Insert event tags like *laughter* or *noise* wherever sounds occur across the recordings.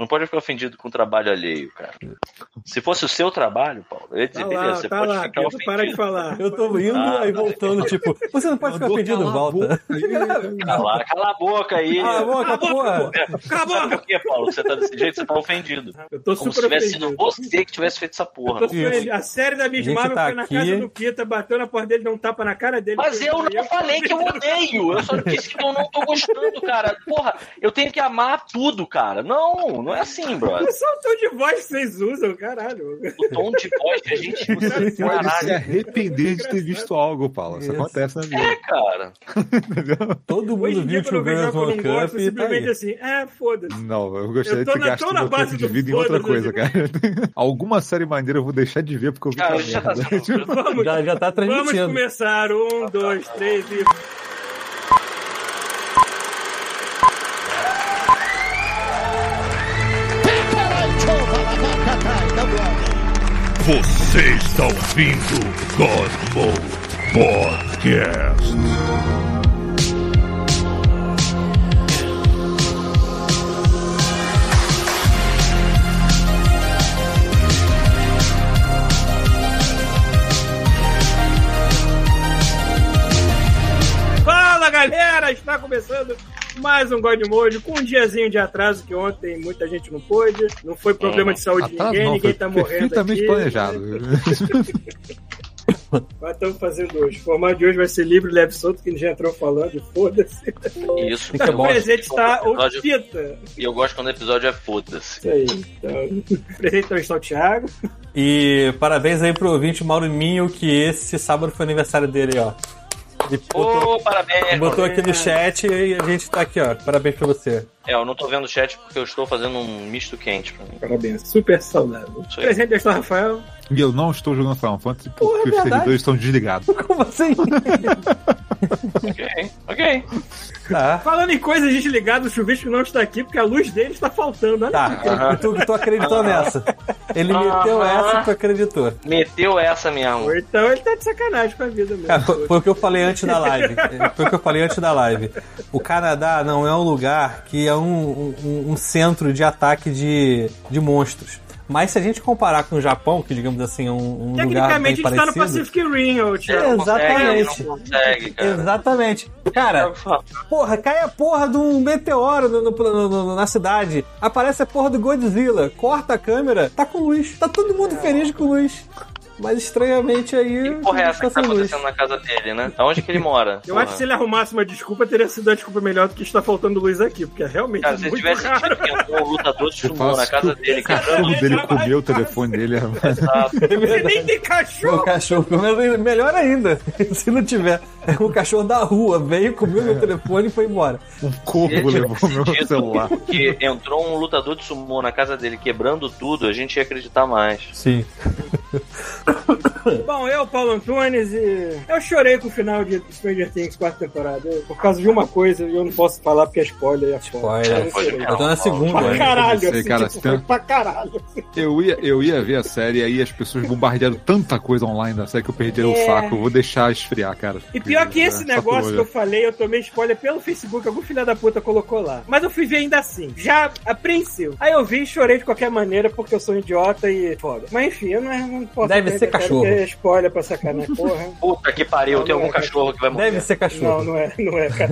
Não pode ficar ofendido com o trabalho alheio, cara. Se fosse o seu trabalho, Paulo, eu ia dizer, Tá beleza, lá, você tá pode lá, ficar Pedro, ofendido. para de falar. Eu tô indo Ah, aí voltando, tipo, você não pode ficar ofendido, volta. boca aí. Cala, cala a boca aí. Ah, a boca, porra. Cala a Sabe boca! por quê, Paulo? Você tá desse jeito, você tá ofendido. Eu tô Como se super tivesse sido ofendido. você que tivesse feito essa porra. Ofendido. A série da Miss Marvel tá foi na aqui- casa do Pita, bateu na porta dele, deu um tapa na cara dele. Mas eu não falei que eu odeio. Eu só disse que eu não tô gostando, cara. Porra, eu tenho que amar tudo, cara. Não, não é assim, brother. É *laughs* só o tom de voz que vocês usam, caralho. O tom de voz que a gente Você usa. pode se Caralho. arrepender de ter visto algo, Paulo. Isso Isso. acontece na vida. É, cara. *laughs* Todo Hoje mundo em viu que eu One não Cup gosto, e tá simplesmente aí. assim, é, foda-se. Não, eu gostaria Eu de ter na- gasto meu tempo de vida em outra coisa, cara. *laughs* Alguma série maneira eu vou deixar de ver porque eu vi Cara, essa já tá merda. Vamos, Já, já tá vamos transmitindo. começar. Um, dois, três e... Você está ouvindo Cosmo Podcast. Fala, galera! Está começando mais um God Mode com um diazinho de atraso que ontem muita gente não pôde. Não foi problema de saúde de ninguém, não, ninguém foi tá morrendo perfeitamente aqui. planejado. *laughs* Mas estamos fazendo hoje. O formato de hoje vai ser livre, leve, solto, que a gente já entrou falando, foda-se. Isso. Fica *laughs* O presente está o Pita. E eu gosto quando o episódio é foda-se. Isso aí. Então, *laughs* o presente também está o Thiago. E parabéns aí pro ouvinte Mauro Minho, que esse sábado foi aniversário dele, ó. Botou, Ô, parabéns. botou aqui no chat e a gente tá aqui, ó. Parabéns pra você. É, eu não tô vendo o chat porque eu estou fazendo um misto quente pra mim. Parabéns, super saudável. Presente está o Rafael. E eu não estou jogando Final Fantasy Porra, porque é os verdade. servidores estão desligados. *laughs* Como assim? Ok, ok. tá. Falando em coisas desligadas, o chuvisco não está aqui porque a luz dele está faltando. Olha Tá, Aham. tu, tu acreditou nessa. Ele meteu Aham. essa e tu acreditou. Meteu essa mesmo. Então ele tá de sacanagem com a vida mesmo. Cara, foi, foi o que eu falei antes da live. *laughs* Foi o que eu falei antes da live. O Canadá não é um lugar que é um, um- um centro de ataque de, de monstros. Mas se a gente comparar com o Japão, que digamos assim é um, um lugar bem Tecnicamente a gente tá no parecido... Pacific Rim, ô não consegue, Exatamente. Não consegue, cara. Exatamente. Cara, porra, cai a porra de um meteoro no- no- no- no- na cidade. Aparece a porra do Godzilla. Corta a câmera, tá com luz. Tá todo mundo feliz com luz. Mas estranhamente aí. Que porra é essa que tá sem luz. acontecendo na casa dele, né? Aonde que ele mora? Eu Porra. acho que se ele arrumasse uma desculpa, teria sido uma desculpa melhor do que está faltando luz aqui, porque é realmente Cara, se ele muito tivesse raro. tido que entrou um lutador de sumô na casa que dele, o cara. cachorro dele comeu o telefone dele. Exato. É *laughs* Ele nem tem O cachorro. cachorro, mas melhor ainda, *laughs* se não tiver. É um cachorro da rua, veio, comeu meu telefone e foi embora. Um corvo levou meu celular. Que entrou um lutador de sumô na casa dele quebrando tudo, a gente ia acreditar mais. Sim. Bom, eu, Paulo Antunes, e eu chorei com o final de Stranger Things quarta temporada. Eu- Por causa de uma coisa, e eu não posso falar porque é spoiler. É. Spoiler. Eu tô na segunda, Pra né? caralho, sei, assim, cara, tipo, tem- pra caralho. Eu ia, eu ia ver a série e aí as pessoas bombardearam tanta coisa online da série que eu perdi o É. saco. Eu vou deixar esfriar, cara. E pior que esse É, negócio que eu falei, eu tomei spoiler pelo Facebook, algum filho da puta colocou lá. Mas eu fui ver ainda assim, já apreensivo. Aí eu vi e chorei de qualquer maneira porque eu sou um idiota e foda. Mas enfim, eu não, não posso. Deve ser cachorro. ver spoiler pra sacanagem, porra. Puta que pariu, Não, tem não algum é, cachorro que vai morrer. Deve ser Não, cachorro. não é, não é, cara.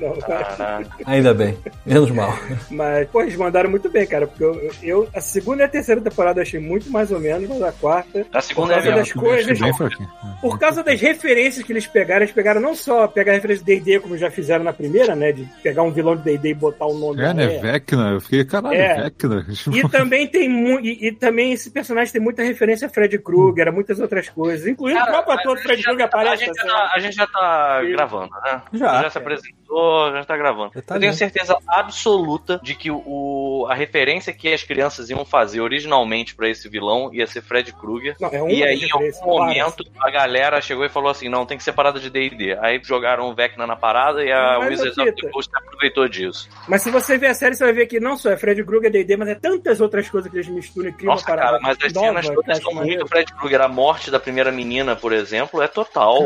Não. Caralho. Ainda bem. Menos mal. Mas, pô, eles mandaram muito bem, cara. Porque eu, eu- a segunda e a terceira temporada eu achei muito mais ou menos, mas a quarta. A segunda é Por causa mesmo. das coisas. Por causa das referências que eles pegaram, eles pegaram não só pegar a referência de D&D, como já fizeram na primeira, né? De pegar um vilão de D&D e botar o nome É, né? Vecna. Eu fiquei, caralho, É. Vecna. E também tem mu- e, e também esse personagem tem muita referência a Fred Krueger, a muitas outras coisas, incluindo o próprio ator do Fred Krueger a, aparece. gente já assim. tá, a gente já tá Sim. gravando, né? Já. já se apresentou, já tá gravando. Já tá eu tenho certeza absoluta de que o, a referência que as crianças iam fazer originalmente pra esse vilão ia ser Fred Krueger. Não, é uma E aí, em algum momento, a galera chegou e falou assim: não, tem que ser parada de DD. Aí jogaram o Vecna na parada e a Mas, Wizards of the. Coast aproveitou disso. Mas se você ver a série, você vai ver que não só é Fred Krueger D&D, mas é tantas outras coisas que eles misturam e criam Nossa, uma parada cara, mas as nova, cenas eu todas são maneiro. muito Fred Krueger. A morte da primeira menina, por exemplo, é total.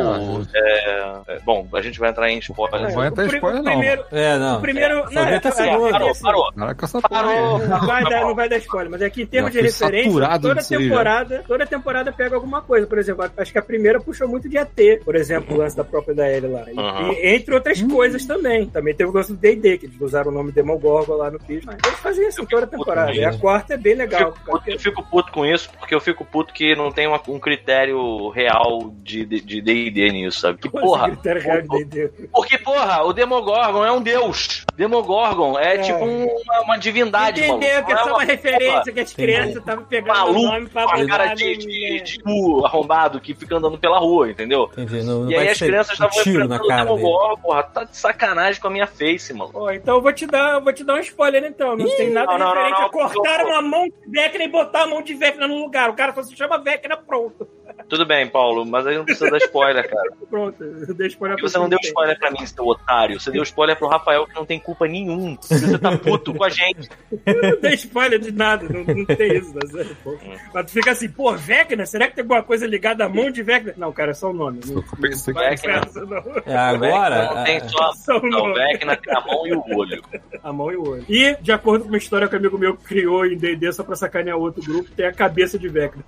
É- é- bom, a gente vai entrar em spoilers. É, Vai entrar em spoiler, o não. primeiro, É, não. o primeiro, é, segunda. é, Parou, assim, parou. Essa Parou. porra. Não vai, dar, não vai dar spoiler, mas aqui em termos de referência, toda temporada, toda temporada pega alguma coisa. Por exemplo, acho que a primeira puxou muito de ET, por exemplo, o lance da própria da Ellie lá. E, Uhum. e entre outras coisas também. Também teve o lance do D&D, que eles usaram o nome Demogorgon lá no piso. Mas eles faziam isso em toda temporada. E a quarta é bem Eu legal. fico, puto, eu fico puto com isso, porque eu fico puto que não tem uma- um critério real de de- de D&D nisso, sabe? Que Porra, porra, critério real de D&D. porque porra, o Demogorgon é um deus. Demogorgon é, É. tipo um- uma, uma divindade, Entendeu? maluco. Que é Não só uma referência que as crianças estavam pegando o maluco, nome pra uma cara de, de, de cu arrombado que fica andando pela rua, entendeu? Entendi. Não, não E aí as crianças estavam enfrentando o. Demogorgon, porra, tá de sacanagem com a minha face, mano. Então eu vou te dar, eu vou te dar um spoiler então. Não tem nada não, não, referente não, a cortaram não. a mão de Vecna e botar a mão de Vecna no lugar. O cara só se chama Vecna, pronto. Tudo bem, Paulo, mas aí não precisa dar spoiler, cara. *laughs* Pronto, eu dei spoiler Porque você não deu spoiler pra mim, seu otário. Você deu spoiler pro Rafael que não tem culpa nenhum. Você tá puto com a gente. Eu não dei spoiler de nada, não, não tem isso na série, pô. Mas tu fica assim, pô, Vecna? Será que tem alguma coisa ligada à mão de Vecna? Não, cara, é só o nome. Não, não Vecna. pensa, não. É, agora. Não tem é, só Só o não. Vecna tem a mão e o olho. A mão e o olho. E, de acordo com uma história que um amigo meu criou em D&D só pra sacanear outro grupo, tem a cabeça de Vecna.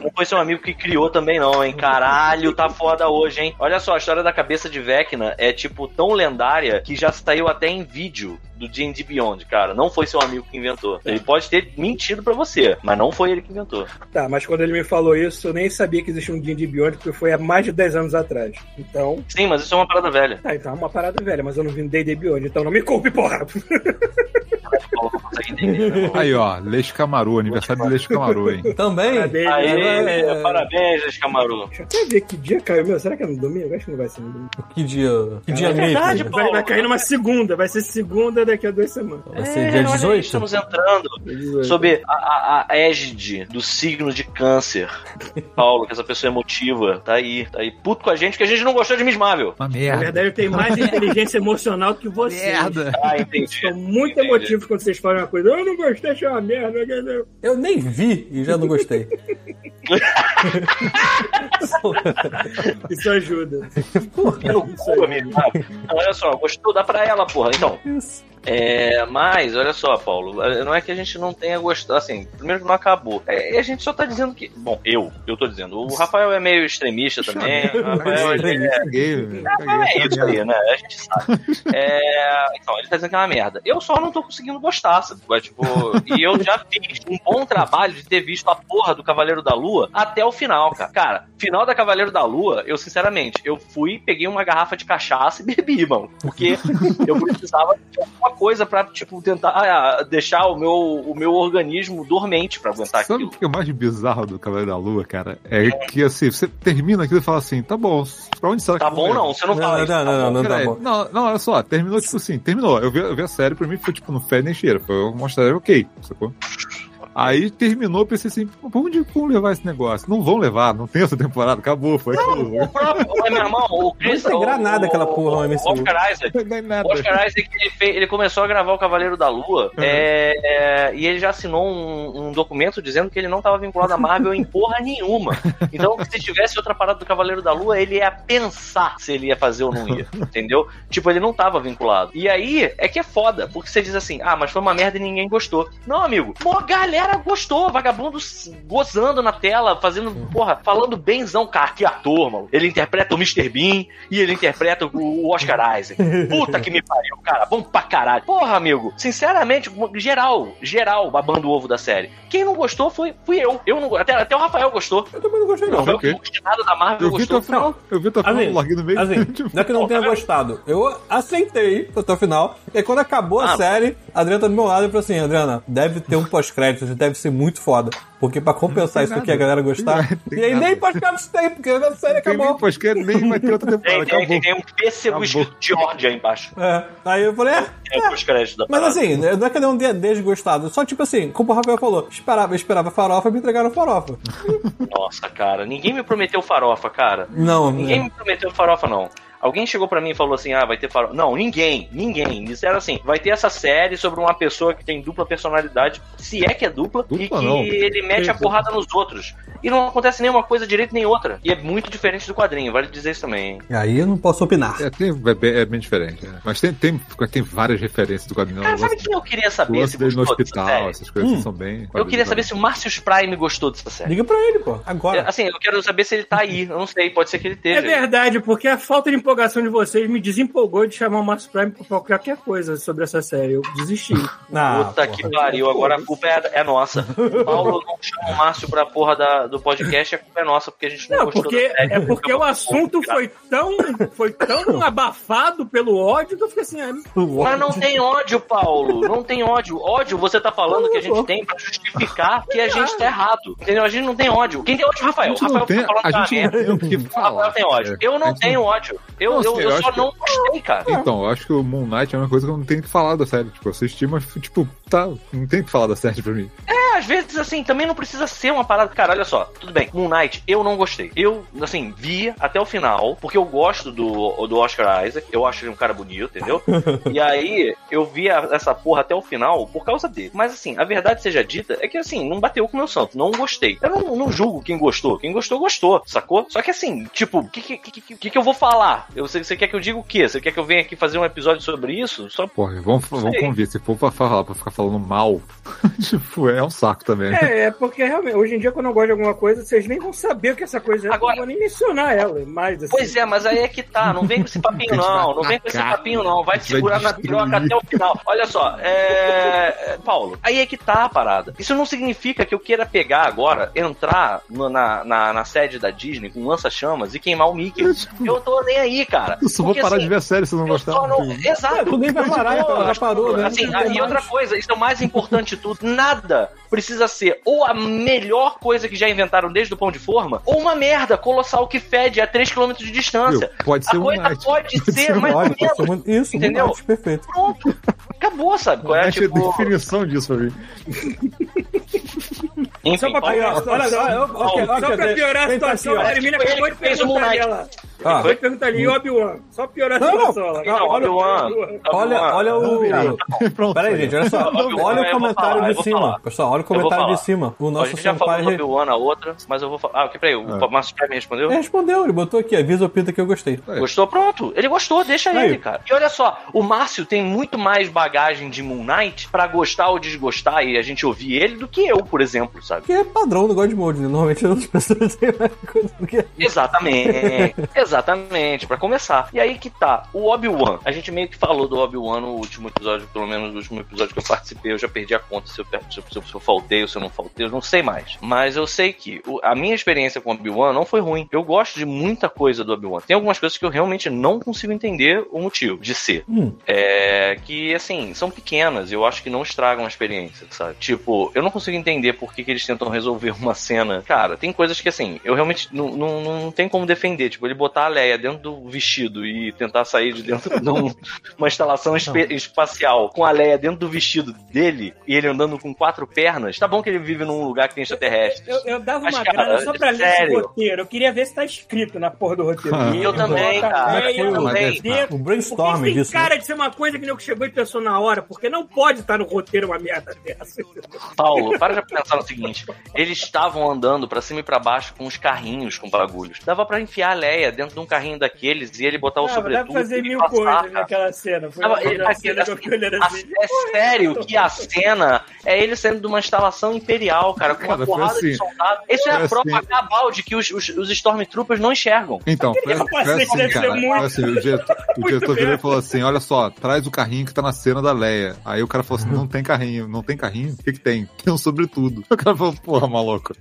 Não foi seu amigo que criou também, não, hein? Caralho, tá *laughs* foda hoje, hein? Olha só, a história da cabeça de Vecna é, tipo, tão lendária que já saiu até em vídeo do D&D Beyond, cara. Não foi seu amigo que inventou. Ele pode ter mentido pra você, mas não foi ele que inventou. Tá, mas quando ele me falou isso, eu nem sabia que existia um D&D Beyond, porque foi há mais de 10 anos atrás. Então, Sim, mas isso é uma parada velha. tá, então é uma parada velha, mas eu não vi um D&D Beyond, então não me culpe, porra! Né? *laughs* Aí, ó, Leite Camaru, aniversário do Leite Camaru, hein? Também? Parabéns, Agora Aê, é- parabéns, Luiz Camaru. Deixa eu até ver que dia caiu meu. Será que é no domingo? Acho que não vai ser no domingo. Que dia. Que dia É verdade, mesmo? Vai, vai cair numa segunda, vai ser segunda daqui a duas semanas. Vai ser É, dia olha aí, 18? Estamos entrando sob a, a, a égide do signo de câncer. *laughs* Paulo, que essa pessoa emotiva, tá aí, tá aí puto com a gente, que a gente não gostou de Miss Marvel. Uma Na merda. verdade, eu tenho mais inteligência emocional que vocês. Merda. Ah, entendi. São muito Entendi. emotivos quando vocês falam uma coisa. Eu não gostei, achei uma merda. Eu nem vi e já não gostei. *laughs* Isso ajuda. No cu, amigo. Ah, não, olha só, gostou, dá pra ela, porra. Então, Isso. É, mas, olha só, Paulo, é, não é que a gente não tenha gostado, assim, primeiro que não acabou. É, a gente só tá dizendo que, bom, eu, eu tô dizendo, o Rafael é meio extremista também, o Rafael, é. É Caguei, isso aí, né? A gente sabe. É, então, ele tá dizendo que é uma merda. Eu só não tô conseguindo gostar, sabe? Tipo, e eu já fiz um bom trabalho de ter visto a porra do Cavaleiro da Lua até o final, cara. Cara, final da Cavaleiro da Lua, eu sinceramente, eu fui, peguei uma garrafa de cachaça e bebi, mano. Porque eu precisava de alguma coisa pra, tipo, tentar ah, deixar o meu, o meu organismo dormente pra aguentar Sabe aquilo. o que é mais bizarro do Cavaleiro da Lua, cara? É que assim, você termina aquilo e fala assim, tá bom, pra onde será que Tá eu vou bom não, você não, Não, fala não, isso. não, tá não, não, tá Peraí, bom. não, não, olha só, terminou tipo *laughs* assim, terminou. Eu vi, eu vi a série, pra mim foi tipo, no fé nem cheira, foi uma série ok, sacou? Aí terminou, eu pensei assim, pra onde vão levar esse negócio? Não vão levar, não tem essa temporada, acabou, foi aquilo. O próprio, meu irmão, o Chris... Não o- nada aquela porra no o MCU. Oscar Isaac, Não tem nada. O Oscar Isaac ele, fez- ele começou a gravar o Cavaleiro da Lua é, é, e ele já assinou um, um documento dizendo que ele não estava vinculado à Marvel em porra nenhuma. Então, se tivesse outra parada do Cavaleiro da Lua, ele ia pensar se ele ia fazer ou não ia. Entendeu? Tipo, ele não estava vinculado. E aí é que é foda, porque você diz assim: ah, mas foi uma merda e ninguém gostou. Não, amigo, mó galera gostou. Vagabundo gozando na tela, fazendo, porra, falando benzão. Cara, que ator, mano. Ele interpreta o Mr. Bean e ele interpreta o Oscar Isaac. Puta que me pariu, cara. Bom pra caralho. Porra, amigo. Sinceramente, geral, geral, babando o ovo da série. Quem não gostou foi fui eu. Eu não, até, até o Rafael gostou. Eu também não gostei, não. Não, eu ok. não gostei nada da Marvel, Eu vi gostou. o final, eu vi o final, Assim, larguei no meio. assim, tipo, *laughs* não é que eu não tenha gostado. Eu aceitei até o final. E aí, quando acabou a Ah, série, a Adriana tá do meu lado e falou assim: Adriana, deve ter um pós-crédito, deve ser muito foda. Porque pra compensar isso aqui, a galera gostar. Tem E aí nada. nem pós-crédito tem, porque a série tem nem acabou. pós-crédito, nem vai ter outra Tem, temporada, tem, acabou. tem, tem um pêssego Acabou. escrito Georgia aí embaixo. É. Aí eu falei, é. É da Mas parada. assim, não é que eu não tenha desgostado. Só tipo assim, como o Rafael falou, esperava, esperava farofa, me entregaram farofa. Nossa, cara, ninguém me prometeu farofa, cara. Não, Ninguém é. me prometeu farofa, não. Alguém chegou pra mim e falou assim: ah, vai ter farol. Não, ninguém, ninguém. Disseram assim: vai ter essa série sobre uma pessoa que tem dupla personalidade, se é que é dupla, Dupla e que não. ele mete a porrada nos outros. E não acontece nenhuma coisa direito nem outra. E é muito diferente do quadrinho, vale dizer isso também. hein? E aí eu não posso opinar. É, tem, é, bem, é bem diferente. né? Mas tem, tem, tem várias referências do quadrinho. Cara, O sabe lance- quem eu queria o saber se no hospital, série? essas coisas Hum. são bem. Eu queria saber se o Marcius Prime gostou dessa série. Liga pra ele, pô. É, Agora. Assim, eu quero saber se ele tá aí. Eu não sei, pode ser que ele esteja. É verdade, porque a falta de empolgação de vocês me desempolgou de chamar o Márcio Prime pra qualquer coisa sobre essa série. Eu desisti. Ah, Puta porra. que pariu, agora a culpa é, é nossa. O Paulo não chama o Márcio pra porra da, do podcast, a culpa é nossa, porque a gente não, Não, gostou porque, da série. é porque o assunto foi tão, foi tão *laughs* abafado pelo ódio que eu fiquei assim, ah, Mas não tem ódio, Paulo. Não tem ódio. Ódio você tá falando que a gente tem pra justificar que a gente tá errado. Entendeu? A gente não tem ódio. Quem tem ódio é o Rafael. gente Rafael não tem, tá falando a que tá gente merda. tem o que O Rafael falar. tem ódio. Eu não tenho ódio. Eu, eu, eu eu só acho que- não gostei, cara. Então, eu acho que o Moon Knight é uma coisa que eu não tenho que falar da série. Tipo, eu assisti, mas, tipo, tá, não tem que falar da série pra mim. É, às vezes, assim, também não precisa ser uma parada. Cara, olha só, tudo bem. Moon Knight, eu não gostei. Eu, assim, vi até o final, porque eu gosto do, do Oscar Isaac. Eu acho ele um cara bonito, entendeu? *laughs* e aí, eu vi a- essa porra até o final por causa dele. Mas, assim, a verdade seja dita é que, assim, não bateu com o meu santo. Não gostei. Eu não, não julgo quem gostou. Quem gostou, gostou, sacou? Só que, assim, tipo, o que, que, que, que, que eu vou falar? Eu, você, você quer que eu diga o quê? Você quer que eu venha aqui fazer um episódio sobre isso? Só Porra, vamos, vamos convir. Se for pra falar, pra ficar falando mal, *laughs* tipo, é um saco também. É, é porque realmente, hoje em dia, quando eu gosto de alguma coisa, vocês nem vão saber o que essa coisa é, Agora- não vou nem mencionar ela mais. Assim. Pois é, mas aí é que tá. Não vem com esse papinho, *laughs* não. Não vem com esse papinho, não. Vai te Vai segurar na piroca até o final. Olha só, é... é, Paulo, aí é que tá a parada. Isso não significa que eu queira pegar agora, entrar no- na, na, na sede da Disney com lança-chamas e queimar o Mickey. *laughs* Eu tô nem aí, cara. Eu só vou Porque, parar assim, de ver a série se eu não eu gostar. não... Tipo, Exato. Tu nem vai parar, Tipo, ela já parou, né? Assim, e outra coisa, isso é o mais importante de tudo. Nada precisa ser ou a melhor coisa que já inventaram desde o pão de forma, ou uma merda colossal que fede a 3km de distância. Viu? Pode ser a um coisa Knight. pode Pode ser ser um mais ou Olha, pode ser menos. muito- Isso, Entendeu? Entendeu? perfeito. Pronto. Acabou, sabe? Qual é, é a tipo... definição disso pra mim. *laughs* Enfim, Só pra piorar a situação. olha, Só pra piorar a situação, a ele acabou de fez o perguntar ela. Ah. Acabou de perguntar ali, Obi-Wan. Só piorar a situação. olha-. Olha, olha o. Pronto. Peraí, gente, olha só. Olha eu o comentário falar, eu de cima. falar. Pessoal, olha o Eu vou comentário falar. de cima. O a nosso gente já falou senpai. Obi-Wan na outra, mas eu vou falar. Ah, o que peraí, o Ah. Márcio Prime respondeu? Ele respondeu, ele botou aqui, avisa o Pita que eu gostei. É. Gostou? Pronto. Ele gostou, deixa Aí. ele, cara. E olha só, o Márcio tem muito mais bagagem de Moon Knight pra gostar ou desgostar e a gente ouvir ele do que eu, por exemplo, sabe? Que é padrão do God Mode, né? Normalmente *laughs* as pessoas têm mais coisa do que. Exatamente, *laughs* exatamente, pra começar. E aí que tá, o Obi-Wan. A gente meio que falou do Obi-Wan no último episódio, pelo menos no último episódio que eu participei. Eu já perdi a conta se eu, se eu, se eu, faltei ou se eu não faltei, eu não sei mais. Mas eu sei que a minha experiência com o Obi-Wan não foi ruim. Eu gosto de muita coisa do Obi-Wan. Tem algumas coisas que eu realmente não consigo entender o motivo de ser. Hum. É, que, assim, são pequenas e eu acho que não estragam a experiência, sabe? Tipo, eu não consigo entender por que, que eles tentam resolver uma cena. Cara, tem coisas que, assim, eu realmente não, não, não tem como defender. Tipo, ele botar a Leia dentro do vestido e tentar sair de dentro de um- *laughs* uma instalação espe- espacial com a Leia dentro do vestido dele e ele andando com quatro pernas. Tá bom que ele vive num lugar que tem extraterrestres. Eu, eu dava Mas, uma cara, grana só pra ler esse roteiro. Eu queria ver se tá escrito na porra do roteiro. Ah, E eu ele também, cara. Leia Eu também. dedo. O brainstorm Porque tem disso. né? cara de ser uma coisa que nem que chegou e pensou na hora, porque não pode estar no roteiro uma merda dessa. Paulo, para de pensar no seguinte: eles estavam andando pra cima e pra baixo com uns carrinhos com bagulhos. Dava pra enfiar a Leia dentro de um carrinho daqueles e ele botar o Ah, mas dá sobretudo. pra fazer mil passar, coisas cara. naquela cena. Foi Tava- a ele- assim, cena assim. É sério *laughs* que a cena é ele saindo de uma instalação imperial, cara, com uma Cara, porrada de assim. soldados. Isso é a prova assim. cabal de que os, os, os Stormtroopers não enxergam. Então, foi, foi capacete assim, cara. Foi assim, o diretor, o *laughs* diretor virou e falou assim: olha só, traz o carrinho que tá na cena da Leia. Aí o cara falou assim: não tem carrinho, não tem carrinho? O que que tem? Tem um sobretudo. O cara falou, porra, maluco.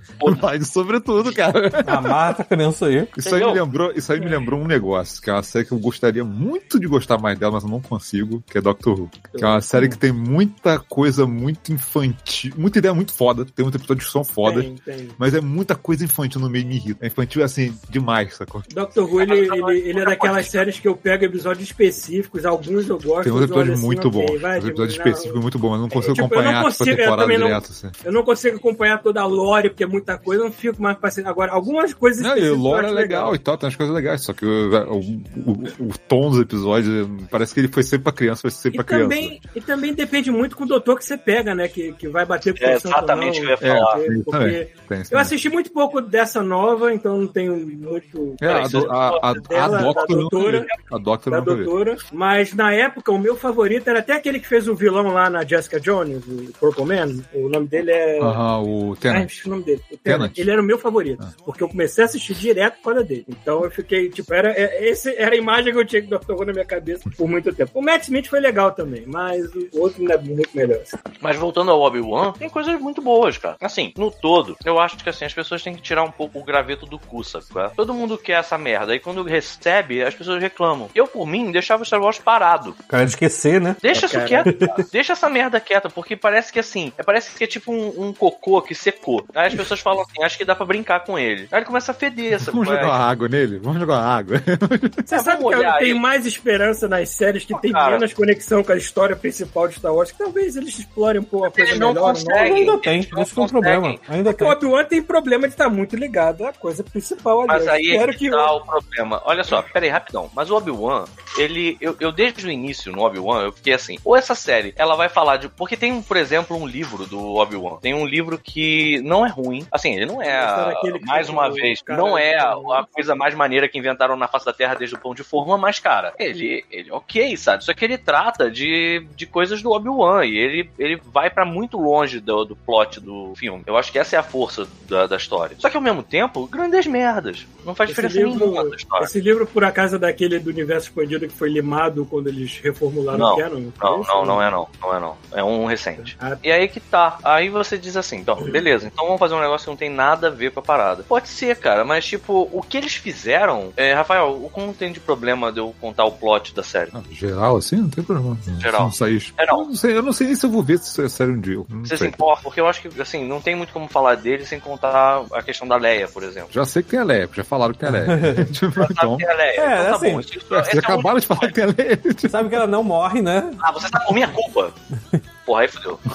De sobretudo, cara. Amarra essa criança aí. Isso aí, me lembrou, isso aí me lembrou um negócio, que é uma série que eu gostaria muito de gostar mais dela, mas eu não consigo, que é Doctor Who. Que é uma série que tem muita coisa muito infantil, muita ideia muito foda, tem muitos episódios que são fodas, Tem, tem. mas é muita coisa infantil no meio e me irrita. É infantil, assim, demais, sacou? Doctor Who, ele, ele, ele é daquelas séries que eu pego episódios específicos, alguns eu gosto, Tem uns episódios assim, muito tem, bons, vai, uns tipo, episódios não. específicos muito bons, mas não consigo tipo, eu não acompanhar consigo, tipo, a eu temporada também não- direto, assim. Eu não consigo acompanhar toda a lore, porque é muita coisa, eu não fico mais paciente. Agora, algumas coisas Não, e lore é acho legal e tal, tem umas coisas legais, só que o, o, o- o tom dos episódios parece que ele foi sempre pra criança, foi sempre E pra criança. também, e também depende muito com o doutor que você pega, né? Que, que vai bater com É o santo ou exatamente o que eu ia falar. porque- tem porque tem isso eu assisti muito pouco dessa nova, então não tenho muito É, a, do- a, a, a, Dela, da Doctor nunca doutora. A Doctor da doutora. Mas na época, o meu favorito era até aquele que fez o vilão lá na Jessica Jones, o Purple Man. O nome dele é. O Tenant. esqueci o nome dele. O Tennant. Ele era o meu favorito. Ah. Porque eu comecei a assistir direto por causa dele. Então eu fiquei, tipo, era, é- esse era a imagem que eu tinha do Dr. Who na minha cabeça por muito tempo. O Matt Smith foi legal também, mas o outro ainda é muito melhor. Mas voltando ao Obi-Wan, tem coisas muito boas, cara. Assim, no todo, eu acho que assim, as pessoas têm que tirar um pouco o graveto do cu, sabe? qual é? Todo mundo quer essa merda. E quando recebe, as pessoas reclamam. Eu, por mim, deixava o Star Wars parado. O cara de esquecer, né? Deixa isso Cara. quieto, cara. Deixa essa merda quieta, porque parece que assim, é- parece que é tipo um, um cocô que secou. Aí as pessoas falam assim, acho que dá pra brincar com ele. Aí ele começa a feder, sabe? Vamos é? jogar água nele? Vamos jogar água. *laughs* Você Ah, sabe que eu tenho mais esperança nas séries que tem Cara. menos conexão com a história principal de Star Wars, que talvez eles explorem um pouco a coisa Eles não melhor. conseguem. Ainda tem, eles não isso foi um conseguem. problema. Ainda o tem. Obi-Wan tem problema de estar muito ligado à coisa principal ali. Mas aí é que que tá o problema. Olha só, pera aí, rapidão. Mas o Obi-Wan, ele. Eu, eu desde o início no Obi-Wan, eu fiquei assim. Ou essa série, ela vai falar de. Porque tem, por exemplo, um livro do Obi-Wan. Tem um livro que não é ruim. Assim, ele não é. Mais uma vez, cara não é a, coisa mais maneira que inventaram na face da Terra desde o pão de forma, mas, cara, ele, ele é ok, sabe? Só que ele trata de, de coisas do Obi-Wan e ele, ele vai pra muito longe do, do plot do filme. Eu acho que essa é a força da, da história. Só que ao mesmo tempo, grandes merdas. Não faz Esse diferença livro, nenhuma da história. esse livro, por acaso, é daquele do universo expandido que foi limado quando eles reformularam Não, o Canon? Não, Isso? não, não é não. Não é não. É um recente. Ah, E aí que tá. Aí você diz assim, então, beleza, então vamos fazer um negócio que não tem nada a ver com a parada. Pode ser, cara, mas tipo, o que eles fizeram. É, Rafael, o como tem de problema de eu contar o plot da série? Ah, Geral, assim, não tem problema. Geral. Não sair. É, não. Eu não sei, eu não sei nem se eu vou ver se é sério um dia. Você se importa? Porque eu acho que, assim, não tem muito como falar dele sem contar a questão da Leia, por exemplo. Já sei que tem a Leia, porque já falaram que tem a Leia. *laughs* *laughs* Tipo, então. Tem a Leia. É, então tá assim, bom. Isso, É, é acabaram de falar que tem a Leia. Sabe que ela não morre, né? Ah, você sabe por minha culpa. *laughs* Porra, aí fodeu. *laughs*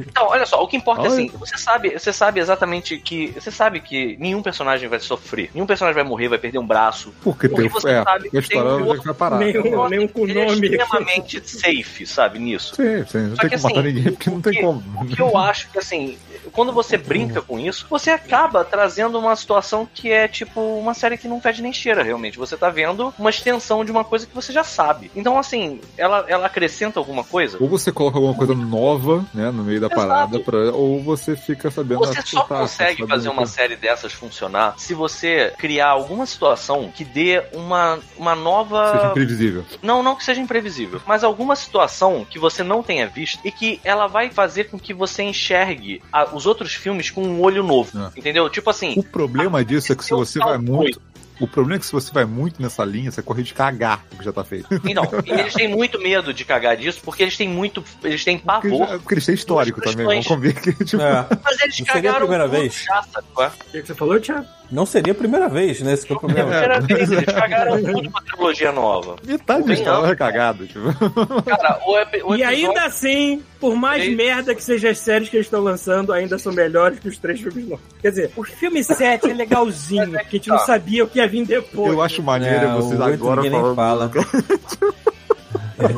Então, olha só, o que importa é Olha. assim, você sabe, você sabe exatamente que. Você sabe que nenhum personagem vai sofrer. Nenhum personagem vai morrer, vai perder um braço. Porque tem Porque o. você É, sabe que tem um é outro- vai parar. nenhum, nenhum com Ele é nome. extremamente safe, sabe, nisso. Sim, sim, não Só tem que, como matar assim, ninguém, porque não tem como. O que eu acho que, assim, quando você brinca com isso, você acaba trazendo uma situação que é, tipo, uma série que não fede nem cheira, realmente. Você tá vendo uma extensão de uma coisa que você já sabe. Então, assim, ela, ela acrescenta alguma coisa? Ou você coloca alguma coisa nova, né, no meio da Exato. parada, pra, ou você fica sabendo. Você ah, só tá, consegue tá fazer sabendo uma que- série dessas funcionar se você criar alguma situação que dê uma, uma Seja nova. imprevisível. Não, não que seja imprevisível, mas alguma situação que você não tenha visto e que ela vai fazer com que você enxergue a- os outros filmes com um olho novo. É. Entendeu? Tipo assim. O problema disso é que se você vai muito. O problema é que se você vai muito nessa linha, você corre de cagar o que já tá feito. *laughs* Então, e eles têm muito medo de cagar disso porque eles têm muito. Eles têm Porque, pavor. já- porque eles têm histórico também, vamos comer que, tipo, É. *laughs* Mas eles Não seria a cagaram primeira vez? é? O que que você falou, Thiago? Não seria a primeira vez, né? Esse que é o É a problema. primeira vez, eles cagaram *laughs* tudo com a trilogia nova. metade da Bem história é cagada, tipo. Cara, o, E episódio- ainda assim, por mais Ei. merda que sejam as séries que eles estão lançando, ainda são melhores que os três filmes novos. Quer dizer, o filme 7 é legalzinho, é que porque a gente não tá. sabia o que ia vir depois. Eu acho maneiro *laughs* É, vocês agora falando. fala.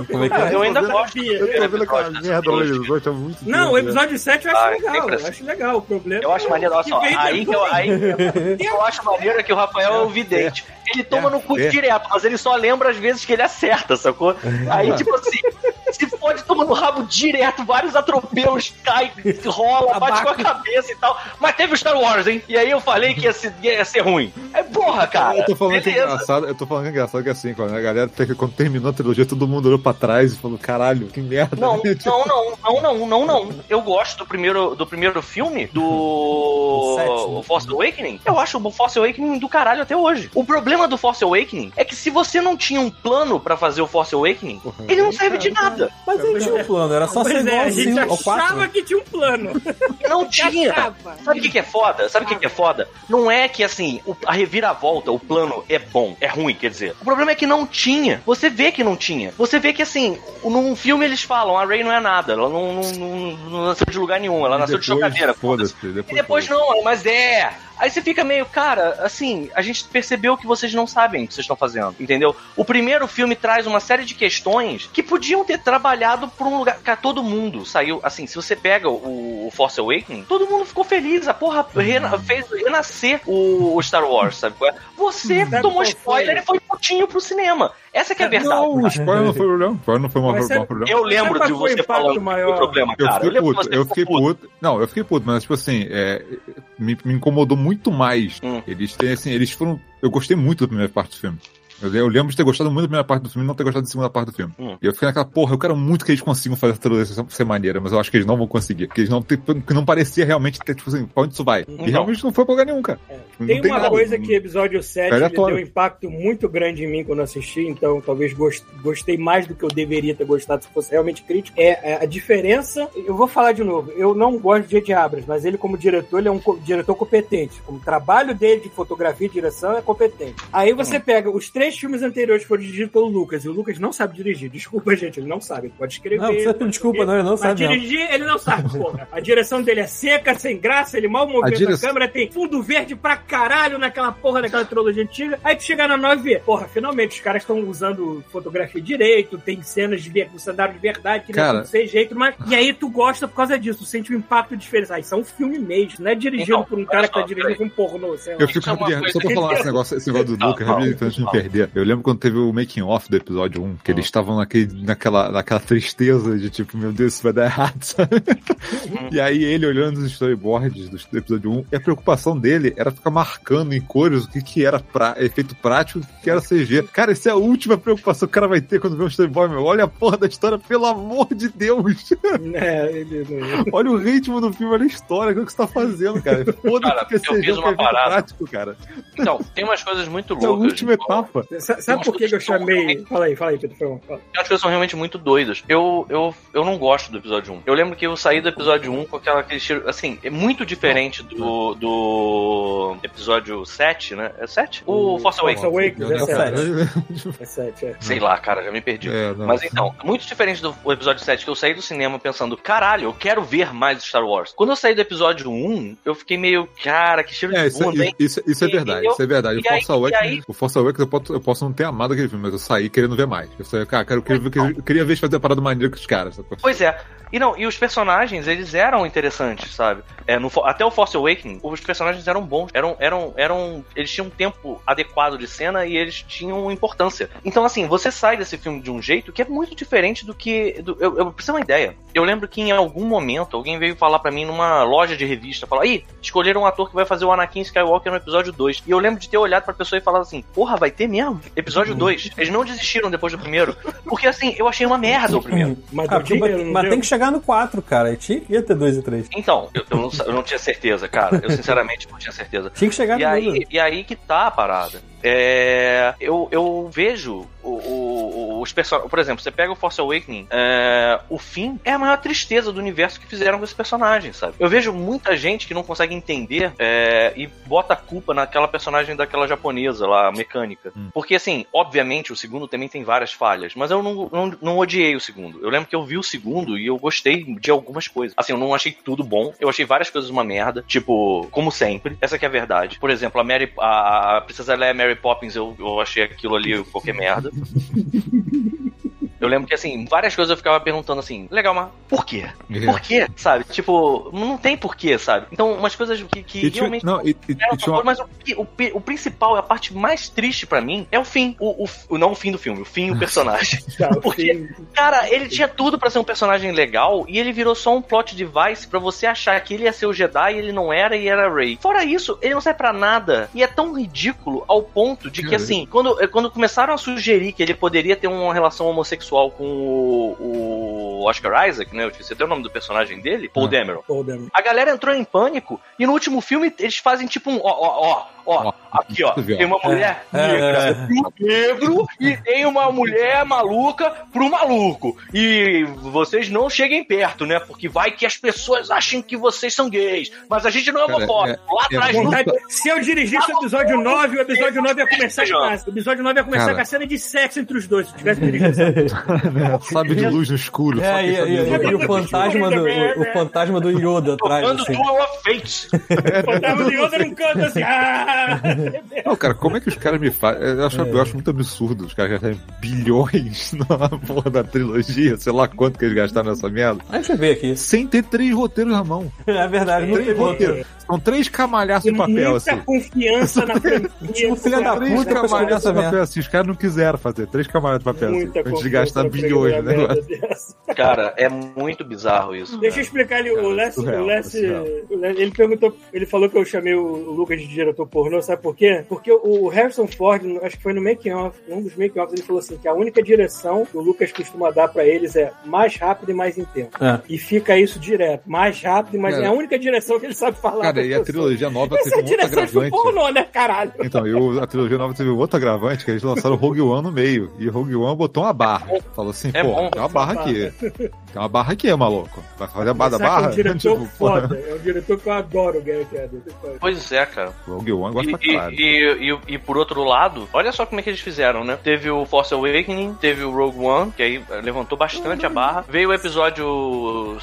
Como é que é? Eu ainda Eu gosto. Eu tô vendo aquela merda hoje, hoje é muito Não, o episódio 7 eu acho Ah, legal. sempre Eu assim. acho legal. O problema Eu acho maneiro, olha só, aí que eu, aí, o que eu acho maneiro é que o Rafael é o vidente. Ele toma É, no cu é. direto, mas ele só lembra às vezes que ele acerta, sacou? Aí, tipo assim, pode tomar no rabo direto, vários atropelos, cai, rola, bate com a cabeça e tal. Mas teve o Star Wars, hein? E aí eu falei que ia ser, ia ser ruim. É porra, cara. Eu tô falando que é Beleza. engraçado, eu tô falando que é engraçado que assim, quando a galera, quando terminou a trilogia, todo mundo olhou pra trás e falou, caralho, que merda. Não, *laughs* Tipo, não, não, não, não, não, não. Eu gosto do primeiro, do primeiro filme, do O sete, né? Force Awakening. Eu acho o Force Awakening do caralho até hoje. O problema do Force Awakening é que se você não tinha um plano pra fazer o Force Awakening, Porra, ele não serve de nada. Mas ele tinha um plano, era só Pois ser é, igual a ao gente 5 ao achava 4. que tinha um plano. Não *laughs* tinha. Achava. Sabe o que, que é foda? Sabe o que, que é foda? Não é que assim, a reviravolta, o plano é bom, é ruim, quer dizer. O problema é que não tinha. Você vê que não tinha. Você vê que assim, num filme eles falam, a Ray não é nada, ela não, não, não- não nasceu de lugar nenhum, ela nasceu de depois, chocadeira. Foda-se. E depois não, mas é. Aí você fica meio, cara, assim, a gente percebeu que vocês não sabem o que vocês estão fazendo, entendeu? O primeiro filme traz uma série de questões que podiam ter trabalhado por um lugar. Cara, todo mundo saiu. Assim, se você pega o, o Force Awakening, todo mundo ficou feliz. A porra rena, fez renascer o, o Star Wars, sabe? é? Você Sabe tomou spoiler e foi putinho pro cinema. Essa que é a verdade. Não, o spoiler não foi problema. O spoiler não foi uma- um sabe- problema. Eu lembro de o você falando que maior? foi problema, Eu cara. fiquei lembro que puto, eu ficou fiquei puto. puto. Não, eu fiquei puto, mas tipo assim, é, me, me incomodou muito mais. Hum. Eles têm assim, eles foram. Eu gostei muito da primeira parte do filme. Eu, eu lembro de ter gostado muito da primeira parte do filme e não ter gostado da segunda parte do filme. Hum. E eu fiquei naquela, porra, eu quero muito que eles consigam fazer essa transição ser maneira, mas eu acho que eles não vão conseguir. Porque eles não tem, porque não parecia realmente ter, tipo assim, pra onde isso vai. Não. E realmente não foi pra lugar nenhum, cara. É. Não Tem uma nada. coisa que episódio 7 É ele deu um impacto muito grande em mim quando eu assisti, então talvez gost- gostei mais do que eu deveria ter gostado se fosse realmente crítico. É, é a diferença. Eu vou falar de novo, eu não gosto de J.J. Abrams, mas ele, como diretor, ele é um co- diretor competente. Como trabalho dele de fotografia e direção é competente. Aí você pega os três filmes anteriores foram dirigidos pelo Lucas, e o Lucas não sabe dirigir. Desculpa, *laughs* gente, ele não sabe. Ele pode escrever. Não, não precisa pedir desculpa, escrever, não, ele não mas sabe dirigir, ele não sabe, porra. A direção dele é seca, sem graça, ele mal movimenta a, direção- câmera, tem fundo verde pra caralho naquela porra daquela trilogia antiga. Aí tu chega na 9 e vê, porra, finalmente os caras estão usando fotografia direito, tem cenas de ver- com cenário de verdade, que não Cara. tudo sem jeito, mas. E aí tu gosta por causa disso, tu sente um impacto diferente. Ah, isso é um filme mesmo, não é dirigido Então, por um cara que tá só, dirigindo um pornô, sei lá. Eu fico é coisa só pra falar esse negócio, esse negócio do Lucas, rapidinho, antes de me Fala. Eu lembro quando teve o making off do episódio 1, que eles estavam naquele, naquela, naquela tristeza de tipo, meu Deus, isso vai dar errado, *laughs* sabe? E aí ele olhando os storyboards do episódio 1, e a preocupação dele era ficar marcando em cores o que, que era pra, efeito prático e o que era CG. Cara, essa é a última preocupação que o cara vai ter quando vê um storyboard, meu. Olha a porra da história, pelo amor de Deus! *laughs* É, ele não. Olha o ritmo do filme, olha a história, o que você tá fazendo, cara. *laughs* Foda-se que é eu CG, fiz é uma efeito parada. prático, cara. Então, tem umas coisas muito Essa é a loucas. última tipo, etapa. Sa- Sabe por que, que eu chamei. Fala aí, fala aí, Pedro. Fala, fala. Tem umas coisas que são realmente muito doidas. Eu, eu, eu não gosto do episódio 1. Eu lembro que eu saí do episódio 1 com aquela, aquele estilo. Assim, é muito diferente do, do episódio 7, né? É 7? O Force Force Awakens. Awakens, é Deus, sete. É sete, é. Sei lá, cara, já me perdi. É. Mas então, muito diferente do episódio 7, que eu saí do cinema pensando, caralho, eu quero ver mais Star Wars. Quando eu saí do episódio 1, eu fiquei meio, cara, que cheiro É, de isso, bunda, hein? isso, isso é verdade, e eu- isso é verdade. O e aí- Force Awakens, aí- o Force Awakens eu, posso, eu posso não ter amado aquele filme, mas eu saí querendo ver mais. Eu saí, cara, eu queria, ver- queria ver eles fazer a parada maneira com os caras. Pois é. E não, e os personagens, eles eram interessantes, sabe? É, no, até o Force Awakening, os personagens eram bons. Eram, eram, eram. Eles tinham um tempo adequado de cena e eles tinham importância. Então, assim, você sai desse filme de um jeito que é muito diferente do que. Do, eu, eu preciso uma ideia. Eu lembro que em algum momento alguém veio falar pra mim numa loja de revista: falar, aí, escolheram um ator que vai fazer o Anakin Skywalker no episódio 2. E eu lembro de ter olhado pra pessoa e falado assim: porra, vai ter mesmo? Episódio 2. Eles não desistiram depois do primeiro. Porque, assim, eu achei uma merda o primeiro. *laughs* Mas Ah, mas tem que chegar no 4, cara. E tinha ia ter 2 e 3. Então, eu, eu não, eu não tinha certeza, cara. Eu sinceramente não tinha certeza. Tinha que chegar E no aí, e aí que tá a parada. É, eu, eu vejo o- o- os personagens. Por exemplo, você pega o Force Awakening, é, o fim é a maior tristeza do universo que fizeram com esse personagem, sabe? Eu vejo muita gente que não consegue entender é, e bota a culpa naquela personagem daquela japonesa lá, mecânica. Hum. Porque, assim, obviamente o segundo também tem várias falhas, mas eu não, não, não odiei o segundo. Eu lembro que eu vi o segundo e eu gostei de algumas coisas. Assim, eu não achei tudo bom, eu achei várias coisas uma merda, tipo, como sempre, essa que é a verdade. Por exemplo, a Mary, a, a Princesa Leia Mary Poppins, eu, eu achei aquilo ali qualquer merda. *laughs* Eu lembro que, assim, várias coisas eu ficava perguntando assim, legal, mas por quê? Por quê? Sabe? Tipo, não tem porquê, sabe? Então, umas coisas que, que tinha, realmente não, tinha uma, mas o, o, o principal, a parte mais triste pra mim, é o fim. O, o- não o fim do filme, o fim e *laughs* o personagem. Porque-. Cara, ele tinha tudo pra ser um personagem legal e ele virou só um plot device pra você achar que ele ia ser o Jedi e ele não era e era Rey. Fora isso, ele não serve pra nada e é tão ridículo ao ponto de que, assim, quando, quando começaram a sugerir que ele poderia ter uma relação homossexual com o, o Oscar Isaac, né? Eu esqueci até o nome do personagem dele, Paul Ah. Dameron. Pô, Demo. A galera entrou em pânico e no último filme eles fazem tipo um. Ó, ó, ó, ó. Aqui, ó. Tem uma mulher É, negra é. pro negro e tem uma mulher maluca pro maluco. E vocês não cheguem perto, né? Porque vai que as pessoas achem que vocês são gays. Mas a gente não é Cara, homofóbico. Lá é atrás, não Se eu dirigisse o episódio 9, o episódio 9 ia começar com a, o episódio 9 ia começar Cara. com a cena de sexo entre os dois. Se tivesse dirigido essa *laughs* *laughs* sabe de luz no escuro, É, É, e, e- mesa- e o fantasma do, o, o fantasma do Yoda atrás, Tocando assim. Duel of Fates. O fantasma de Yoda num canto assim. Ah! *laughs* Não, cara, como é que os caras me fazem? Eu acho, eu acho muito absurdo os caras gastarem bilhões *laughs* na porra da trilogia, sei lá quanto que eles gastaram nessa merda, Deixa eu ver aqui. sem ter três roteiros na mão. É verdade, não teve roteiro. São três camalhaços Tem de papel, muita assim. confiança na franquia. Tipo, filha da sabe? Três puta essa de papel, assim. Os caras não quiseram fazer. Três camalhados de papel, assim. Muita Antes de confiança gastar bilhões, franquia, né? dessa. Cara, é muito bizarro isso. Deixa eu explicar ali, o Les, surreal, o Les, surreal. o Les- ele perguntou, ele falou que eu chamei o Lucas de diretor pornô, sabe por quê? Porque o Harrison Ford, acho que foi no making off, um dos making offs, ele falou assim que a única direção que o Lucas costuma dar pra eles é mais rápido e mais intenso. É. E fica isso direto, mais rápido e mais Cara, é a única direção que ele sabe falar. Cara, e a trilogia nova Essa teve é a um outro agravante. pornô, né, caralho? Então, eu, a trilogia nova teve um outro agravante, que eles lançaram Rogue One no meio. E Rogue One botou uma barra. Falou assim, É pô, tem uma barra aqui. Tem uma barra aqui, maluco. Vai fazer a barra da que barra? É um diretor Tipo, porra, foda, é um diretor que eu adoro, o Gareth Edwards. Pois é, cara. Rogue One eu gosto E, pra e, e, e- e por outro lado, olha só como é que eles fizeram, né? Teve o Force Awakening, teve o Rogue One, que aí levantou bastante a barra. Veio o episódio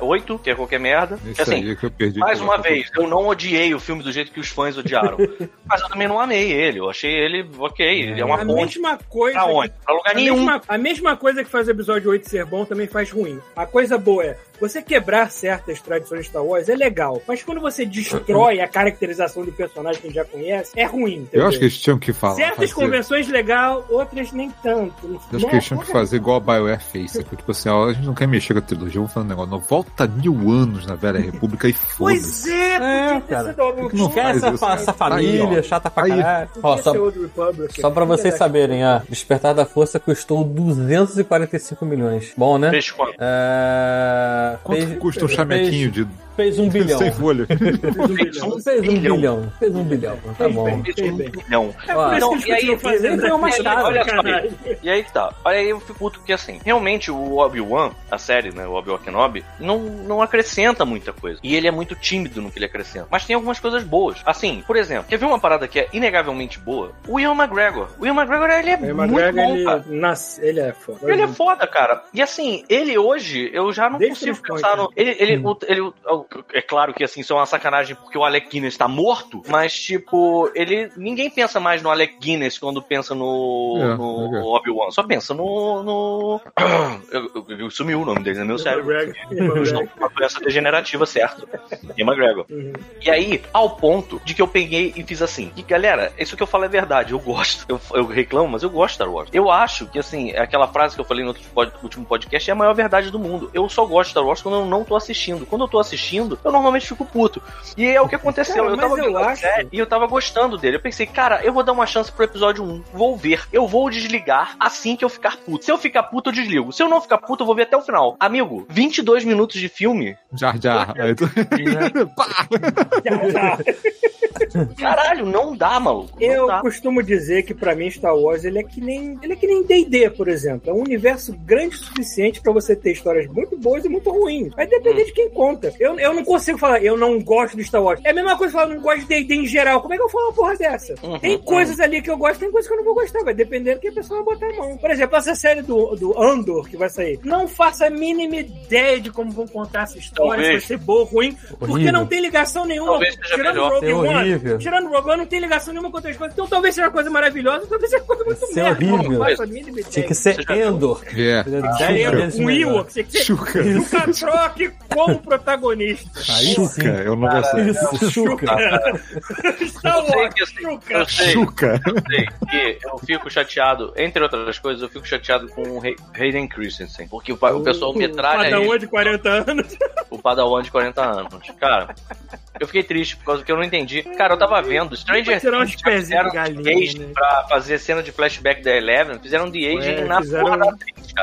8, que é qualquer merda. Isso assim, aí que eu perdi. mais uma vez, eu não odiei o filme do jeito que os fãs odiaram. *laughs* mas eu também não amei ele. Eu achei ele ok. Ele é uma a ponte. mesma coisa. Pra onde? Pra lugar A nenhum. mesma, a mesma coisa que faz o episódio 8 ser bom também faz ruim. A coisa boa é você quebrar certas tradições de Star Wars é legal, mas quando você destrói a caracterização do personagem que a gente já conhece, é ruim. Entendeu? Eu acho que eles tinham que falar. Certas fazer- convenções legal, outras nem tanto. Eu acho que eles tinham que fazer igual a BioWare fez. Tipo assim, ó, a gente não quer mexer com a trilogia, vamos fazer um negócio. Não, volta mil anos na Velha República e *laughs* foda-se. Pois é, É, cara. algo- Não isso. essa, essa família, Aí, ó. chata pra Aí. caralho. Ó, só, só pra vocês saberem, ó, Despertar da Força custou 245 milhões. Bom, né? Fez quanto? É... Quanto fez- custa um chamequinho de *laughs* Fez um bilhão. sem folha? Fez um Fez um bilhão. Fez um bilhão. Tá bom. Fez um bilhão. É Ó, por isso não, que e aí, fazendo. caralho. E que tá. Olha aí eu fico puto porque assim, realmente o Obi-Wan, a série, né, o Obi-Wan Kenobi, não, não acrescenta muita coisa. E ele é muito tímido no que ele acrescenta. Mas tem algumas coisas boas. Assim, por exemplo, quer ver uma parada que é inegavelmente boa? O Ian McGregor. O Ian McGregor, ele é O muito McGregor, bom, cara. ele, nasce, ele é foda. Ele é foda, cara. E assim, ele hoje, eu já não Desde consigo pensar no. Ele, ele, o- ele, o- é claro que assim, isso é uma sacanagem porque o Alec Guinness tá morto, mas tipo, ele. Ninguém pensa mais no Alec Guinness quando pensa no, É, no é. Obi-Wan. Só pensa no. no... *coughs* Eu, eu, eu sumiu o nome dele, né? Meu cérebro. McGregor. Eu estou com uma doença degenerativa, certo? Ian McGregor. Uhum. E aí, ao ponto de que eu peguei e fiz assim. E galera, isso que eu falo é verdade, eu gosto. Eu, eu reclamo, mas eu gosto de Star Wars. Eu acho que, assim, é aquela frase que eu falei no outro último podcast é a maior verdade do mundo. Eu só gosto de Star Wars quando eu não tô assistindo. Quando eu tô assistindo, eu normalmente fico puto. E é o que aconteceu. Cara, eu tava eu vendo a acho- série e eu tava gostando dele. Eu pensei, cara, eu vou dar uma chance pro episódio 1. Vou ver. Eu vou desligar assim que eu ficar puto. Se eu ficar puto, eu desligo. Se eu não ficar puto, eu vou ver até o final. Amigo, 22 minutos de filme Jar Jar. Aí tu... *laughs* *laughs* Caralho, não dá, maluco. Não Eu dá. costumo dizer que pra mim Star Wars ele é que nem ele é que nem D&D, por exemplo. É um universo grande o suficiente pra você ter histórias muito boas e muito ruins. Vai depender de quem conta. Eu, eu não consigo falar, eu não gosto de Star Wars. É a mesma coisa falar, eu não gosto de D&D em geral. Como é que eu falo uma porra dessa? Uhum, tem uhum. coisas ali que eu gosto, tem coisas que eu não vou gostar. Vai depender do que a pessoa vai botar a mão. Por exemplo, essa série do, do Andor que vai sair. Não faço a mínima ideia de como vão contar essa história, se vai Talvez. ser boa ou ruim, porque Horrível. não tem ligação nenhuma. Talvez seja Tirando melhor. Rogue É One, horrível. tirando Rogue One, não tem ligação nenhuma com outras coisas. Então talvez seja uma coisa maravilhosa, talvez seja uma coisa muito Isso é merda. horrível. Ideia. Tinha que ser? Endor. É. É um melhor. Ewok, tinha que ser Chuca. Chuca Troque como protagonista. *laughs* Aí Chuca, eu não gostei. Isso, Chuca. Star Eu sei Wars, que Chuca. eu sei, Chuca. eu sei que eu fico chateado, entre outras coisas, eu fico chateado com o Hay- Hayden Christensen, porque o, o pessoal metralha Cada ele, um é de 40 anos. o Padawan de 40 anos. Cara, eu fiquei triste por causa que eu não entendi. Cara, eu tava vendo Stranger Things fizeram de galinha, né? pra fazer cena de flashback da Eleven, fizeram de aging Ué, na fizeram- porra da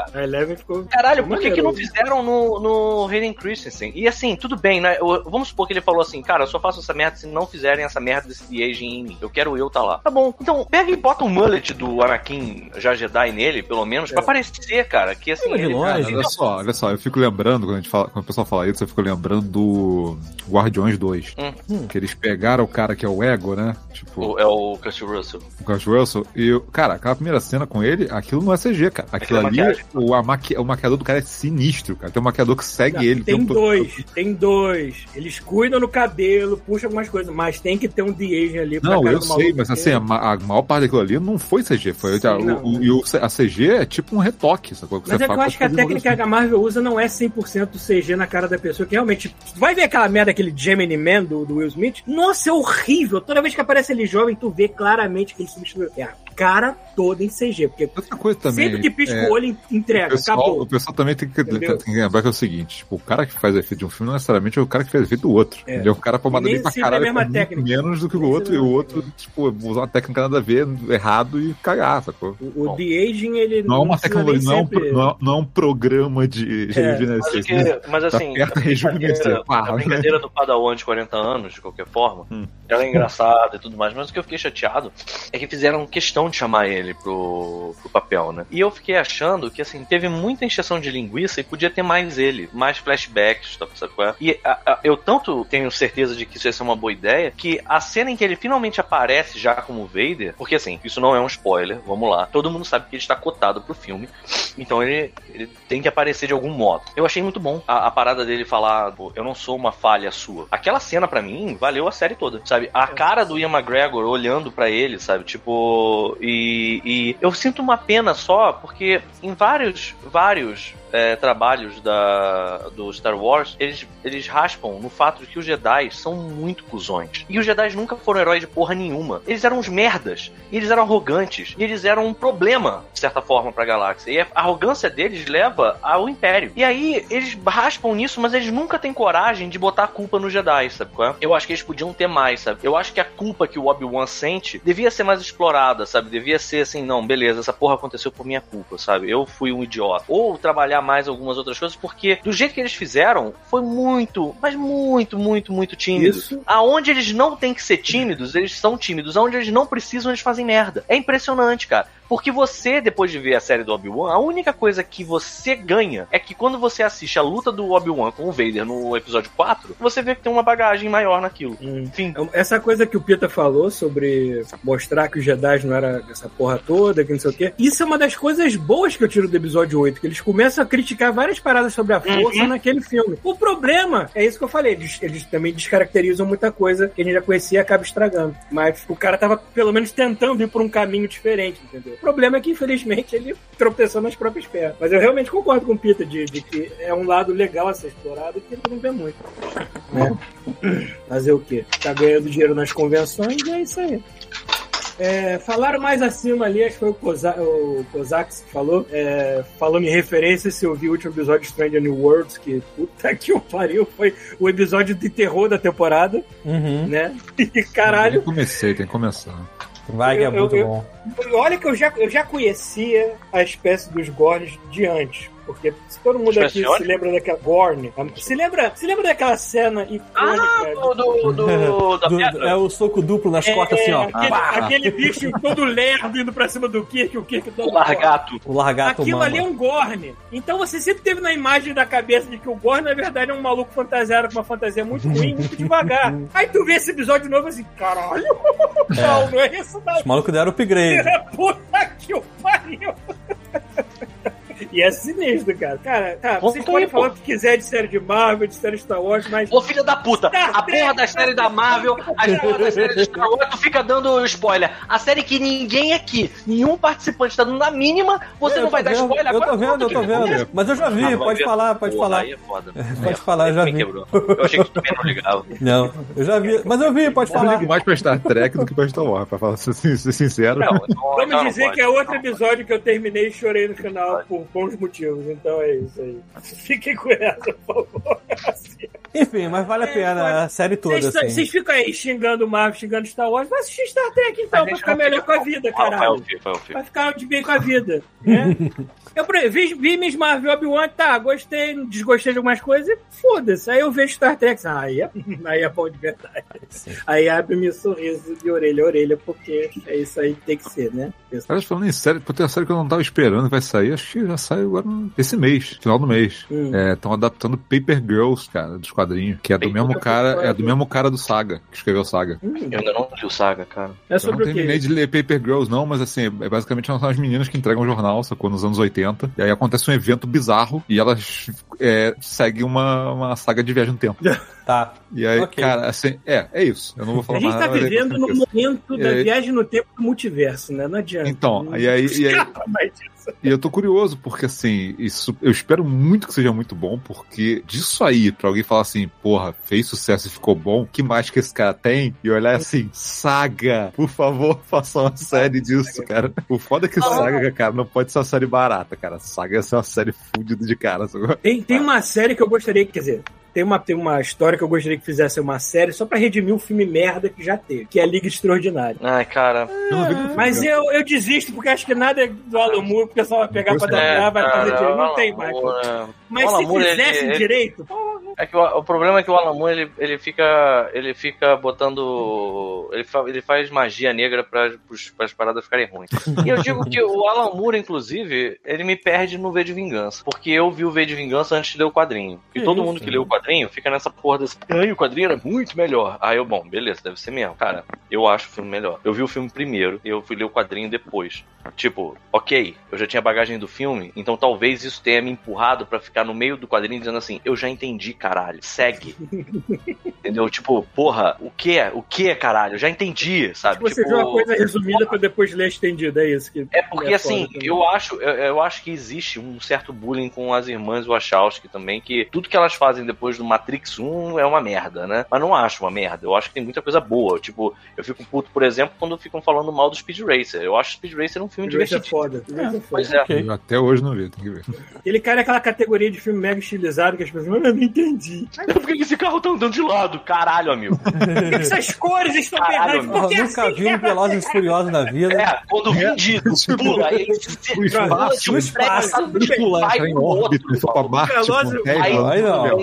cara. A Eleven ficou. Caralho, por que, que não Maneiro. fizeram no, no Hayden Christensen? E assim, tudo bem, né? Eu- vamos supor que ele falou assim, cara, eu só faço essa merda se não fizerem essa merda desse de-aging em mim. Eu quero eu tá lá. Tá bom, então pega e bota um mullet do Anakin já Jedi nele, pelo menos, pra parecer, cara, que assim... De ele- longe. Olha só, olha só, eu fico lembrando, quando, a gente fala, quando o pessoal fala isso, eu fico lembrando do Guardiões 2. Hum. Que eles pegaram o cara que é o Ego, né? Tipo, O- É o Kurt Russell. o Kurt Russell. E, cara, aquela primeira cena com ele, aquilo não é CG, cara. Aquilo Aquilo é ali maquiagem. O, a maqui, o maquiador do cara é sinistro, cara. Tem um maquiador que segue Não, ele. tem um- dois, tem dois. Eles cuidam no cabelo, puxam algumas coisas, mas tem que ter um de-aging ali pra Não, eu sei, mas assim, a, a maior parte daquilo ali não foi CG. Foi, Sim, a, o- não. o, e o- a CG é tipo um retoque, sacou? Mas é que eu acho que a técnica que a Marvel usa não é 100% CG na cara da pessoa, que realmente. Vai ver aquela merda, aquele Gemini Man do, do Will Smith? Nossa, é horrível. Toda vez que aparece ele jovem, tu vê claramente que ele substituiu. É a cara toda em CG, porque Outra coisa também. sempre que pisca é, o olho, o, entrega. pessoal, Acabou. o pessoal também tem que, tem que lembrar que é o seguinte: tipo, o cara que faz efeito de um filme não necessariamente é o cara que faz efeito do outro. É. Ele é um cara pra madeira pra é a caralho, menos do que o outro, e sempre o é outro, tipo, usar uma técnica nada a ver, errado e cagar, sacou? O, o Bom. de-aging, ele Não é uma precisa nem tecnologia, não é um, sempre- não é- não é um programa de É, Mas, o rejuvenescência. mas assim, perto a de rejuvenescer, brincadeira, a brincadeira do Padawan de 40 anos, de qualquer forma, Hum. ela é engraçada e tudo mais, mas o que eu fiquei chateado é que fizeram questão de chamar ele pro, pro papel, né? E eu fiquei achando que, assim, teve muita encheção de linguiça e podia ter mais ele, mais flashbacks, tá, sabe qual é? E a- a- eu tanto tenho certeza de que isso ia ser uma boa ideia, que a cena em que ele finalmente aparece já como Vader, porque assim, isso não é um spoiler, vamos lá, todo mundo sabe que ele está cotado pro filme, então ele, ele tem que aparecer de algum modo. Eu achei muito bom a, a parada dele falar, eu não sou uma falha sua. Aquela cena pra mim valeu a série toda, sabe? A cara do Ian McGregor olhando pra ele, sabe? Tipo, e, e eu sinto uma pena só porque em vários, vários é, trabalhos da, do Star Wars, eles, eles raspam no fato de que os Jedi são muito cuzões. E os Jedi nunca foram heróis de porra nenhuma. Eles eram uns merdas. Eles eram arrogantes. E eles eram um problema, de certa forma, pra galáxia. E a arrogância deles leva ao Império. E aí, eles raspam nisso, mas eles nunca têm coragem de botar a culpa nos Jedi, sabe qual é? Eu acho que eles podiam ter mais, sabe? Eu acho que a culpa que o Obi-Wan sente devia ser mais explorada, sabe? Devia ser assim, não, beleza, essa porra aconteceu por minha culpa, sabe? Eu fui um idiota. Ou trabalhar mais algumas outras coisas, porque do jeito que eles fizeram, foi muito, mas muito, muito, muito tímido. Isso. Aonde eles não têm que ser tímidos, eles são tímidos. Aonde eles não precisam, eles fazem merda. É impressionante, cara. Porque você, depois de ver a série do Obi-Wan, a única coisa que você ganha é que quando você assiste a luta do Obi-Wan com o Vader no episódio 4, você vê que tem uma bagagem maior naquilo. Hum. Enfim. Essa coisa que o Pita falou sobre mostrar que os Jedi não era essa porra toda, que não sei o quê. Isso é uma das coisas boas que eu tiro do episódio 8, que eles começam a criticar várias paradas sobre a força Uhum. naquele filme. O problema é isso que eu falei, eles, eles também descaracterizam muita coisa que a gente já conhecia e acaba estragando. Mas o cara tava pelo menos tentando ir por um caminho diferente, entendeu? O problema é que, infelizmente, ele tropeçou nas próprias pernas. Mas eu realmente concordo com o Pita de, de que é um lado legal a ser explorado que ele não vê muito. Né? Fazer o quê? Tá ganhando dinheiro nas convenções e é isso aí. É, falaram mais acima ali, acho que foi o, Koza, o Kozaks que falou, é, falando em referência, se eu vi o último episódio de Stranger New Worlds, que puta que o pariu, foi o episódio de terror da temporada, Uhum. né? *laughs* E caralho, Eu comecei, tem que começar. Vai que é Eu- muito eu- bom. olha que eu já, eu já conhecia a espécie dos Gorns de antes. Porque se todo mundo Espécie aqui se lembra daquela Gorn, se lembra, se lembra daquela cena icônica Ah, do, do, *laughs* do- da Do- pedra. é o soco duplo nas É, costas, assim, ó. Aquele, aquele bicho todo lerdo indo pra cima do Kirk, o Kirk todo. O largato. O largato Aquilo mama. ali é um Gorn. Então você sempre teve na imagem da cabeça de que o Gorn, na verdade, é um maluco fantasiado com uma fantasia muito ruim, muito *laughs* devagar. Aí tu vê esse episódio novo assim, caralho, não, *laughs* não é isso não. Os malucos deram upgrade. Puta que o pariu. E é sinistro, cara. Cara, tá, vocês podem aí, falar pô. o que quiser de série de Marvel, de série Star Wars, mas. Ô filha da puta, a porra da série da Marvel, a porra da série de Star Wars, tu fica dando spoiler. A série que ninguém aqui, nenhum participante tá dando na mínima, você Eu não vai dar vendo, spoiler Eu agora? tô vendo, eu tô vendo. Mas eu já vi, Ah, pode ver. falar, pode Porra, falar. Aí é foda. *laughs* Pode falar, eu já vi. quebrou. Eu achei que tu também não ligava. Não, eu já vi. Mas eu vi, pode Eu falar. ligo mais pra Star Trek do que pra Star Wars, pra falar, ser, sincero. Não, então, Vamos não dizer que é outro episódio que eu terminei e chorei no final por bons motivos. Então é isso aí. Fiquem com essa, por favor. Enfim, mas vale a É, pena pode- a série toda, Vocês assim. vocês ficam aí xingando o Marvel, xingando Star Wars, vai assistir Star Trek então, A pra ficar melhor fica- com a vida, caralho. vai ouvir. Vai ficar de bem com a vida, né? *laughs* Eu por exemplo, vi, vi Miss Marvel Obi-Wan, tá, gostei, desgostei de algumas coisas, e foda-se. Aí eu vejo Star Trek, ah, aí é, *laughs* aí é bom de verdade. Aí abre meu sorriso de orelha a orelha, porque é isso aí que tem que ser, né? Cara, falando em série, tem uma série que eu não tava esperando que vai sair, acho que já sai sai agora esse mês, final do mês. Hum. Estão adaptando Paper Girls, cara, dos quadrinhos, que é do Paper mesmo cara, é é do mesmo cara do Saga, que escreveu Saga. Hum, Eu ainda não li o Saga, cara. é Eu não sobre o terminei quê? de ler Paper Girls, não, mas assim, é basicamente são as meninas que entregam jornal, sacou? Nos anos 80. E aí acontece um evento bizarro e elas é, seguem uma, uma saga de viagem no tempo. *laughs* Tá. E aí, Ok. cara, assim, é, é isso. Eu não vou falar A gente mais tá nada. mas é vivendo no momento da É. viagem no tempo do multiverso, né? Não adianta. Então, e aí, e aí, E eu tô curioso, porque assim, isso eu espero muito que seja muito bom, porque disso aí, pra alguém falar assim, porra, fez sucesso e ficou bom, que mais que esse cara tem? E olhar assim, saga, por favor, *laughs* faça uma série disso, cara. O foda é que saga, cara, não pode ser uma série barata, cara. Saga é ser uma série fudida de cara? Tem, tem uma série que eu gostaria, quer dizer, tem uma, tem uma história que eu gostaria que fizesse uma série só pra redimir o filme merda que já teve, que é a Liga Extraordinária. Ai, cara. Não vi nenhum Mas eu, eu desisto porque acho que nada é do Alan Moore, o pessoal vai pegar pra dar vai fazer cara, direito. o Não tem mais. É- Mas se Moore, ele- fizessem ele- direito, É que o, o problema é que o Alan Moore, ele, ele fica. Ele fica botando. Ele, fa- ele faz magia negra para as paradas ficarem ruins. E eu digo que o Alan Moore, inclusive, ele me perde no V de Vingança. Porque eu vi o V de Vingança antes de ler o quadrinho. E Que todo isso, mundo que lê o quadrinho fica nessa porra desse. Ai, o quadrinho era muito melhor. Aí eu, bom, beleza, deve ser mesmo. Cara, eu acho o filme melhor. Eu vi o filme primeiro e eu fui ler o quadrinho depois. Tipo, ok, eu já tinha bagagem do filme, então talvez isso tenha me empurrado pra ficar no meio do quadrinho dizendo assim: eu já entendi, caralho, segue. Entendeu? Tipo, porra, o que é? O que é, caralho? Eu já entendi, sabe? você tipo, viu uma coisa resumida pra depois ler estendida, é isso que é porque é assim, também. eu acho, eu, eu acho que existe um certo bullying com as irmãs Wachowski também, que tudo que elas fazem depois do Matrix 1 é uma merda, né? Mas não acho uma merda, eu acho que tem muita coisa boa. Tipo, eu fico puto, por exemplo, quando ficam falando mal do Speed Racer. Eu acho Speed Racer um filme Speed Racer é divertido. foda. Speed Racer é foda. Pois é. Ok. Eu até hoje não vi, tem que ver. Ele cai naquela categoria de filme mega estilizado que as pessoas, "Ah, eu não entendi. Por que esse carro tá andando de lado? Caralho, amigo. Por *laughs* que essas cores estão erradas? que Nunca assim? vi um Velozes e Furiosos na vida. É, quando o Vin Diesel *laughs* pula, aí ele se O espaço, de um o espaço, pula, vai pro órbita, pra. Aí, não.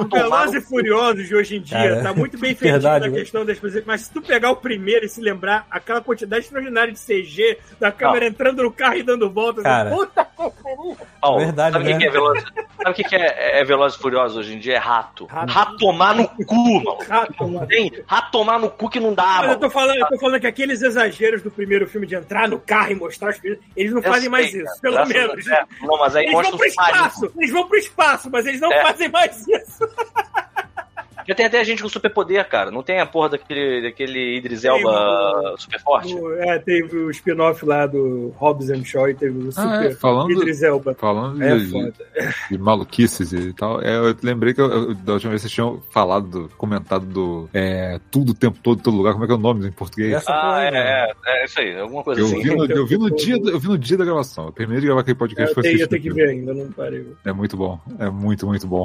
O Velozes e Furiosos de hoje em dia Cara, tá muito bem feito na né? questão das coisas. Mas se tu pegar o primeiro e se lembrar aquela quantidade extraordinária de CG, da câmera entrando no carro e dando voltas, Cara. puta pariu. Paulo, Verdade, sabe o né? que que é Velozes? Sabe o que que é, é Velozes e Furiosos hoje em dia? É rato. Rato. Rato tomar no cu, mano. Rato, mano. Tem rato tomar no cu que não dá, Mas eu tô, falando, eu tô falando que aqueles exageros do primeiro filme de entrar no carro e mostrar os filhos, eles não Eu fazem mais sei, isso, cara. pelo Graças menos. É, não, mas aí Eles vão pro espaço, eles vão pro espaço, mas eles não É. fazem mais isso. *laughs* Já tem até gente com superpoder, cara. Não tem a porra daquele, daquele Idris Tem, Elba super forte? O- é, teve o spin-off lá do Hobbs and Shaw e teve o Ah, Super é, falando- Idris Elba. Falando É de, foda. de maluquices e tal, é, eu lembrei que eu- eu- da última vez vocês tinham falado, do, comentado do é, tudo o tempo todo, todo lugar. Como é que é o nome em português? Essa Ah, né? é, é, é isso aí, alguma coisa Eu assim. vi, no, eu, vi no dia, do- eu vi no dia da gravação. Eu terminei de gravar aquele podcast Eu foi tenho, eu tenho que o ver ainda, não parei. É muito bom. É muito, muito bom.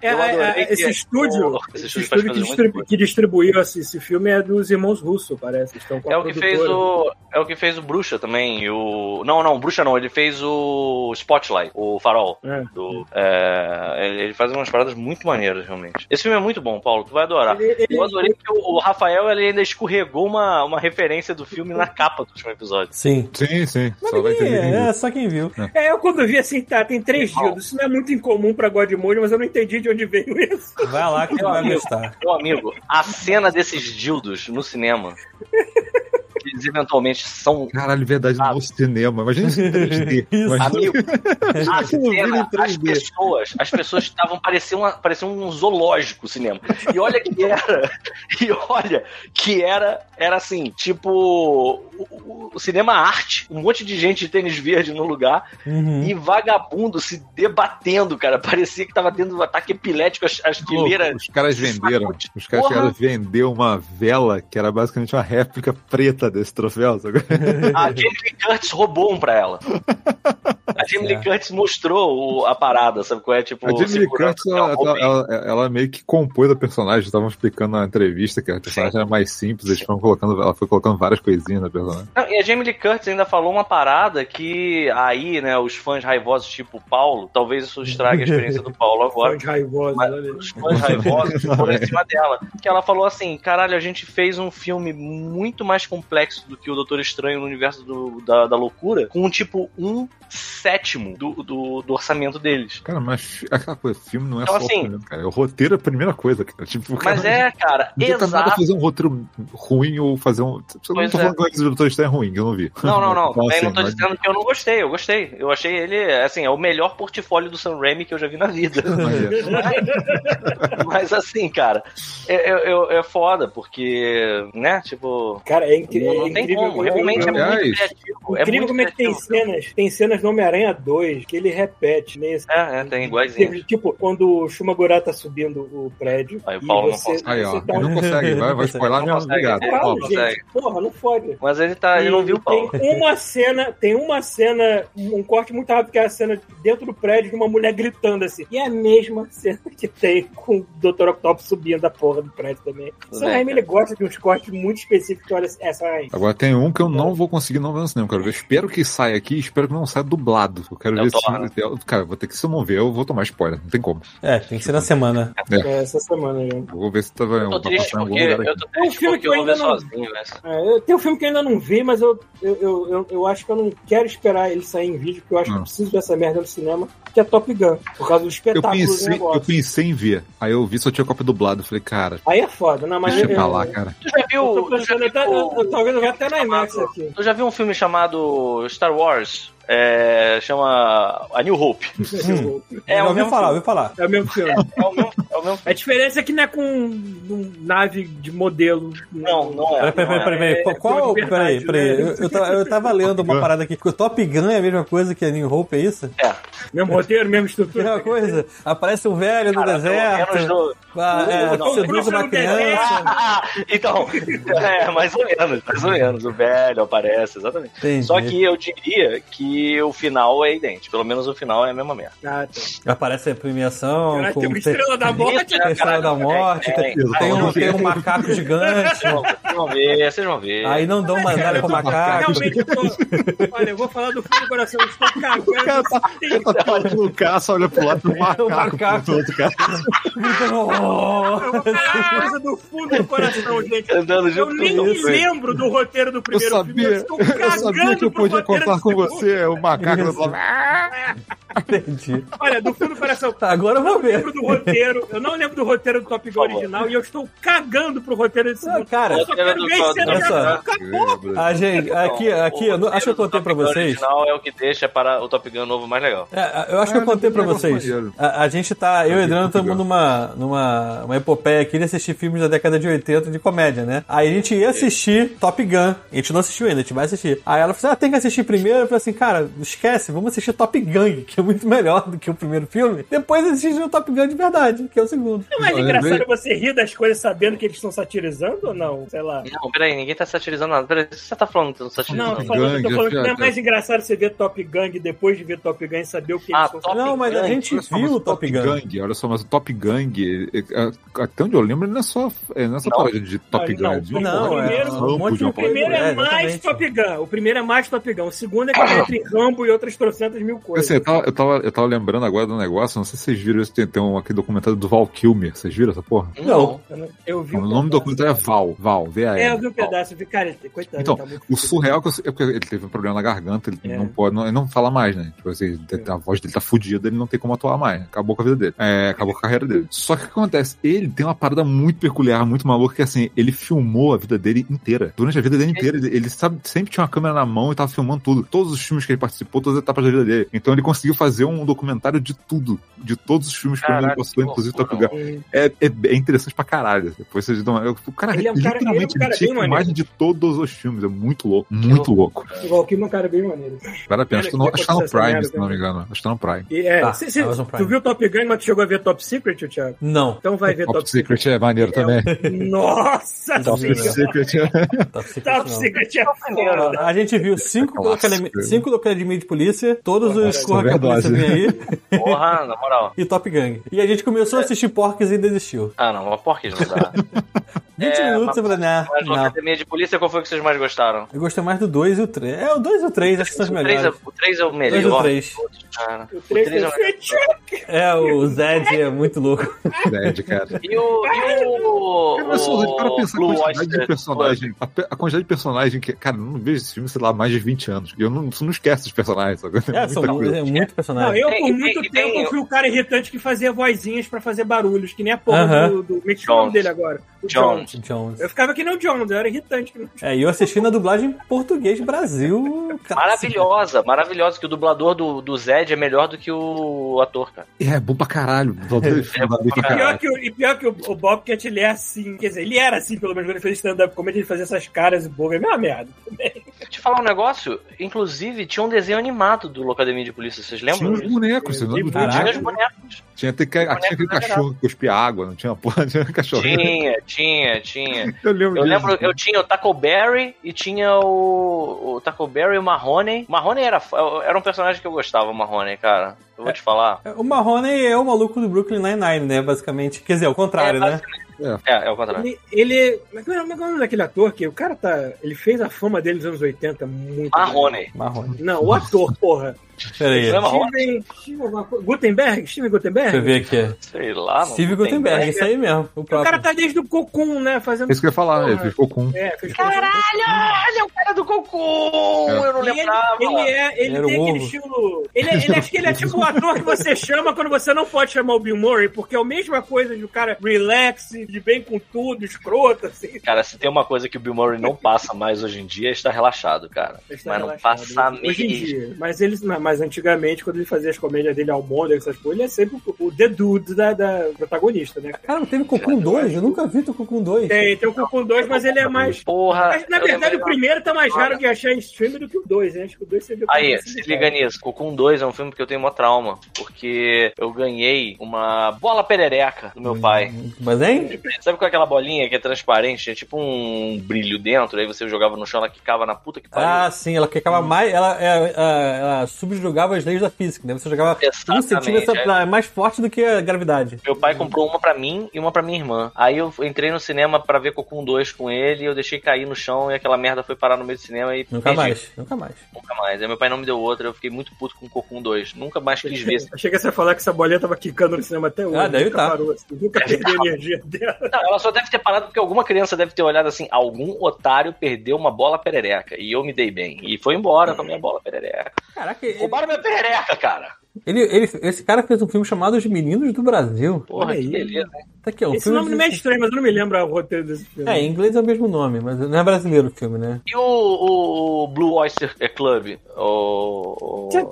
É, Eu adorei *laughs* é, que esse é- estúdio, esse esse estúdio que, distribu- que distribuiu esse, esse filme é dos irmãos Russo, parece. Estão É o que fez o. É o que fez o Bruxa também. e O. Não, não, Bruxa não, ele fez o Spotlight, o Farol. É. Do, é, ele, ele faz umas paradas muito maneiras, realmente. Esse filme é muito bom, Paulo, tu vai adorar. Ele- ele- Eu adorei que o, o Rafael ele ainda escorregou uma, uma referência do filme na capa do último episódio. Sim. Sim, sim. Só vai entender quem É, viu. é, só quem viu. É, eu quando vi assim, tá, tem três dildos. Isso não é muito incomum pra Godmode, mas eu não entendi de onde veio isso. Vai lá que tu vai gostar. Meu amigo, a cena desses dildos no cinema. Eles eventualmente são. Caralho, verdade, Ah. no cinema. Imagina isso em 3D. *laughs* Isso. Imagina- Amigo, a cena, as 3D. pessoas, as pessoas estavam parecendo, uma- parecia um zoológico o cinema. E olha que era, *laughs* e olha que era, era assim, tipo o, o- o cinema arte, um monte de gente de tênis verde no lugar Uhum. e vagabundo se debatendo, cara. Parecia que tava tendo um ataque epilético, as, as fileiras. Os caras venderam. Os caras Porra. chegaram a vender uma vela que era basicamente uma réplica preta desse troféu. Sabe? *laughs* A Jamie Lee Curtis roubou um pra ela. A Jamie Lee Certo. Curtis mostrou o- a parada, sabe qual é? Tipo, A Jamie Lee Curtis, ela, ela- ela- ela meio que compôs a personagem. Estavam explicando na entrevista que a personagem era mais simples. Eles foram colocando, ela foi colocando várias coisinhas na personagem. Não, e a Jamie Lee Curtis ainda falou uma parada que aí, né, os fãs raivosos tipo o Paulo, talvez isso estrague a experiência do Paulo *laughs* agora. Fãs raivosos, Mas os fãs raivosos foram em *laughs* cima dela. Que ela falou assim: caralho, a gente fez um filme muito mais complexo multiverso do que o Doutor Estranho no universo do- da, da loucura, com tipo um sétimo do, do, do orçamento deles. Cara, mas aquela coisa, filme não é Então, só assim- cara. O roteiro é a primeira coisa, cara. Tipo, Mas cara, é, cara, Não adianta nada exato. fazer um roteiro ruim ou fazer um. Eu não Pois tô é. falando que o Doutor Estranho é ruim, que eu não vi. Não, não, não. *laughs* Então, assim, não tô mas- dizendo que eu não gostei. Eu gostei. Eu achei ele, assim, é o melhor portfólio do Sam Raimi que eu já vi na vida. *laughs* Mas é. *laughs* Mas assim, cara, é, é, é- é foda, porque, né, tipo. Cara, é, incri- Não, é não tem incrível. como, realmente é muito Aliás, criativo. É incrível muito como é que tem cenas, tem cenas no Homem-Aranha 2 que ele repete nesse. É, é, tem iguaizinho. Tipo, quando o Shumagura tá subindo o prédio. Aí o Paulo não você, consegue. Aí, ó. tá Ele não consegue, vai, vai spoiler Não mesmo. consegue, Obrigado. é. Paulo. não gente. consegue. Porra, não fode. Mas ele tá. Ele não viu o Paulo. Tem uma cena, tem uma cena, um corte muito rápido, que é a cena dentro do prédio de uma mulher gritando assim. E é a mesma cena que tem com o Dr. Octopus subindo a porra do prédio também. O Sam Raimi, ele gosta de uns cortes muito específicos. Olha, essa aí. Agora tem um que eu não vou conseguir não ver no cinema. Quero ver. Espero que saia aqui, espero que não saia dublado. Eu quero É o ver Thor, né? se. eu- Cara, vou ter que, se eu não ver, eu vou tomar spoiler. Não tem como. É, tem que ser na semana. É, essa semana já. Eu vou ver se tava Eu tô triste porque eu tô É um triste filme porque que eu eu vou ver ainda não- sozinho, né? É, eu- tem um filme que eu ainda não vi, mas eu, eu, eu, eu, eu acho que eu não quero esperar ele sair em vídeo, porque eu acho que Hum. eu preciso dessa merda no cinema, que é Top Gun, por causa do Eu espetáculo do pensei, eu pensei em ver. Aí eu vi, só tinha cópia dublado. Eu falei, cara, Aí é foda, não, mas deixa eu, pra lá, eu, cara. Tu já eu viu. tô Tu já pensando, até, eu, eu, viu, talvez eu até na IMAX aqui. tu já viu um filme chamado Star Wars? É, chama A New Hope. Hum. É eu o ouvi mesmo falar, filme. ouvi falar. É o mesmo filme. *laughs* É o mesmo, é o mesmo A diferença é que não é com um nave de modelo. Não, não é. Peraí, peraí, não peraí, peraí. é, Qual, é peraí, peraí. né? Eu, eu, tava, eu tava lendo uma parada aqui. O Top Gun é a mesma coisa que a New Hope, é isso? É. Mesmo roteiro, mesma estrutura. Mesma coisa. Aparece um velho no Cara, deserto. do- ah, é, O Tom seduz uma criança. Ah, *laughs* então, é, mais ou menos, mais ou menos. O velho aparece, exatamente. Entendi. Só que eu diria que o final é idêntico. Pelo menos o final é a mesma merda. Ah, tá. Aparece a premiação. Caralho, com tem uma estrela da morte. A estrela da morte, tem, tem, tem. tem um, tem um macaco gigante. Vocês vão ver, vocês vão ver. Aí não dão medalha pro macaco. Realmente, eu tô... Olha, eu vou falar do fundo do coração. Eu estou cagando. Sim. Tá falando no caça, olha pro lado do *laughs* macaco. macaco. pro outro cara. Oh! *laughs* Eu vou falar coisa do fundo do coração, gente. Andando Eu nem me lembro do roteiro do Eu primeiro filme. sabia, estou eu sabia cagando que eu pro podia contar com segundo. O macaco Isso. *laughs* Entendi. Olha, do fundo do coração. Agora eu Eu vou não ver. lembro do roteiro. Eu não lembro do roteiro do Top Gun original e eu estou cagando pro roteiro desse Ah, cara, eu só quero ver cena acabou. a gente, aqui, aqui, eu não- acho que eu contei pra O vocês. original é o que deixa para o Top Gun novo mais legal. É, eu acho que eu Ah, contei pra vocês. A, a gente tá, eu e Ah, Adriano estamos numa, numa uma epopeia aqui de assistir filmes da década de 80 de comédia, né? Aí a gente ia assistir Top Gun. A gente não assistiu ainda, a gente vai assistir. Aí ela falou assim: ah, tem que assistir primeiro. Eu falei assim, cara, esquece, vamos assistir Top Gun, que é muito melhor do que o primeiro filme. Depois assistir o Top Gun de verdade, que é o segundo. É mais engraçado você rir das coisas sabendo que eles estão satirizando ou não? Sei lá. Não, peraí, ninguém tá satirizando nada. Peraí, o que você tá falando que não tá satirizando? Não, tô Top falando, tô Gun, falando que não é mais engraçado você ver Top Gun depois de ver Top Gun e saber o que Ah, eles estão Top não, mas a Gun, gente viu o o Top Gun. Gang, olha só, mas o Top Gang, é- é- até onde eu lembro, ele não é só, é, não é só Não. paródia de Top Não, Gun. não, é de não, de é de uma O primeiro é, É, mais. Top Gun. O primeiro é mais Top Gun. O segundo é *coughs* que em Rambo e outras trocentas mil coisas. Assim, eu, tava, eu, tava, eu tava lembrando agora do negócio, não sei se vocês viram isso, tem, tem um aqui documentário do Val Kilmer, vocês viram essa porra? Não. Eu não- Eu vi O um nome do documentário é Val, Val, V-A-L. É, eu vi um pedaço. Eu vi, cara, coitado. Então, tá O surreal é que eu- é porque ele teve um problema na garganta, ele É. não pode, não, ele não fala mais, né? Tipo assim, a voz dele tá fudida, ele não tem como atuar mais. Acabou com a vida dele. É, acabou com a carreira dele. Só que o que acontece? Ele tem uma parada muito peculiar, muito maluca, que assim, ele filmou a vida dele inteira. Durante a vida dele inteira, ele, ele sabe, sempre tinha uma câmera na mão e tava filmando tudo. Todos os filmes que ele participou, todas as etapas da vida dele. Então ele conseguiu fazer um documentário de tudo. De todos os filmes que ele passou, que inclusive Top Gun. É, é, é interessante pra caralho. Depois vocês dão. eu- O cara, Ele é um cara- ele é um literalmente, cara maneiro. filmagem de todos os filmes. É muito louco. Muito louco. Igual o Kim é um cara bem maneiro. Vale a pena. Acho que, no, Olha, acho que tá no Prime, se não me engano. Acho que tá no Prime. E, é, Tá, cê- cê- tu viu Top Gun, mas tu chegou a ver Top Secret, ô, Thiago? Não. Então vai ver Top, Top, Secret é maneiro também. Nossa Top senhora! Secret é. Top Secret, Top não. Secret é. A gente viu cinco academia, cinco do Academia de Polícia, todos os Isso é Corra que a Polícia vem aí, Porra, na moral. *laughs* e Top Gang. E a gente começou a assistir Porques e desistiu. Ah, não, uma porca não dá. 20 *laughs* É, minutos mas- eu falei, nah, Mas na não. academia de polícia, qual foi que vocês mais gostaram? Eu gostei mais do 2 e o 3. É, o 2 e o 3, acho que são os O 3 é, melhores. o três é o Dois melhor. de todos, cara. O 3 três é o foi É, o Zed é muito louco. Dead, cara. E o. E o. Cara, mas só, para pensar a quantidade de personagem. A, quantidade de personagem que. Cara, eu não vejo esse filme, sei lá, há mais de 20 anos. E eu não, não esquece os personagens, sabe? É, são Muita coisa. é muito Não, personagem. eu por muito tem- tempo tem- fui o cara irritante que fazia vozinhas pra fazer barulhos, que nem a porra Aham. do, do. Como é que chama o nome Jones. dele agora? Jones. Jones. Jones. Eu ficava que nem o Jones, eu era irritante. Que não... É, e eu assisti na dublagem em português Brasil. Maravilhosa, maravilhosa, que o dublador do, do Zed é melhor do que o ator, cara. É, bom pra caralho. É filme bom pra pra Pior caralho. que, o, e pior que o, o Bobcat, ele é assim, quer dizer, ele era assim, pelo menos quando ele fez stand-up comedy, ele fazia essas caras e boca, é a mesma merda. Deixa eu te falar um negócio, inclusive tinha um desenho animado do Locademia de Polícia, vocês Tinha lembram uns disso? bonecos, você não Tinha Tinha os bonecos. Tinha, até que, tinha aquele cachorro que cuspia água, não tinha porra, *laughs* tinha cachorro. Tinha, tinha, tinha. *laughs* Eu lembro Eu lembro, eu tinha o Taco Berry e tinha o, o Taco Berry e o Marrone. Marrone era, era um personagem que eu gostava, o Marrone, cara. Eu vou te falar. O Marrone é o maluco do Brooklyn Nine-Nine, né? Basicamente. Quer dizer, ao contrário, É, né? É, é o contrário. Ele, ele. Mas como é como é o nome daquele ator que o cara tá. Ele fez a fama dele nos anos 80 muito. Marrone. Marrone. Não, o ator, porra. Peraí, Não é? Steven, Steven Gutenberg? Steven deixa eu Gutenberg? ver aqui. Sei lá, Steve não tem Gutenberg, isso aí mesmo. O O cara tá desde o Cocum, né? Fazendo. É isso que eu ia falar, ele Porra. ficou com. É, fez Caralho, ele é o cara do Cocô! É. Eu não E ele, lembrava. ele é, ele Era tem o aquele ovo. estilo. Ele, é- ele acho que ele é *laughs* tipo o ator que você chama quando você não pode chamar o Bill Murray, porque é a mesma coisa de o cara relax, de bem com tudo, escroto, assim. Cara, se tem uma coisa que o Bill Murray não passa mais hoje em dia, é estar relaxado, cara. Ele tá Mas não relaxado. passa Hoje em mesmo. dia. Mas, eles, mas antigamente, quando ele fazia as comédias dele ao mundo, essas coisas, ele é sempre o, o The Dude da, da protagonista, né? Cara, não teve Cocum 2? Eu nunca vi o Cocum 2. Tem, tem o Cocum 2, mas ele é mais. Porra. Mas, na verdade, o primeiro tá mais raro de achar em streaming do que o 2, né? Acho que o 2 você viu Aí, como se liga cara. nisso. Cocum 2 é um filme que eu tenho uma trauma. Porque eu ganhei uma bola perereca do meu pai. Mas, hein? Sabe com aquela bolinha que é transparente? É tipo um brilho dentro. Aí você jogava no chão, ela quicava na puta que pariu. Ah, sim, ela ficava mais. Ela, ela, ela, ela subjugava as leis da física, né? Você jogava um Exatamente, centímetro é. mais forte do que a gravidade. Meu pai comprou uma pra mim e uma pra minha irmã. Aí eu entrei no cinema pra ver Cocum 2 com ele, eu deixei cair no chão e aquela merda foi parar no meio do cinema e Nunca perdi. mais, nunca mais. Nunca mais. Aí meu pai não me deu outra, eu fiquei muito puto com Cocum 2. Nunca mais quis ver. *laughs* Achei que você ia falar que essa bolinha tava quicando no cinema até hoje. Ah, deve nunca tá. parou, assim, nunca perdeu a energia dela. Não, ela só deve ter parado porque alguma criança deve ter olhado assim, algum otário perdeu uma bola perereca. E eu me dei bem. E foi embora com a minha bola perereca. Caraca, ele, Roubaram minha perereca, cara. ele, ele- esse cara fez um filme chamado Os Meninos do Brasil. Porra, Olha que aí. beleza. hein? Tá aqui, ó. um Esse filme nome de- não é estranho, mas eu não me lembro o roteiro desse filme. É, em inglês é o mesmo nome, mas não é brasileiro o filme, né? E o, o Blue Oyster Club? O. é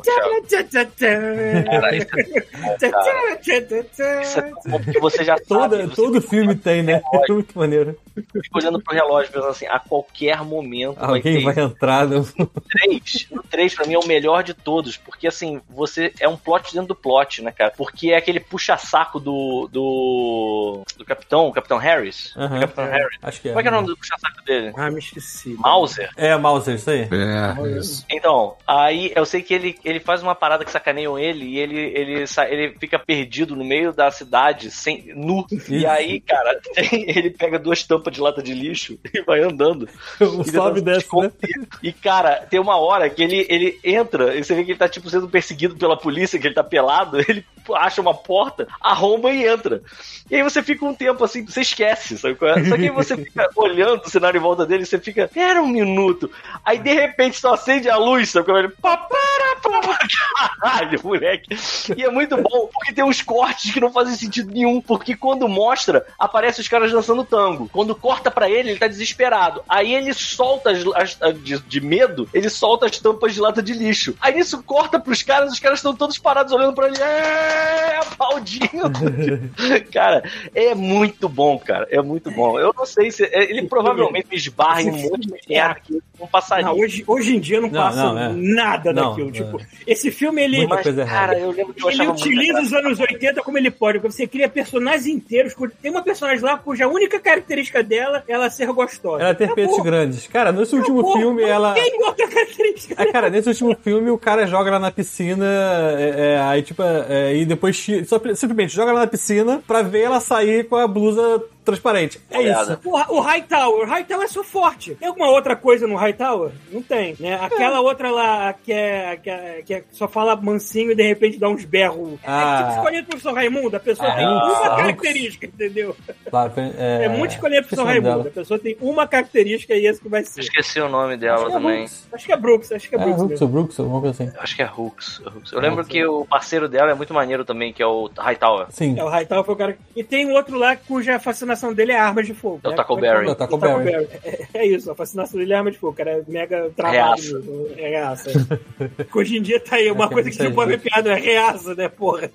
é porque você já Toda, sabe, você todo filme tem, né? É muito *laughs* maneiro. fica olhando pro relógio pensando assim, a qualquer momento vai Alguém ter vai entrar. *laughs* No... o 3. O 3 pra mim é o melhor de todos, porque assim, você é um plot dentro do plot, né, cara? Porque é aquele puxa-saco do, do do Capitão, o Capitão Harris. Aham. Capitão Harris. Acho que é. Como é que é o nome do puxa-saco dele? Ah, me esqueci. Mauser. É, Mauser, isso aí. É, isso. Então, aí eu sei que ele, ele faz uma parada que sacaneiam ele e ele, ele, ele fica perdido no meio da cidade, sem, nu. E Isso. aí, cara, *laughs* tem- ele pega duas tampas de lata de lixo *laughs* e vai andando. E *laughs* sobe e tentando desce, né? E, cara, tem uma hora que ele, ele entra e você vê que ele tá, tipo, sendo perseguido pela polícia, que ele tá pelado, ele acha uma porta, arromba e entra. E aí você fica um tempo assim, você esquece, sabe é? Só que aí você fica olhando o cenário em volta dele e você fica, pera um minuto. Aí de repente só acende a luz, sabe qual é? Ele, "Pá, para, para, caralho, moleque. E é muito bom, porque tem uns cortes que não fazem sentido nenhum, porque quando mostra, aparece os caras dançando tango. Quando corta pra ele, ele tá desesperado. Aí ele solta as, as- as- de, de medo, ele solta as tampas de lata de lixo. Aí nisso corta pros caras, os caras estão todos parados olhando pra ele, é, aplaudindo. *laughs* cara, é muito bom, cara. É muito bom. Eu não sei se. Ele provavelmente esbarra em um monte de merda que não passaria. Não, hoje, hoje em dia não, Não, passa não, é. Nada Não, daquilo. é. Tipo, esse filme, ele, Muita Mas, coisa cara, errada. eu lembro que eu ele utiliza os anos 80 como ele pode. porque Você cria personagens inteiros. Tem uma personagem lá cuja única característica dela é ela ser gostosa. Ela ter peitos Acabou. grandes. Cara, nesse último Acabou. filme, Não ela. Tem outra característica. Ah, cara, nesse último filme o cara joga ela na piscina, é, é, aí tipo, é, e depois só, simplesmente joga ela na piscina pra ver ela sair com a blusa transparente. É Olhada. isso. O, o Hightower, o Hightower é só forte. Tem alguma outra coisa no Hightower? Não tem, né? Aquela outra lá que é, que é, que é- só fala mansinho e de repente dá uns berros. Ah. É tipo escolher o professor Raimundo, a pessoa Ah, tem Hux, uma característica, entendeu? Claro, É, muito escolher o esqueci professor Raimundo. dela. A pessoa tem uma característica e esse que vai ser. Esqueci o nome dela Acho é também. Brooks. Acho que é Brooks, acho que é É, Brooks. Hooks mesmo. ou Brooks, alguma coisa assim. Acho que é Hooks. Hooks. Eu lembro que o parceiro dela é muito maneiro também, que é o Hightower. Sim. É, o Hightower foi o cara. E tem um outro lá cuja fascinação dele é armas de fogo. É o né? Taco Como é que? É Taco Berry. Berry. É, é isso, a fascinação dele é arma de fogo. O cara é mega travado. Reaça. É reaça. Que Hoje em dia tá aí uma É, coisa que não pode ver piada, é reaça, né, porra?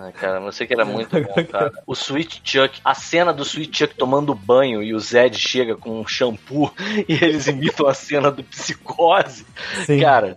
Ai, cara, eu sei que era muito *laughs* bom, cara. O Sweet Chuck, a cena do Sweet Chuck tomando banho e o Zed chega com um shampoo *laughs* e eles imitam a cena do Psicose. Sim. Cara,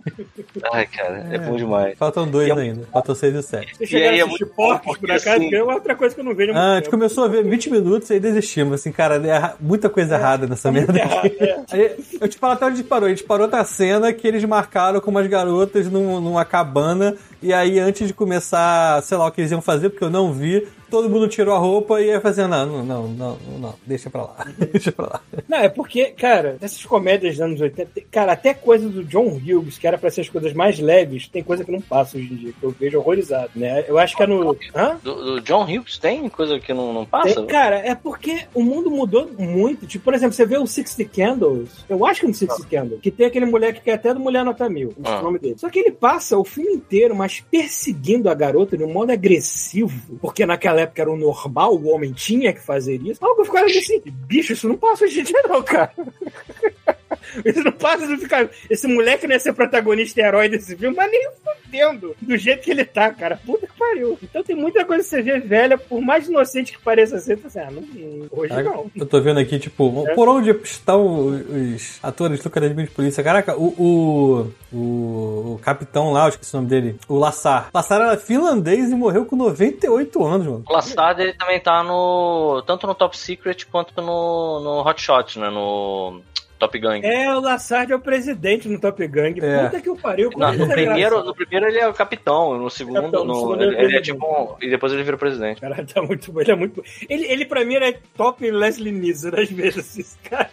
ai, cara, é, bom demais. Faltam dois E é- ainda. Faltam seis e sete. Chegar aí é muito bom, porcos, por porque acaso, assim- é outra coisa que eu não vejo Ah, a gente tempo. começou a ver 20 minutos e aí desistimos. Assim, cara, é muita coisa errada nessa merda aqui. É. Aí, Eu te falo até onde a gente parou. A gente parou na cena que eles marcaram com umas garotas num- numa cabana. E aí, antes de começar, sei lá o que eles iam fazer, porque eu não vi, todo mundo tirou a roupa e ia fazendo, não, não, não, não, não, deixa pra lá. *laughs* deixa pra lá. Não, é porque, cara, essas comédias dos anos 80, cara, até coisa do John Hughes, que era pra ser as coisas mais leves, tem coisa que não passa hoje em dia, que eu vejo horrorizado, né? Eu acho que é no. Hã? Do, do John Hughes tem coisa que não, não passa? Tem- cara, é porque o mundo mudou muito. Tipo, por exemplo, você vê o Sixty Candles. Eu acho que é no Sixty Candles. Que tem aquele moleque que é até do Mulher Nota Mil. Ah. o nome dele. Só que ele passa o filme inteiro, mas perseguindo a garota de um modo agressivo. Porque naquela época era o normal, o homem tinha que fazer isso. Algo ficava assim, bicho, isso não passa hoje em dia, não, cara. *laughs* Isso não passa de ficar. Esse moleque não ia ser protagonista e herói desse filme, mas nem fudendo do jeito que ele tá, cara. Puta que pariu. Então tem muita coisa que você vê velha, por mais inocente que pareça ser, assim, ah, não, hoje não. Eu tô vendo aqui, tipo, por onde estão os atores do Academia de Polícia? Caraca, o, o, o, o capitão lá, eu esqueci o nome dele, o Lassar. Lassar era finlandês e morreu com 98 anos, mano. O Lassard, ele também tá no. Tanto no Top Secret quanto no, no Hot Shot, né? No Top Gun. É, o Lassard é o presidente no Top Gang. É. Puta que o pariu. como Não, no, é primeiro, no primeiro ele é o capitão, no segundo, Capitão, no no- segundo ele, ele é é tipo. um- E depois ele vira presidente. Cara, tá muito bom. Ele é muito bom. Ele, ele pra mim, é top Leslie Nielsen, às vezes, cara.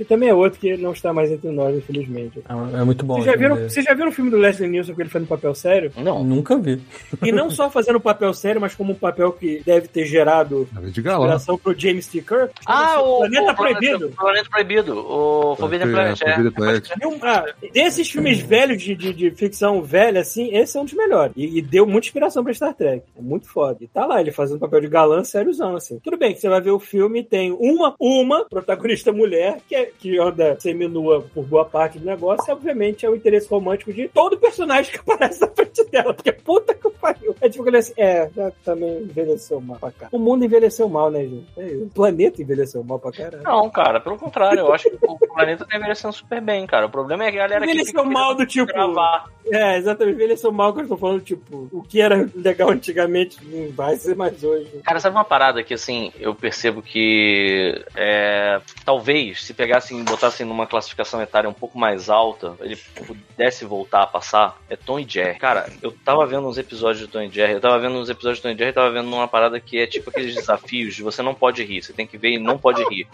Que também é outro que não está mais entre nós, infelizmente. É, é muito bom. Vocês já, o viram, vocês já viram o filme do Leslie Nielsen que ele faz no papel sério? Não. Nunca vi. E não só fazendo papel sério, mas como um papel que deve ter gerado inspiração pro James T. Kirk. Ah, o. Planeta o Proibido. Planeta Proibido. O Forbidden Planet, é. Forbidden Planet. Ah, desses filmes velhos de, de, de ficção velha, assim, esse é um dos melhores. E, e deu muita inspiração pra Star Trek. É muito foda. E tá lá, ele fazendo papel de galã sériozão, assim. Tudo bem que você vai ver o filme e tem uma, uma protagonista mulher que, é, que anda seminua por boa parte do negócio e, obviamente, é o interesse romântico de todo personagem *laughs* que aparece na frente dela. Porque puta que pariu. É tipo, ele assim, é, já também envelheceu mal pra cá. O mundo envelheceu mal, né, gente? É. O planeta envelheceu mal pra caralho. Não, cara, pelo contrário, eu acho que o planeta tá envelhecendo super bem, cara. O problema é a galera que Envelheceu fica mal do tipo- gravar. É, exatamente. Envelheceu mal que eu tô falando, tipo, o que era legal antigamente não vai ser mais hoje. Cara, sabe uma parada que, assim, eu percebo que é, talvez se pegassem e botassem numa classificação etária um pouco mais alta, ele pudesse voltar a passar, é Tom e Jerry. Cara, eu tava vendo uns episódios de Tom e Jerry, eu tava vendo uns episódios de Tom e Jerry e tava vendo uma parada que é tipo aqueles desafios de você não pode rir, você tem que ver e não pode rir.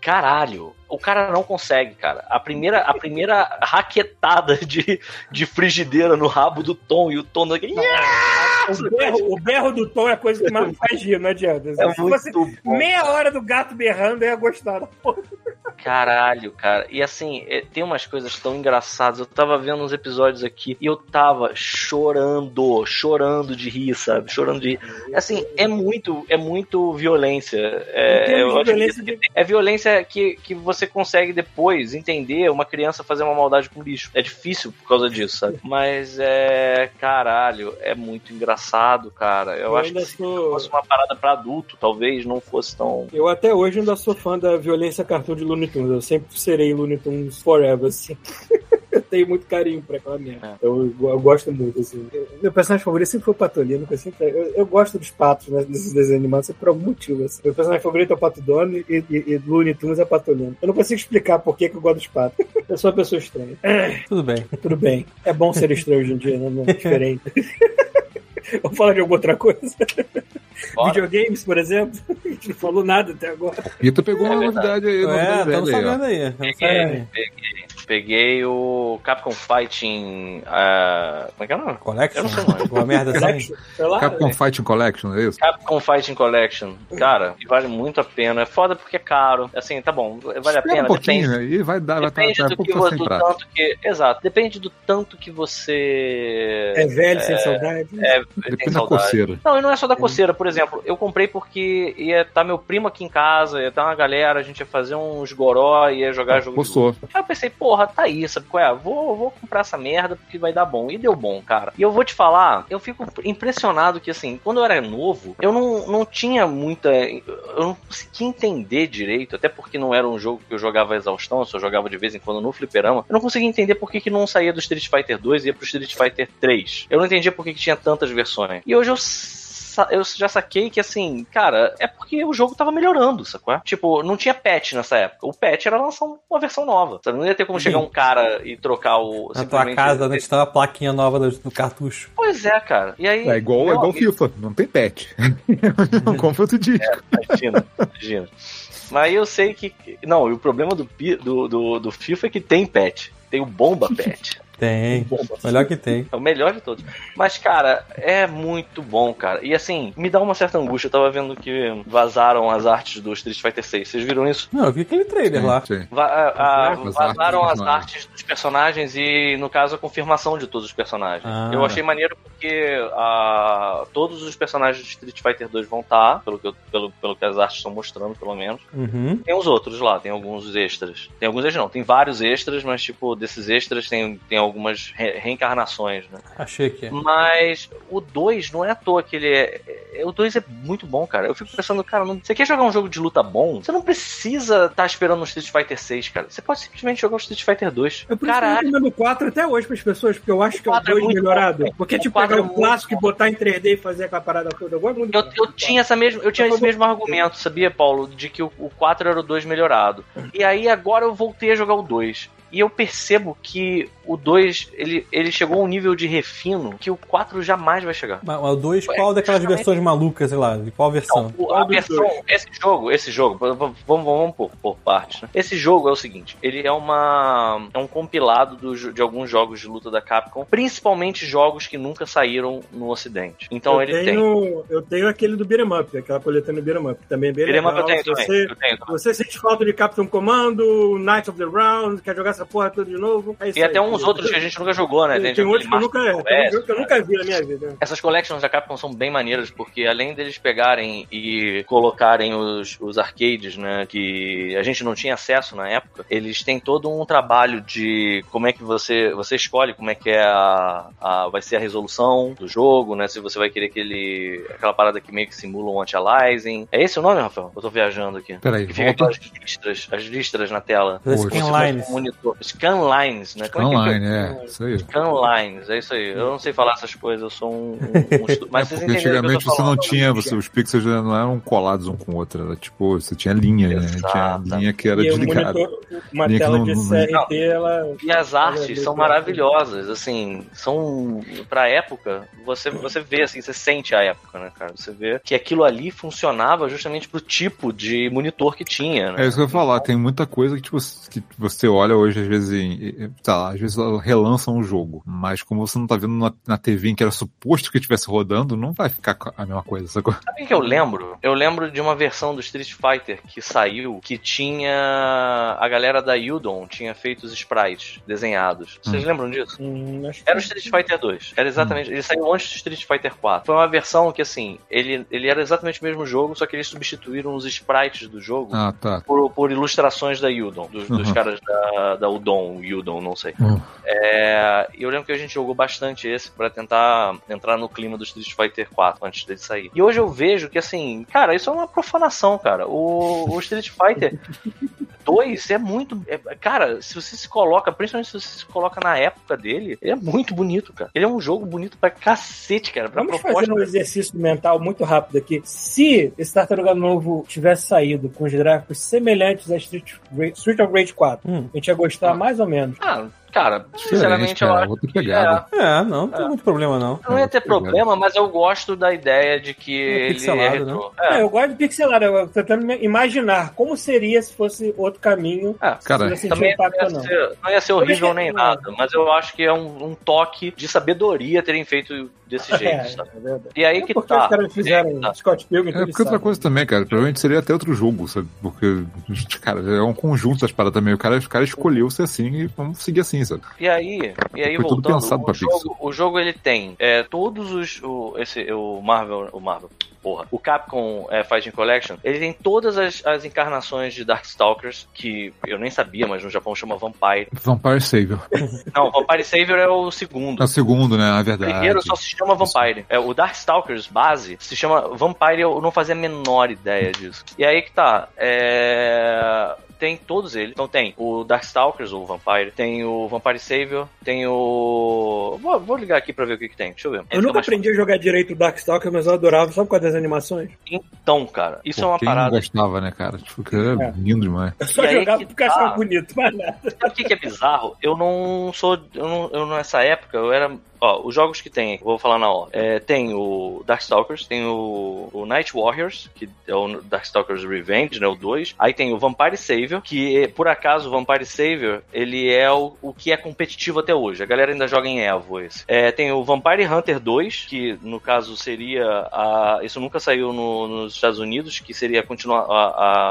Caralho, o cara não consegue, cara. A primeira, a primeira *laughs* raquetada de, de frigideira no rabo do Tom e o Tom daquele. O berro, o berro do Tom é a coisa que mais *laughs* faz rir, não adianta. É Se fosse meia hora do gato berrando, eu ia gostar da porra. Caralho, cara. E assim, é, tem umas coisas tão engraçadas. Eu tava vendo uns episódios aqui e eu tava chorando, chorando de rir, sabe? Chorando de rir. Assim, é muito, é muito violência. É, acho que violência de- é violência que, que você consegue depois entender uma criança fazer uma maldade com lixo. É difícil por causa disso, sabe? Mas é. Caralho, é muito engraçado, cara. Eu, Eu acho que se sou- fosse uma parada pra adulto, talvez não fosse tão. Eu até hoje ainda sou fã da violência cartoon de Looney Tunes. Eu sempre serei Looney Tunes forever, assim. *laughs* eu *laughs* tenho muito carinho pra aquela merda. É. Eu, eu gosto muito, assim. Eu- meu personagem favorito sempre foi o Patolino. Eu, sempre, eu, eu gosto dos patos né, nesses desenhos animados sempre por algum motivo. Assim. Meu personagem favorito é o Pato Donald e, e, e Looney Tunes é Patolino. Eu não consigo explicar por que, que eu gosto dos patos. *laughs* Eu sou uma pessoa estranha. *laughs* Tudo bem. Tudo bem. É bom ser estranho hoje em dia, né? Não é diferente. Vamos falar de alguma outra coisa? Bora. Videogames, por exemplo. A gente não falou nada até agora. Rita pegou uma É verdade. novidade aí. É, novidade estamos velha aí, sabendo aí. Peguei, peguei. Peguei o Capcom Fighting. ah, como é que é o nome? Collection? Eu não sei o nome. Uma merda assim. Capcom Fighting Collection, é isso? Capcom Fighting Collection. Cara, e vale muito a pena. É foda porque é caro. Assim, tá bom, vale a Espera pena. um pouquinho, depende. aí vai dar, vai Depende estar do, um pouco que, do tanto que. Exato. Depende do tanto que você. É velho, sem saudade. É, tem Depende da saudade. coceira. Não, e não é só da coceira, por exemplo, eu comprei porque ia estar meu primo aqui em casa, ia estar uma galera, a gente ia fazer uns goró, ia jogar jogo. de Gostou. Aí eu pensei, porra, tá aí, sabe qual é? Vou, vou comprar essa merda porque vai dar bom. E deu bom, cara. E eu vou te falar, eu fico impressionado que, assim, quando eu era novo, eu não, não tinha muita. Eu não conseguia entender direito, até porque não era um jogo que eu jogava exaustão, eu só jogava de vez em quando no fliperama. Eu não conseguia entender por que, que não saía do Street Fighter 2 e ia pro Street Fighter 3. Eu não entendia por que, que tinha tantas versões. E hoje eu eu já saquei que, assim, cara, é porque o jogo tava melhorando, sacou? Tipo, não tinha patch nessa época. O patch era lançar uma versão nova. Sabe? Não ia ter como chegar um cara e trocar o. Na tua casa, onde está a plaquinha nova do, do cartucho. Pois é, cara. E aí. É igual, é igual amigo- FIFA, não tem patch. não compra outro dia. Imagina, imagina. Mas eu sei que. Não, e o problema do, do, do, do FIFA é que tem patch. Tem o bomba patch. *laughs* Tem. Melhor que tem. É o melhor de todos. Mas, cara, é muito bom, cara. E assim, me dá uma certa angústia. Eu tava vendo que vazaram as artes do Street Fighter 6. Vocês viram isso? Não, eu vi aquele trailer lá. Sim. Va- a- a- vazaram as artes dos personagens e, no caso, a confirmação de todos os personagens. Ah. Eu achei maneiro porque ah, todos os personagens de Street Fighter 2 vão estar, pelo que, eu- pelo, pelo que as artes estão mostrando, pelo menos. Uhum. Tem os outros lá, tem alguns extras. Tem alguns extras não, tem vários extras, mas tipo, desses extras tem, tem algumas re- reencarnações, né? Achei que. Mas o 2 não é à toa que ele é. é- O 2 é muito bom, cara. Eu fico pensando, cara, não- você quer jogar um jogo de luta bom? Você não precisa estar esperando um Street Fighter 6, cara. Você pode simplesmente jogar o Street Fighter 2. Eu por isso que eu Caralho. recomendo o 4 até hoje pras pessoas, porque eu acho que é o 4 é 2 muito melhorado. bom. Porque, O tipo, 4 pegar é o clássico e bom. botar em 3D e fazer aquela parada toda. Eu Eu, 4. eu tinha essa mesma, eu tinha esse mesmo argumento, sabia, Paulo? De que o, o 4 era o 2 melhorado. E aí agora eu voltei a jogar o 2. E eu percebo que o 2, ele, ele chegou a um nível de refino que o 4 jamais vai chegar. Mas mas o 2, qual daquelas versões malucas, sei lá? De qual versão? O- a versão, esse jogo, esse jogo, v- v- vamos, vamos por, por partes. Né? Esse jogo é o seguinte: ele é uma é um compilado do de alguns jogos de luta da Capcom, principalmente jogos que nunca saíram no Ocidente. Então eu, ele tem. tenho, eu tenho aquele do Beat'em Up, aquela coletânea Beat'em Up, que também é bem Beat'em Up legal. eu tenho Se também. você, Eu tenho também. você sente falta de Captain Commando, Knights of the Round, quer jogar essa porra toda de novo, é isso E até aí. Uns outros que a gente nunca jogou, né? Tem, tem outros que eu nunca, Quest, jogo que eu nunca vi na minha vida. Essas collections da Capcom são bem maneiras, porque além deles pegarem e colocarem os, os arcades, né, que a gente não tinha acesso na época, eles têm todo um trabalho de como é que você, você escolhe como é que é a, a- vai ser a resolução do jogo, né, se você vai querer aquele, aquela parada que meio que simula um anti-aliasing. É esse o nome, Rafael? Eu tô viajando aqui. Peraí, Que fica volta. aquelas listras, as listras na tela. Scanlines. Monitor. Scanlines, né? Como é que Online, é? é. Isso aí. É isso aí. Eu não sei falar essas coisas, eu sou um, um, um estu- *laughs* Mas vocês Porque antigamente você não tinha, você, os pixels não eram colados um com o outro, era tipo, você tinha linha, né? Tinha linha que era E o desligada. monitor, uma que tela não- de não- CRT, ela... E as artes Olha, são maravilhosas, assim, são pra época, você você vê assim, você sente a época, né, cara? Você vê que aquilo ali funcionava justamente pro tipo de monitor que tinha, né? É isso que eu ia falar, tem muita coisa que, tipo, que você olha hoje, às vezes, em, tá, lá, às vezes relançam um jogo, mas como você não tá vendo na, na TV em que era suposto que estivesse rodando, não vai ficar a mesma coisa, sacou? Sabe o que eu lembro? Eu lembro de uma versão do Street Fighter que saiu que tinha a galera da Udon tinha feito os sprites desenhados. Vocês lembram disso? Hum, Era o Street Fighter 2. Era exatamente. Ele saiu antes do Street Fighter 4. Foi uma versão que, assim, ele, ele era exatamente o mesmo jogo, só que eles substituíram os sprites do jogo Ah, tá. por, por ilustrações da Udon, dos, dos Uhum. caras da, da Udon, Udon, não sei. Uhum. É, e eu lembro que a gente jogou bastante esse pra tentar entrar no clima do Street Fighter 4 antes dele sair. E hoje eu vejo que, assim, cara, isso é uma profanação, cara. O, o Street Fighter *laughs* 2 é muito. é- cara, se você se coloca, principalmente se você se coloca na época dele, ele é muito bonito, cara. Ele é um jogo bonito pra cacete, cara. Pra Vamos proposta. fazer um exercício mental muito rápido aqui. Se esse Tartaruga Novo tivesse saído com os gráficos semelhantes a Street, Street of Rage 4, Hum. a gente ia gostar Ah. mais ou menos. Ah, Cara, sinceramente, eu cara, acho outra que é. É, não, não tem muito problema não. Não ia ter Outra pegada. problema, mas eu gosto da ideia de que ele é pixelado, retrô. É, É, eu gosto de pixelado, eu tô tentando imaginar como seria se fosse outro caminho. é. Cara, se eu Também não impacto ia, não. ser, não ia ser horrível que- nem nada, mas eu acho que é um, um toque de sabedoria terem feito desse jeito, É, sabe? é verdade. E aí É que porque tá. os caras fizeram Tá. Scott Pilgrim, É, porque outra coisa também, cara, provavelmente seria até outro jogo, sabe? Porque, *laughs* cara, é um conjunto das paradas também. O cara, o cara escolheu ser assim e vamos seguir assim, sabe? E aí, e aí Foi tudo voltando, pensado o pra jogo, o jogo ele tem é, todos os o, esse o Marvel, o Marvel, porra, o Capcom é, Fighting Collection, ele tem todas as, as encarnações de Darkstalkers que eu nem sabia, mas no Japão chama Vampire. Vampire Savior. *laughs* Não, Vampire Savior é o segundo. É o segundo, né? Na O verdade. primeiro só se chama Vampire. É, o Darkstalkers base se chama Vampire, eu não fazia a menor ideia disso. E aí que tá. É. Tem todos eles. Então tem o Darkstalkers, ou Vampire, tem o Vampire Savior, tem o. Vou, vou ligar aqui pra ver o que, que tem. Deixa eu ver. Eu nunca aprendi a jogar direito o Darkstalker, mas eu adorava só por causa das animações. fácil. Então, cara, isso Pô, é uma quem parada. não gostava, né, cara? Tipo, que era É. lindo demais. Eu só E jogava que porque eu achava tá. bonito, mas nada. Sabe o que, que é bizarro? Eu não sou. Eu, não, eu nessa época, eu era. Ó, os jogos que tem, vou falar na ordem. É, tem o Darkstalkers, tem o, o Night Warriors, que é o Darkstalkers Revenge, né? O 2. Aí tem o Vampire Savior, que por acaso o Vampire Savior, ele é o, o que é competitivo até hoje. A galera ainda joga em Evo esse. É, tem o Vampire Hunter 2, que no caso seria a. Isso nunca saiu no- nos Estados Unidos, que seria a, continua, a,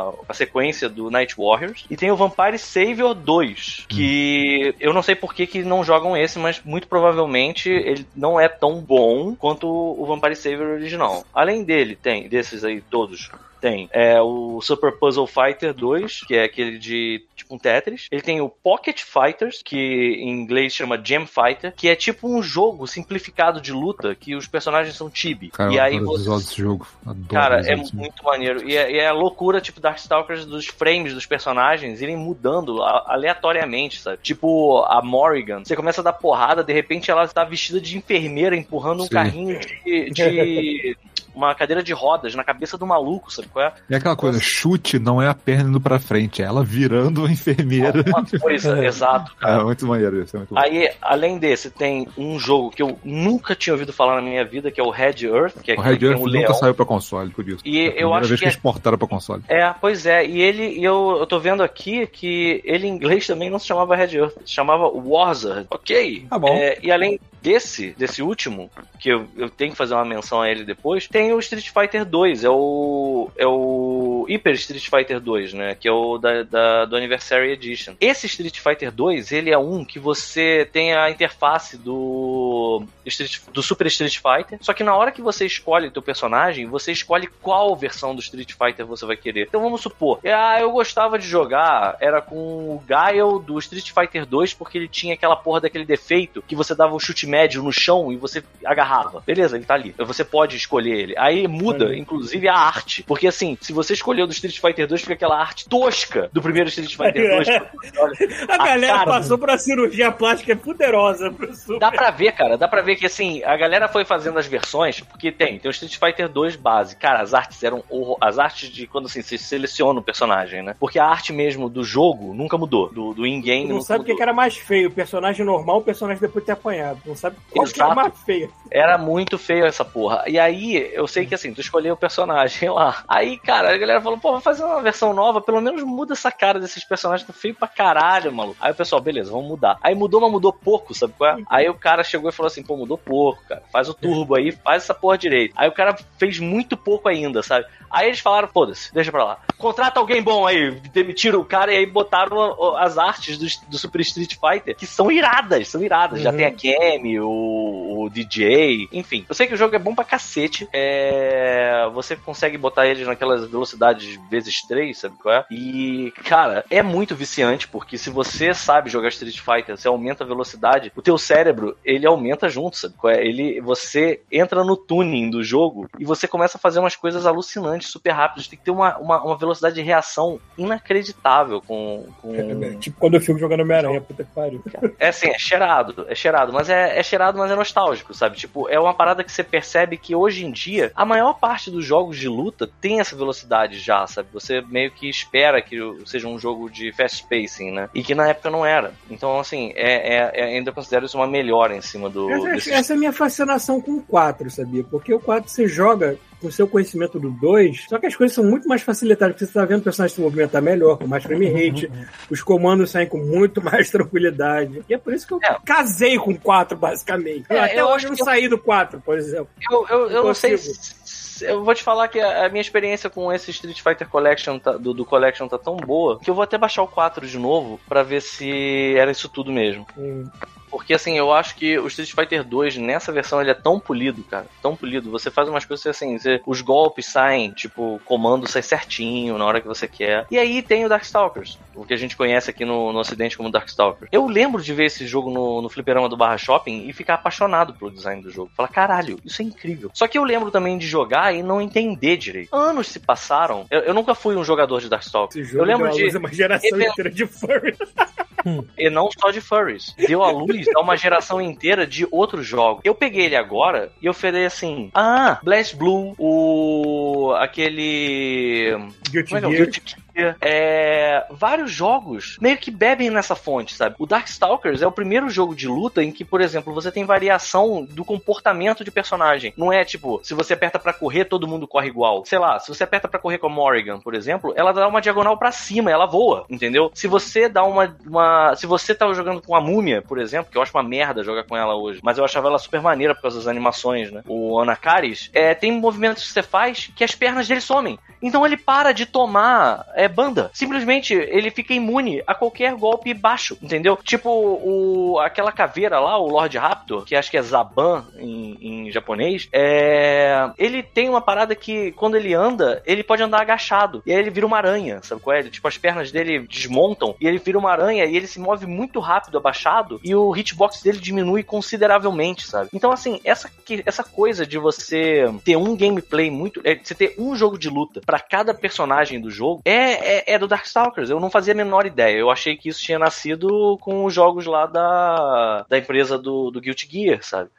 a, a sequência do Night Warriors. E tem o Vampire Savior 2, que eu não sei por que, que não jogam esse, mas muito provavelmente ele não é tão bom quanto o Vampire Savior original. Além dele, tem, desses aí todos, tem é, o Super Puzzle Fighter 2, que é aquele de tipo um Tetris. Ele tem o Pocket Fighters, que em inglês chama Gem Fighter, que é tipo um jogo simplificado de luta que os personagens são chibi. Cara, e eu aí você desse jogo. Adoro Cara, é jogo. muito maneiro. E é, e é a loucura, tipo, Darkstalkers dos frames dos personagens irem mudando aleatoriamente, sabe? Tipo, a Morrigan, você começa a dar porrada, de repente ela tá vestida de enfermeira empurrando um Sim. carrinho de. de- *laughs* uma cadeira de rodas na cabeça do maluco, sabe qual é? E aquela coisa, chute não é a perna indo pra frente, é ela virando a enfermeira. Uma coisa, *laughs* exato, cara. É muito maneiro isso, é muito bom. Aí, além desse, tem um jogo que eu nunca tinha ouvido falar na minha vida, que é o Red Earth, que é O Red que Earth um nunca leão. saiu pra console, por isso. E É eu acho vez que que é- eles portaram pra console. É, pois é, e ele, e eu, eu tô vendo aqui que ele em inglês também não se chamava Red Earth, se chamava Warzard. Ok. Tá bom. É, e além desse, desse último, que eu, eu tenho que fazer uma menção a ele depois, tem o Street Fighter 2, é o. É o Hyper Street Fighter 2, né? Que é o da, da- do Anniversary Edition. Esse Street Fighter 2, ele é um que você tem a interface do, Street- do Super Street Fighter. Só que na hora que você escolhe o teu personagem, você escolhe qual versão do Street Fighter você vai querer. Então vamos supor, ah, eu gostava de jogar, era com o Gael do Street Fighter 2, porque ele tinha aquela porra daquele defeito que você dava o chute médio no chão e você agarrava. Beleza, ele tá ali. Você pode escolher ele. Aí muda, Uhum. inclusive, a arte. Porque assim, se você escolheu do Street Fighter 2, fica aquela arte tosca do primeiro Street Fighter 2. *laughs* Olha, A galera cara passou por uma cirurgia plástica poderosa pro Super. Dá pra ver, cara, dá pra ver que assim, a galera foi fazendo as versões, porque tem, tem o Street Fighter 2 base. Cara, as artes eram horror... as artes de quando assim, você seleciona o personagem, né? Porque a arte mesmo do jogo nunca mudou, do, do in-game não sabe o que era mais feio, o personagem normal ou o personagem depois de ter apanhado. Não sabe qual *laughs* Exato. mais feio. Era muito feio essa porra. E aí, eu sei que assim, tu escolheu o personagem lá. Aí, cara, a galera falou, pô, vou fazer uma versão nova, pelo menos muda essa cara desses personagens, tá feio pra caralho, maluco. Aí o pessoal, beleza, vamos mudar. Aí mudou, mas mudou pouco, sabe qual é? Aí o cara chegou e falou assim, pô, mudou pouco, cara. Faz o turbo aí, faz essa porra direito. Aí o cara fez muito pouco ainda, sabe? Aí eles falaram, foda-se, deixa pra lá. Contrata alguém bom aí, demitiram o cara e aí botaram as artes do, do Super Street Fighter, que são iradas, são iradas. Já Uhum. tem a Kemi, o, o DJ, enfim. Eu sei que o jogo é bom pra cacete. É, você consegue botar eles naquelas velocidades vezes 3, sabe qual é? E, cara, é muito viciante, porque se você sabe jogar Street Fighter, você aumenta a velocidade, o teu cérebro, ele aumenta junto, sabe qual é? Ele, você entra no tuning do jogo e você começa a fazer umas coisas alucinantes, super rápidas. Tem que ter uma, uma, uma velocidade de reação inacreditável com... com... *laughs* Tipo quando eu fico jogando Homem-Aranha, puta que pariu. É assim, é cheirado, é cheirado, mas é, é cheirado, mas é nostálgico. sabe? Tipo, é uma parada que você percebe que hoje em dia a maior parte dos jogos de luta tem essa velocidade já, sabe? Você meio que espera que seja um jogo de fast pacing, né? E que na época não era. Então, assim, é, é, é ainda considero isso uma melhora em cima do. Essa, essa é a minha fascinação com o 4, sabia? Porque o 4 você joga o seu conhecimento do 2, só que as coisas são muito mais facilitadas, porque você tá vendo o personagem se movimentar melhor, com mais frame rate, os comandos saem com muito *laughs* mais tranquilidade. E é por isso que eu É. casei com o 4, basicamente. É, Até eu hoje acho eu não que eu- saí do 4, por exemplo. Eu, eu, eu não sei se. Eu vou te falar que a, minha experiência com esse Street Fighter Collection tá- do, do Collection tá tão boa que eu vou até baixar o 4 de novo pra ver se era isso tudo mesmo. Hum. Porque assim, eu acho que o Street Fighter 2 nessa versão ele é tão polido, cara. Tão polido. Você faz umas coisas assim, você- os golpes saem, tipo, o comando sai certinho na hora que você quer. E aí tem o Darkstalkers, o que a gente conhece aqui no, no ocidente como Darkstalkers. Eu lembro de ver esse jogo no, no fliperama do Barra Shopping e ficar apaixonado pelo design do jogo. Falar, caralho, isso é incrível. Só que eu lembro também de jogar e não entender direito. Anos se passaram. Eu, eu nunca fui um jogador de Darkstalkers. Eu lembro de a uma geração event- inteira de furry. *laughs* e não só de furries. Deu à luz a uma geração inteira de outros jogos. Eu peguei ele agora e eu falei assim: Ah, Blast Blue, o. aquele. Guilty é é? Gear. Guilty. É, vários jogos meio que bebem nessa fonte, sabe? O Darkstalkers é o primeiro jogo de luta em que, por exemplo, você tem variação do comportamento de personagem. Não é tipo, se você aperta pra correr, todo mundo corre igual. Sei lá, se você aperta pra correr com a Morrigan, por exemplo, ela dá uma diagonal pra cima, ela voa, entendeu? Se você dá uma, uma. Se você tá jogando com a múmia, por exemplo, que eu acho uma merda jogar com ela hoje, mas eu achava ela super maneira por causa das animações, né? O Anakaris, é, tem movimentos que você faz que as pernas dele somem. Então ele para de tomar é, banda. Simplesmente ele fica imune a qualquer golpe baixo, entendeu? Tipo o, aquela caveira lá, o Lord Raptor, que acho que é Zaban em, em japonês, é, ele tem uma parada que quando ele anda, ele pode andar agachado. E aí ele vira uma aranha, sabe qual é? Ele, tipo, as pernas dele desmontam e ele vira uma aranha e ele se move muito rápido abaixado e o hitbox dele diminui consideravelmente, sabe? Então, assim, essa, essa coisa de você ter um gameplay muito. É, você ter um jogo de luta pra cada personagem do jogo é, é, é do Darkstalkers. Eu não fazia a menor ideia. Eu achei que isso tinha nascido com os jogos lá da, da empresa do, do Guilty Gear, sabe?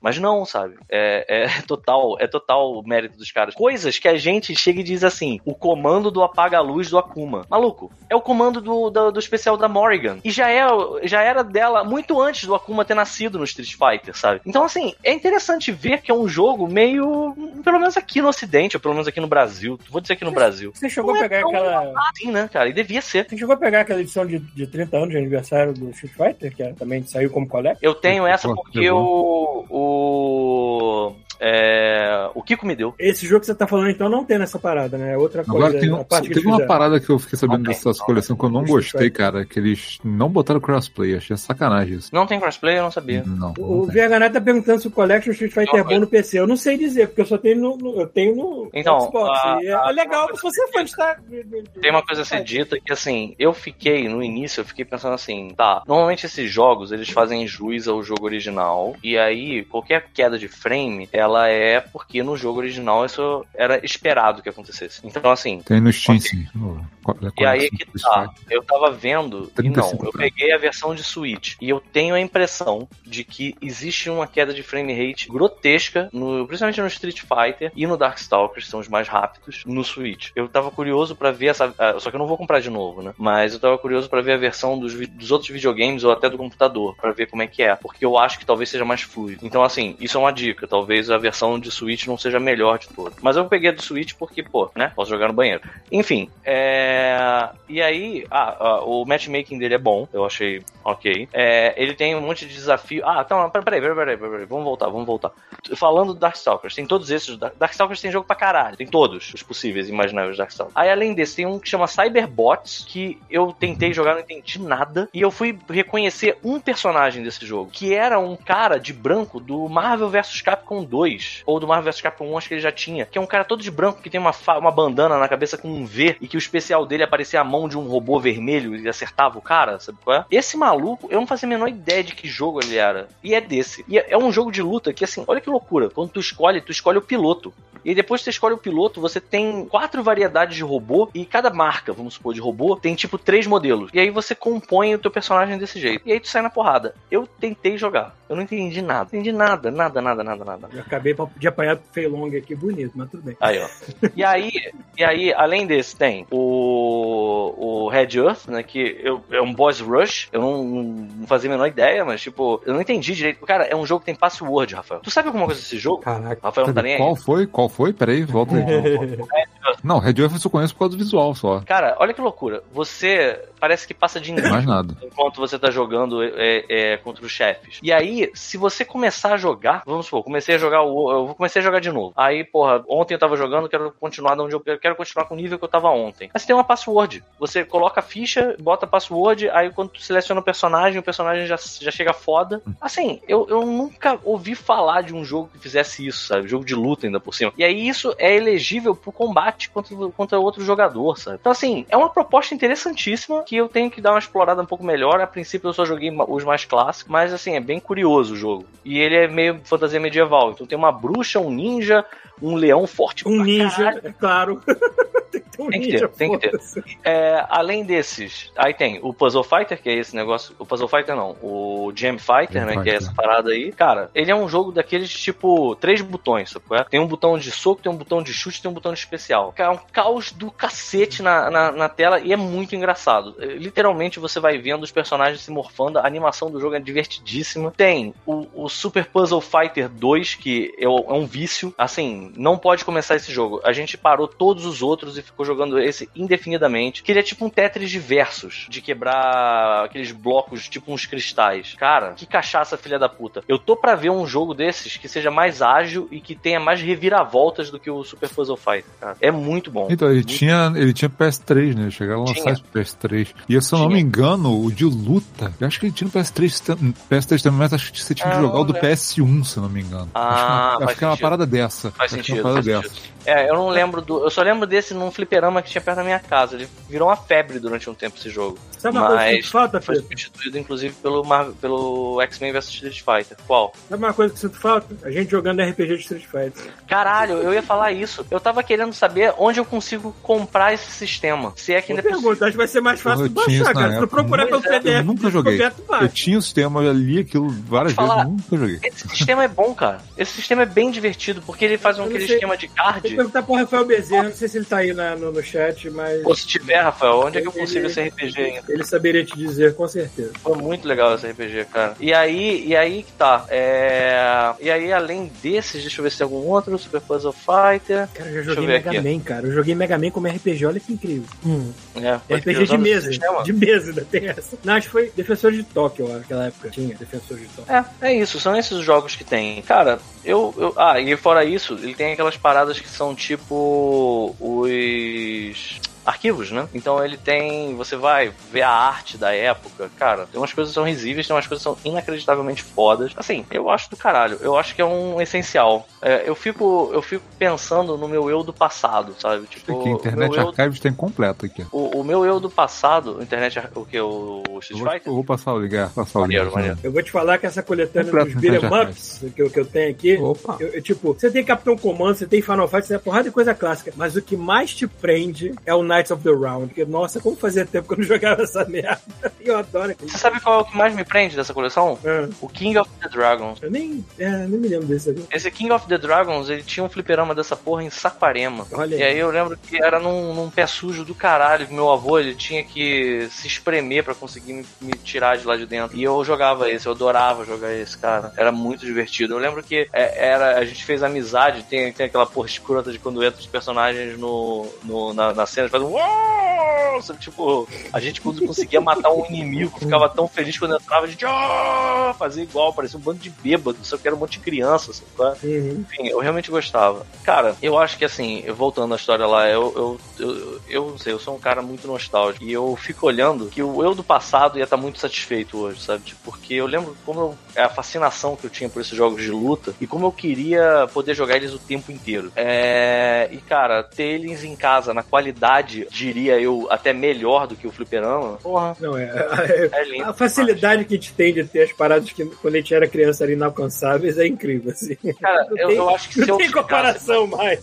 Mas não, sabe? É, é *laughs* total, é total mérito dos caras. Coisas que a gente chega e diz assim: o comando do apaga-luz do Akuma. Maluco, é o comando do, do, do especial da Morrigan. E já, é, já era dela muito antes do Akuma ter nascido no Street Fighter, sabe? Então, assim, é interessante ver que é um jogo meio. Pelo menos aqui no Ocidente, ou pelo menos aqui no Brasil. Vou dizer aqui no Brasil. Você chegou a é pegar tão Assim, né, cara? E devia ser. Você chegou a pegar aquela edição de, de 30 anos de aniversário do Street Fighter, que também saiu como collect? Eu tenho essa porque o. O. É, o Kiko me deu. Esse jogo que você tá falando então não tem nessa parada, né? É outra coisa. Agora tem, a parte teve uma fizeram. parada que eu fiquei sabendo Ok. dessa coleção que eu não gostei, cara, que eles não botaram crossplay, achei sacanagem isso. Não tem crossplay, eu não sabia. Não, O não tem. VH tá perguntando se o Collection Street Fighter é bom no PC. Eu não sei dizer, porque eu só tenho no, no- eu tenho no Então, Xbox. a- é a- legal se você é fã de estar. Tem uma coisa a ser dita que, assim, eu fiquei, no início, eu fiquei pensando assim, tá, normalmente esses jogos, eles fazem jus ao jogo original, e aí, qualquer queda de frame, ela é porque no jogo original isso era esperado que acontecesse. Então, assim, Tem no Steam, sim. Qual- é e aí qual- que tá, eu tava vendo, e não, 35 eu peguei a versão de Switch, e eu tenho a impressão de que existe uma queda de frame rate grotesca, no, principalmente no Street Fighter e no Darkstalkers, que são os mais rápidos, no Switch. Eu tava curioso pra ver essa, ah, só que eu não vou comprar de novo, né? Mas eu tava curioso pra ver a versão dos, dos outros videogames ou até do computador, pra ver como é que é, porque eu acho que talvez seja mais fluido. Então, assim, isso é uma dica, talvez a versão de Switch não seja a melhor de todas. Mas eu peguei a do Switch porque, pô, né? Posso jogar no banheiro. Enfim, é... E aí, ah, ah, o matchmaking dele é bom, eu achei ok. É, ele tem um monte de desafio. Ah, então, peraí, peraí, peraí, peraí, vamos voltar, vamos voltar. Falando do Darkstalkers, tem todos esses. Dark- Darkstalkers tem jogo pra caralho, tem todos os possíveis imagináveis Darkstalkers. Aí, além desse, tem um que chama Cyberbots, que eu tentei jogar, não entendi nada, e eu fui reconhecer um personagem desse jogo, que era um cara de branco do Marvel vs Capcom 2, ou do Marvel vs Capcom 1, acho que ele já tinha, que é um cara todo de branco que tem uma, uma bandana na cabeça com um V e que o especial dele aparecia a mão de um robô vermelho e acertava o cara, sabe qual é? Esse maluco, eu não fazia a menor ideia de que jogo ele era. E é desse. E é é um jogo de luta que, assim, olha que loucura. Quando tu escolhe, tu escolhe o piloto. E depois que você escolhe o piloto, você tem quatro variedades de robô e cada marca, vamos supor, de robô, tem tipo três modelos. E aí você compõe o teu personagem desse jeito. E aí tu sai na porrada. Eu tentei jogar. Eu não entendi nada. Entendi nada, nada, nada, nada, nada. Acabei de apanhar pro Feilong aqui, bonito, mas tudo bem. Aí, ó. E aí, e aí, além desse, tem o, o Red Earth, né? Que eu, é um boss rush. Eu não, não fazia a menor ideia, mas, tipo, eu não entendi direito. Cara, é um jogo que tem password, Rafael. Tu sabe alguma coisa desse jogo? Caraca. Rafael não tá nem aí. Qual foi? Qual foi? Peraí, volta aí. *laughs* Não, Red Earth eu conheço por causa do visual só. Cara, olha que loucura. Você parece que passa de engano Mais nada. *laughs* enquanto você tá jogando é, é, contra os chefes. E aí, se você começar a jogar, vamos supor, comecei a jogar o. Eu vou comecei a jogar de novo. Aí, porra, ontem eu tava jogando, quero continuar de onde eu eu quero continuar com o nível que eu tava ontem. Mas tem uma password. Você coloca a ficha, bota a password, aí quando tu seleciona o personagem, o personagem já, já chega foda. Assim, eu, eu nunca ouvi falar de um jogo que fizesse isso, sabe? Jogo de luta ainda por cima. E aí isso é elegível pro combate contra, contra outro jogador, sabe? Então, assim, é uma proposta interessantíssima que eu tenho que dar uma explorada um pouco melhor. A princípio eu só joguei os mais clássicos, mas assim, é bem curioso o jogo. E ele é meio fantasia medieval. Então tem uma bruxa, um ninja, um leão forte Um ninja, caralho. é claro. *laughs* tem que ter um Tem que ter, tem que ter. foda-se. É, além desses, aí tem o Puzzle Fighter, que é esse negócio. O Puzzle Fighter não, o Jam Fighter, Jam né? Que é Fighter. essa parada aí. Cara, ele é um jogo daqueles tipo três botões, sabe? qual é? Tem um botão de soco, tem um botão de chute, tem um botão de especial. Cara, é um caos do cacete na, na, na tela e é muito engraçado. É, Literalmente você vai vendo os personagens se morfando, a animação do jogo é divertidíssima. Tem o, o Super Puzzle Fighter 2, que é, é um vício. Assim, não pode começar esse jogo. A gente parou todos os outros e ficou jogando esse indefinidamente. Que ele é tipo um Tetris de versos, de quebrar aqueles blocos, tipo uns cristais. Cara, que cachaça, filha da puta. Eu tô pra ver um jogo desses que seja mais ágil e que tenha mais reviravoltas do que o Super Puzzle Fighter, cara. É muito bom. Então, ele Muito tinha, ele tinha PS3, né? Chegaram a lançar Tinha. esse PS3. E se eu não Tinha. me engano, o de luta, eu acho que ele tinha no PS3, tam- PS3 também, mas acho que você tinha que Ah, jogar o do é. PS1, se eu não me engano. Ah, acho que, é uma- faz acho que é uma parada dessa. Faz acho é sentido, faz sentido. É, eu não lembro do. Eu só lembro desse num fliperama que tinha perto da minha casa. Ele virou uma febre durante um tempo esse jogo. Sabe uma coisa que sinto falta, foi Pedro? substituído, inclusive, pelo, pelo X-Men vs Street Fighter. Qual? Sabe uma coisa que sinto falta? A gente jogando RPG de Street Fighter. Caralho, eu ia falar isso. Eu tava querendo saber onde eu consigo comprar esse sistema. Se é que ainda pergunta, acho que vai ser mais fácil eu baixar, cara. Se tu procurar pelo é, eu PDF, nunca joguei. Eu tinha o sistema, eu li aquilo várias vezes, falar. nunca joguei. Esse sistema é bom, cara. Esse sistema é bem divertido, porque ele faz um, Eu aquele sei. esquema de Tem card. perguntar pro Rafael Bezerra, não sei se ele tá aí na- no, no chat, mas Pô, se tiver, Rafael, onde é que eu Ele- consigo esse RPG ainda? ele saberia te dizer, com certeza. Foi muito legal esse RPG, cara. E aí, e aí que tá. É... E aí, além desses, deixa eu ver se tem algum outro. Super Puzzle Fighter. Cara, eu já eu joguei ver Mega aqui. Man, cara. Eu joguei Mega Man como RPG, olha que incrível. É, pode crer, RPG de mesa, de mesa ainda tem essa. Não, acho que foi Defensor de Tóquio, ó, naquela época. Tinha Defensor de Tóquio. É, é isso, são esses os jogos que tem. Cara, eu, eu. Ah, e fora isso, ele tem aquelas paradas que são tipo. os. Arquivos, né? Então ele tem. Você vai ver a arte da época. Cara, tem umas coisas que são risíveis, tem umas coisas que são inacreditavelmente fodas. Assim, eu acho do caralho. Eu acho que é um essencial. É, eu, fico, eu fico pensando no meu eu do passado, sabe? Tipo, Aqui, o Internet meu eu, Archives tem completo aqui. o, o meu eu do passado, internet, o que? O Eu Street vou, Fighter? eu vou passar o ligar, passar o Maneiro, ligar. maneiro. Eu vou te falar que essa coletânea Completo dos beat'em Internet ups que eu, que eu tenho aqui, Opa. eu, eu, tipo, você tem Capitão Comando, você tem Final Fight, você tem uma porrada de coisa clássica, mas o que mais te prende é o Knights of the Round. Porque, nossa, como fazia tempo que eu não jogava essa merda. *laughs* Eu adoro. Você sabe qual é o que mais me prende dessa coleção? Ah, O King of the Dragons. eu nem, é, nem me lembro desse agora. Esse King of the Dragons, ele tinha um fliperama dessa porra em Saquarema. Olha E aí. aí eu lembro que era num, num pé sujo do caralho, meu avô ele tinha que se espremer pra conseguir me, me tirar de lá de dentro. E eu jogava esse, eu adorava jogar esse, cara. Era muito divertido. Eu lembro que é, era, a gente fez amizade, tem, tem aquela porra escrota de quando entra os personagens no, no- na, na cena, faz um "Uou!" Sabe, Tipo, a gente quando conseguia matar um inimigo, ficava tão feliz quando entrava, a gente "Oh!" fazia igual, parecia um bando de bêbado, só que era um monte de criança, sabe? é? Uhum. Enfim, eu realmente gostava. Cara, eu acho que assim, voltando à história lá, eu, eu, eu, eu não sei, eu sou um cara muito nostálgico. E eu fico olhando que o eu do passado ia estar muito satisfeito hoje, sabe? Tipo, porque eu lembro como eu, é a fascinação que eu tinha por esses jogos de luta e como eu queria poder jogar eles o tempo inteiro. É, e cara, ter eles em casa na qualidade, diria eu, até melhor do que o fliperama, porra, Não, é. é lindo. A facilidade que a gente tem de ter as paradas que quando a gente era criança eram inalcançáveis é incrível, assim. Cara, Não eu, tem- eu acho que se Não eu tem chegasse- comparação mais.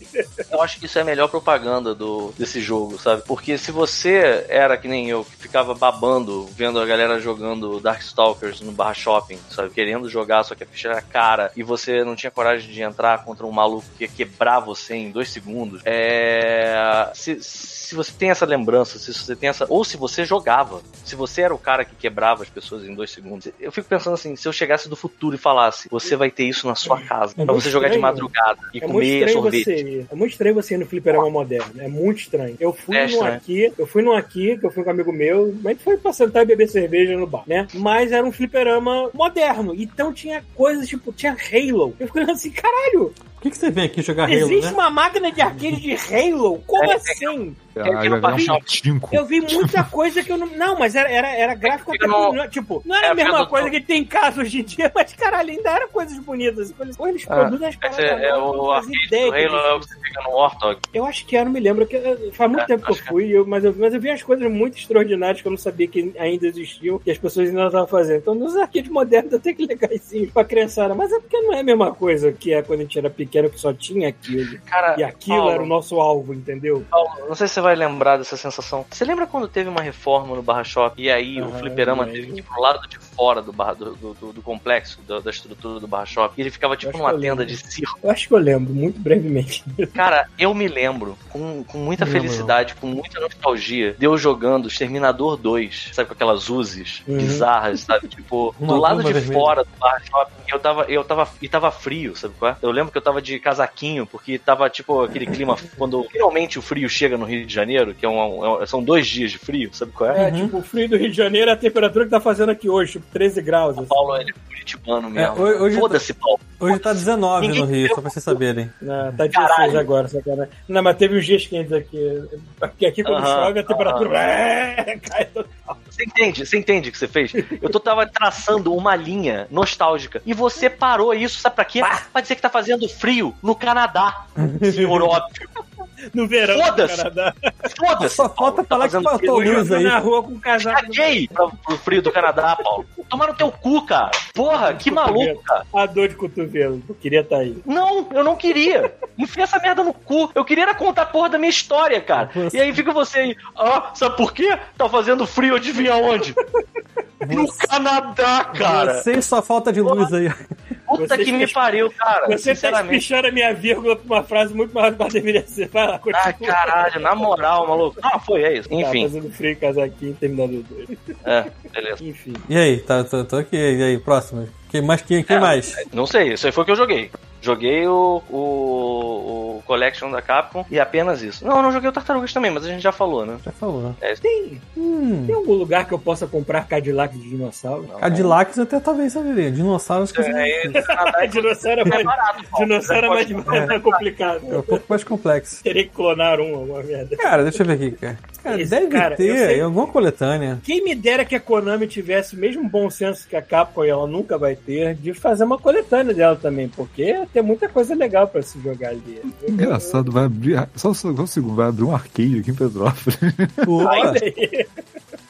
Eu acho que isso é a melhor propaganda do, desse jogo, sabe? Porque se você era que nem eu, que ficava babando, vendo a galera jogando Darkstalkers no Barra Shopping, sabe? Querendo jogar, só que a ficha era cara, e você não tinha coragem de entrar contra um maluco que ia quebrar você em dois segundos. É. Se, se você tem essa lembrança, se você tem essa. Ou se você jogava, se você era o cara que quebrava as pessoas em dois segundos. Eu fico pensando assim, se eu chegasse do futuro e falasse, você vai ter isso na sua casa, É pra você jogar de estranho. madrugada e É muito comer estranho sorvete. você. É muito estranho você ir no fliperama moderno. É muito estranho. Eu fui É num aqui, eu fui num aqui, que eu fui com um amigo meu, mas foi pra sentar e beber cerveja no bar, né? Mas era um fliperama moderno. Então tinha coisas tipo, tinha Halo. Eu fico olhando assim, caralho, Por que, que você vem aqui jogar Halo, existe né? uma máquina de arcade de Halo? Como É, é, assim? Não jogar um baixar- patinco. Eu vi muita *laughs* coisa que eu não. Não, mas era, era, era gráfico no- não- Tipo, não era É, a mesma coisa que tem em casa hoje em dia, *laughs* mas caralho, ainda era coisas bonitas. Eles, pô, eles Ah, produzem as paradas. é, é eu o não arcade do Halo, é o existia. que você fica no Warthog. Eu acho que era, não me lembro. que eh, Faz muito É, tempo que eu é. fui, eu- mas, eu, mas eu vi umas coisas muito extraordinárias que eu não sabia que ainda existiam e as pessoas ainda não estavam fazendo. Então, nos arcades modernos até que legaisinhos pra criançada. Mas é porque não é a mesma coisa que é quando a gente era pequeno, que só tinha aquilo. Cara, E aquilo Paulo, era o nosso alvo, entendeu? Paulo, não sei se você vai lembrar dessa sensação. Você lembra quando teve uma reforma no Barra Shop e aí o Ah, fliperama lembro. teve que ir pro lado de fora do, barra, do, do, do- do complexo, da, estrutura do Barra Shop, e ele ficava tipo numa que tenda de circo. Eu acho que eu lembro, muito brevemente. *laughs* Cara, eu me lembro com, com muita Não felicidade, com muita nostalgia, de eu jogando Exterminador 2, sabe, com aquelas uzes Uhum. bizarras, sabe? Tipo, Uma do lado de vermelha. fora do Barra Shopping, eu tava, eu tava, e tava frio, sabe qual é? Eu lembro que eu tava de casaquinho, porque tava, tipo, aquele clima, *laughs* quando finalmente o frio chega no Rio de Janeiro, que é um, é um- são dois dias de frio, sabe qual é? É, tipo, o frio do Rio de Janeiro é a temperatura que tá fazendo aqui hoje, tipo, 13 graus. assim. Paulo, ele é curitibano mesmo. hoje- hoje- Foda-se, Paulo. Hoje tá 19 Ninguém no Rio, só pra vocês saberem. Não, tá 16 Caralho. agora, sacanagem. Não, mas teve uns dias quentes aqui. Porque aqui quando Aham, chove a temperatura é, *laughs* cai total. Você entende? Você entende o que você fez? Eu tô, tava traçando uma linha nostálgica. E você parou isso, sabe pra quê? Pra dizer que tá fazendo frio no Canadá. *laughs* Senhor óbvio. *laughs* No verão do Foda-se. Canadá. Foda-se. Só falta falar que fazendo faltou luz aí. na rua com casaco. Caguei pro frio do Canadá, Paulo. Tomar no teu cu, cara. Porra, que maluco, cara. A dor de cotovelo. Eu queria estar aí. Não, eu não queria. Enfia essa merda no cu. Eu queria era contar a porra da minha história, cara. E aí fica você aí, ah, sabe por quê? Tá fazendo frio, adivinha onde? No Canadá, cara. Sem sua falta de luz aí. Puta Você que me tá- pariu, cara. Você tá espichando a minha vírgula pra uma frase muito maior do que ela deveria ser. Vai *laughs* continua. Ah, caralho, na moral, maluco. Ah, foi, é isso. Tá Enfim, fazendo frio, casaquinho, terminando os dois. é, *laughs* beleza. Enfim. E aí, tá, tô, tô aqui. E aí, próximo. Quem mais? Quem, quem É, mais? Não sei, isso aí foi o que eu joguei. Joguei o, o, o Collection da Capcom e apenas isso. Não, eu não joguei o Tartarugas também, mas a gente já falou, né? Já falou. Tem, Hum. tem algum lugar que eu possa comprar Cadillac de dinossauro? Cadillacs até talvez saberia. Dinossauros que É, Canadá A *laughs* dinossauro é é mais, barato, dinossauro é mais, mais, mais complicado. é um pouco mais complexo. Teria que clonar um, alguma merda. Cara, deixa eu ver aqui, cara. Cara, Esse deve cara, eu ter sei- em alguma coletânea. Quem me dera que a Konami tivesse o mesmo bom senso que a Capcom e ela nunca vai ter, de fazer uma coletânea dela também, porque tem muita coisa legal pra se jogar ali. Engraçado, vai abrir. Só, um- só um segundo, vai abrir um arcade aqui em Petrópolis. Aí.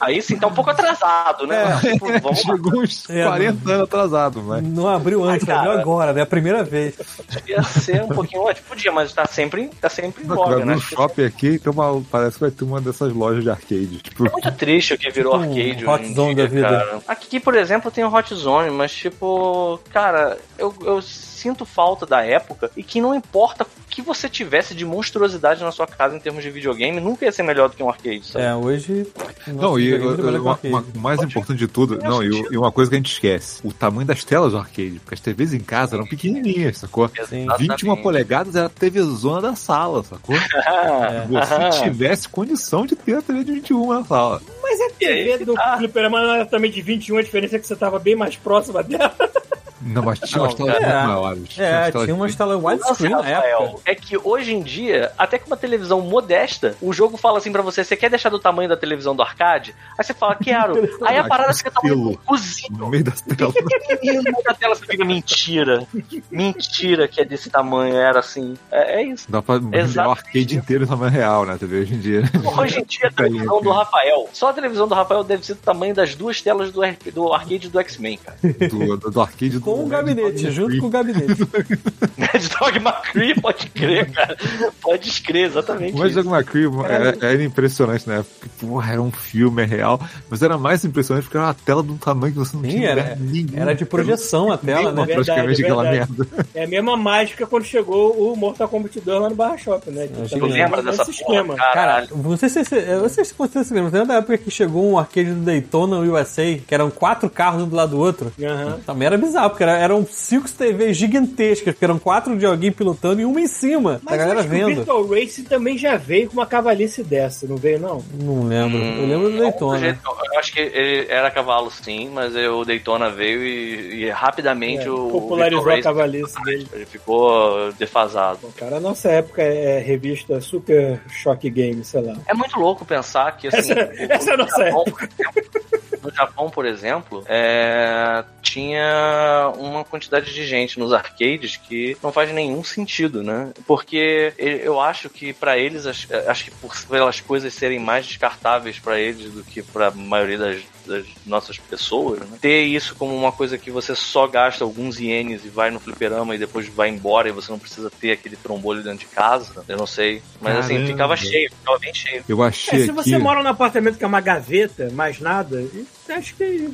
Aí sim, tá um pouco atrasado, né? É. Tipo, vamos. Chegou uns É, 40 anos atrasado, mas. Não abriu antes, Ai, cara. abriu agora, né? A primeira vez. Podia ser um pouquinho antes, podia, mas tá sempre, tá sempre em Não, abrir né? um shopping aqui, tem uma, parece que vai ter uma dessas lojas de arcade. Tipo, É muito triste o que virou Tipo um arcade Hot Zone dia, da vida. cara. Aqui, por exemplo, tem o Hot Zone, mas tipo, cara, eu, eu sinto falta da época e que não importa que você tivesse de monstruosidade na sua casa em termos de videogame, nunca ia ser melhor do que um arcade, sabe? É, hoje. Não, e eu- eu- uma- uma- o mais importante de tudo, não, e, o- e uma coisa que a gente esquece: o tamanho das telas do arcade. Porque as TVs em casa eram pequenininhas, sacou? Sim. 21 polegadas era a TV zona da sala, sacou? Ah, *laughs* Você tivesse condição de ter a TV de 21 na sala. Mas a TV do tá. fliperama era também de 21, a diferença é que você tava bem mais próxima dela. *laughs* Não, mas tinha umas telas muito maiores. É, umas telas tinha umas telas widescreen na Rafael, época. é que hoje em dia, até com uma televisão modesta, o jogo fala assim pra você: você quer deixar do tamanho da televisão do arcade? Aí você fala, quero. *laughs* Aí a parada fica tamanho do cozido. no meio das telas. E no meio da tela você fica mentira. Mentira que é desse tamanho, era assim. É, é isso. Dá pra imaginar o arcade inteiro em tamanho real, né? TV hoje em dia. Hoje em dia a televisão do Rafael, só a televisão do Rafael deve ser do tamanho das duas telas do, RP do arcade do X-Men, cara. Do, do, do arcade do Com o gabinete, junto com o gabinete. *laughs* Mad Dog McCree, pode crer, cara. Pode crer, exatamente. O Mad. Dog McCree era, era impressionante na época. Porra, era um filme, é real. Mas era mais impressionante porque era uma tela de um tamanho que você não Sim, tinha era- nenhum. Era de projeção a tela, né? praticamente Verdade, aquela verdade. merda. É a mesma mágica quando chegou o Mortal Kombat 2 lá no Barra Shop, né? Que Tu lembro lembra dessa nesse porra, esquema. Cara, caralho? não sei se se você se lembra, lembra da época que chegou um arcade do Daytona USA, que eram quatro carros um do lado do outro? Aham. Também era bizarro, porque era, eram cinco TVs gigantescas, que eram quatro de alguém pilotando e uma em cima, Mas a galera que o vendo. Virtual Race também já veio com uma cavalice dessa, não veio não? Não lembro. eu lembro do Hum, Daytona. do jeito- eu acho que ele era cavalo sim, mas o Daytona veio e, e rapidamente É, o. popularizou o a Race, cavalice dele. Ele ficou defasado. Bom, cara, a nossa época é revista Super Shock Game, sei lá. É muito louco pensar que assim. Essa- o- essa é a no nossa Japão, *laughs* No Japão, por exemplo, é, tinha uma quantidade de gente nos arcades que não faz nenhum sentido, né? Porque eu acho que pra eles, acho acho que por pelas coisas serem mais descartáveis pra eles do que pra maioria das, das nossas pessoas, né? ter isso como uma coisa que você só gasta alguns ienes e vai no fliperama e depois vai embora e você não precisa ter aquele trombolho dentro de casa, eu não sei. Mas assim, Caramba. ficava cheio, ficava bem cheio. Eu É, achei se aqui. você mora num apartamento que é uma gaveta, mais nada, acho que.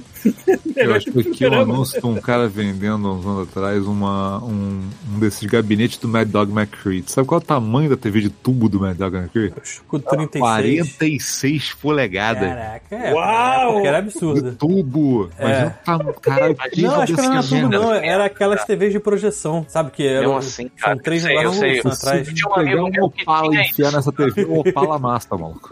Eu acho que que aqui um fliperama. anúncio de um cara vendendo uns anos atrás uma, um, um desses gabinetes do Mad Dog McCree. Tu sabe qual é o tamanho da TV de tubo do Mad Dog McCree? Com 36. 46 polegadas. Caraca, é. Uau! Porque era Do absurdo. tubo. Imagina o tam- caralho, que Não, acho que não era merda. não. Era aquelas TVs de projeção, sabe? Que eram, assim, cara, são três eu sei, eu negócios sei. revolução atrás. Tinha um pegar amigo um meu que tinha e enfiar nessa TV, o Opala massa, maluco.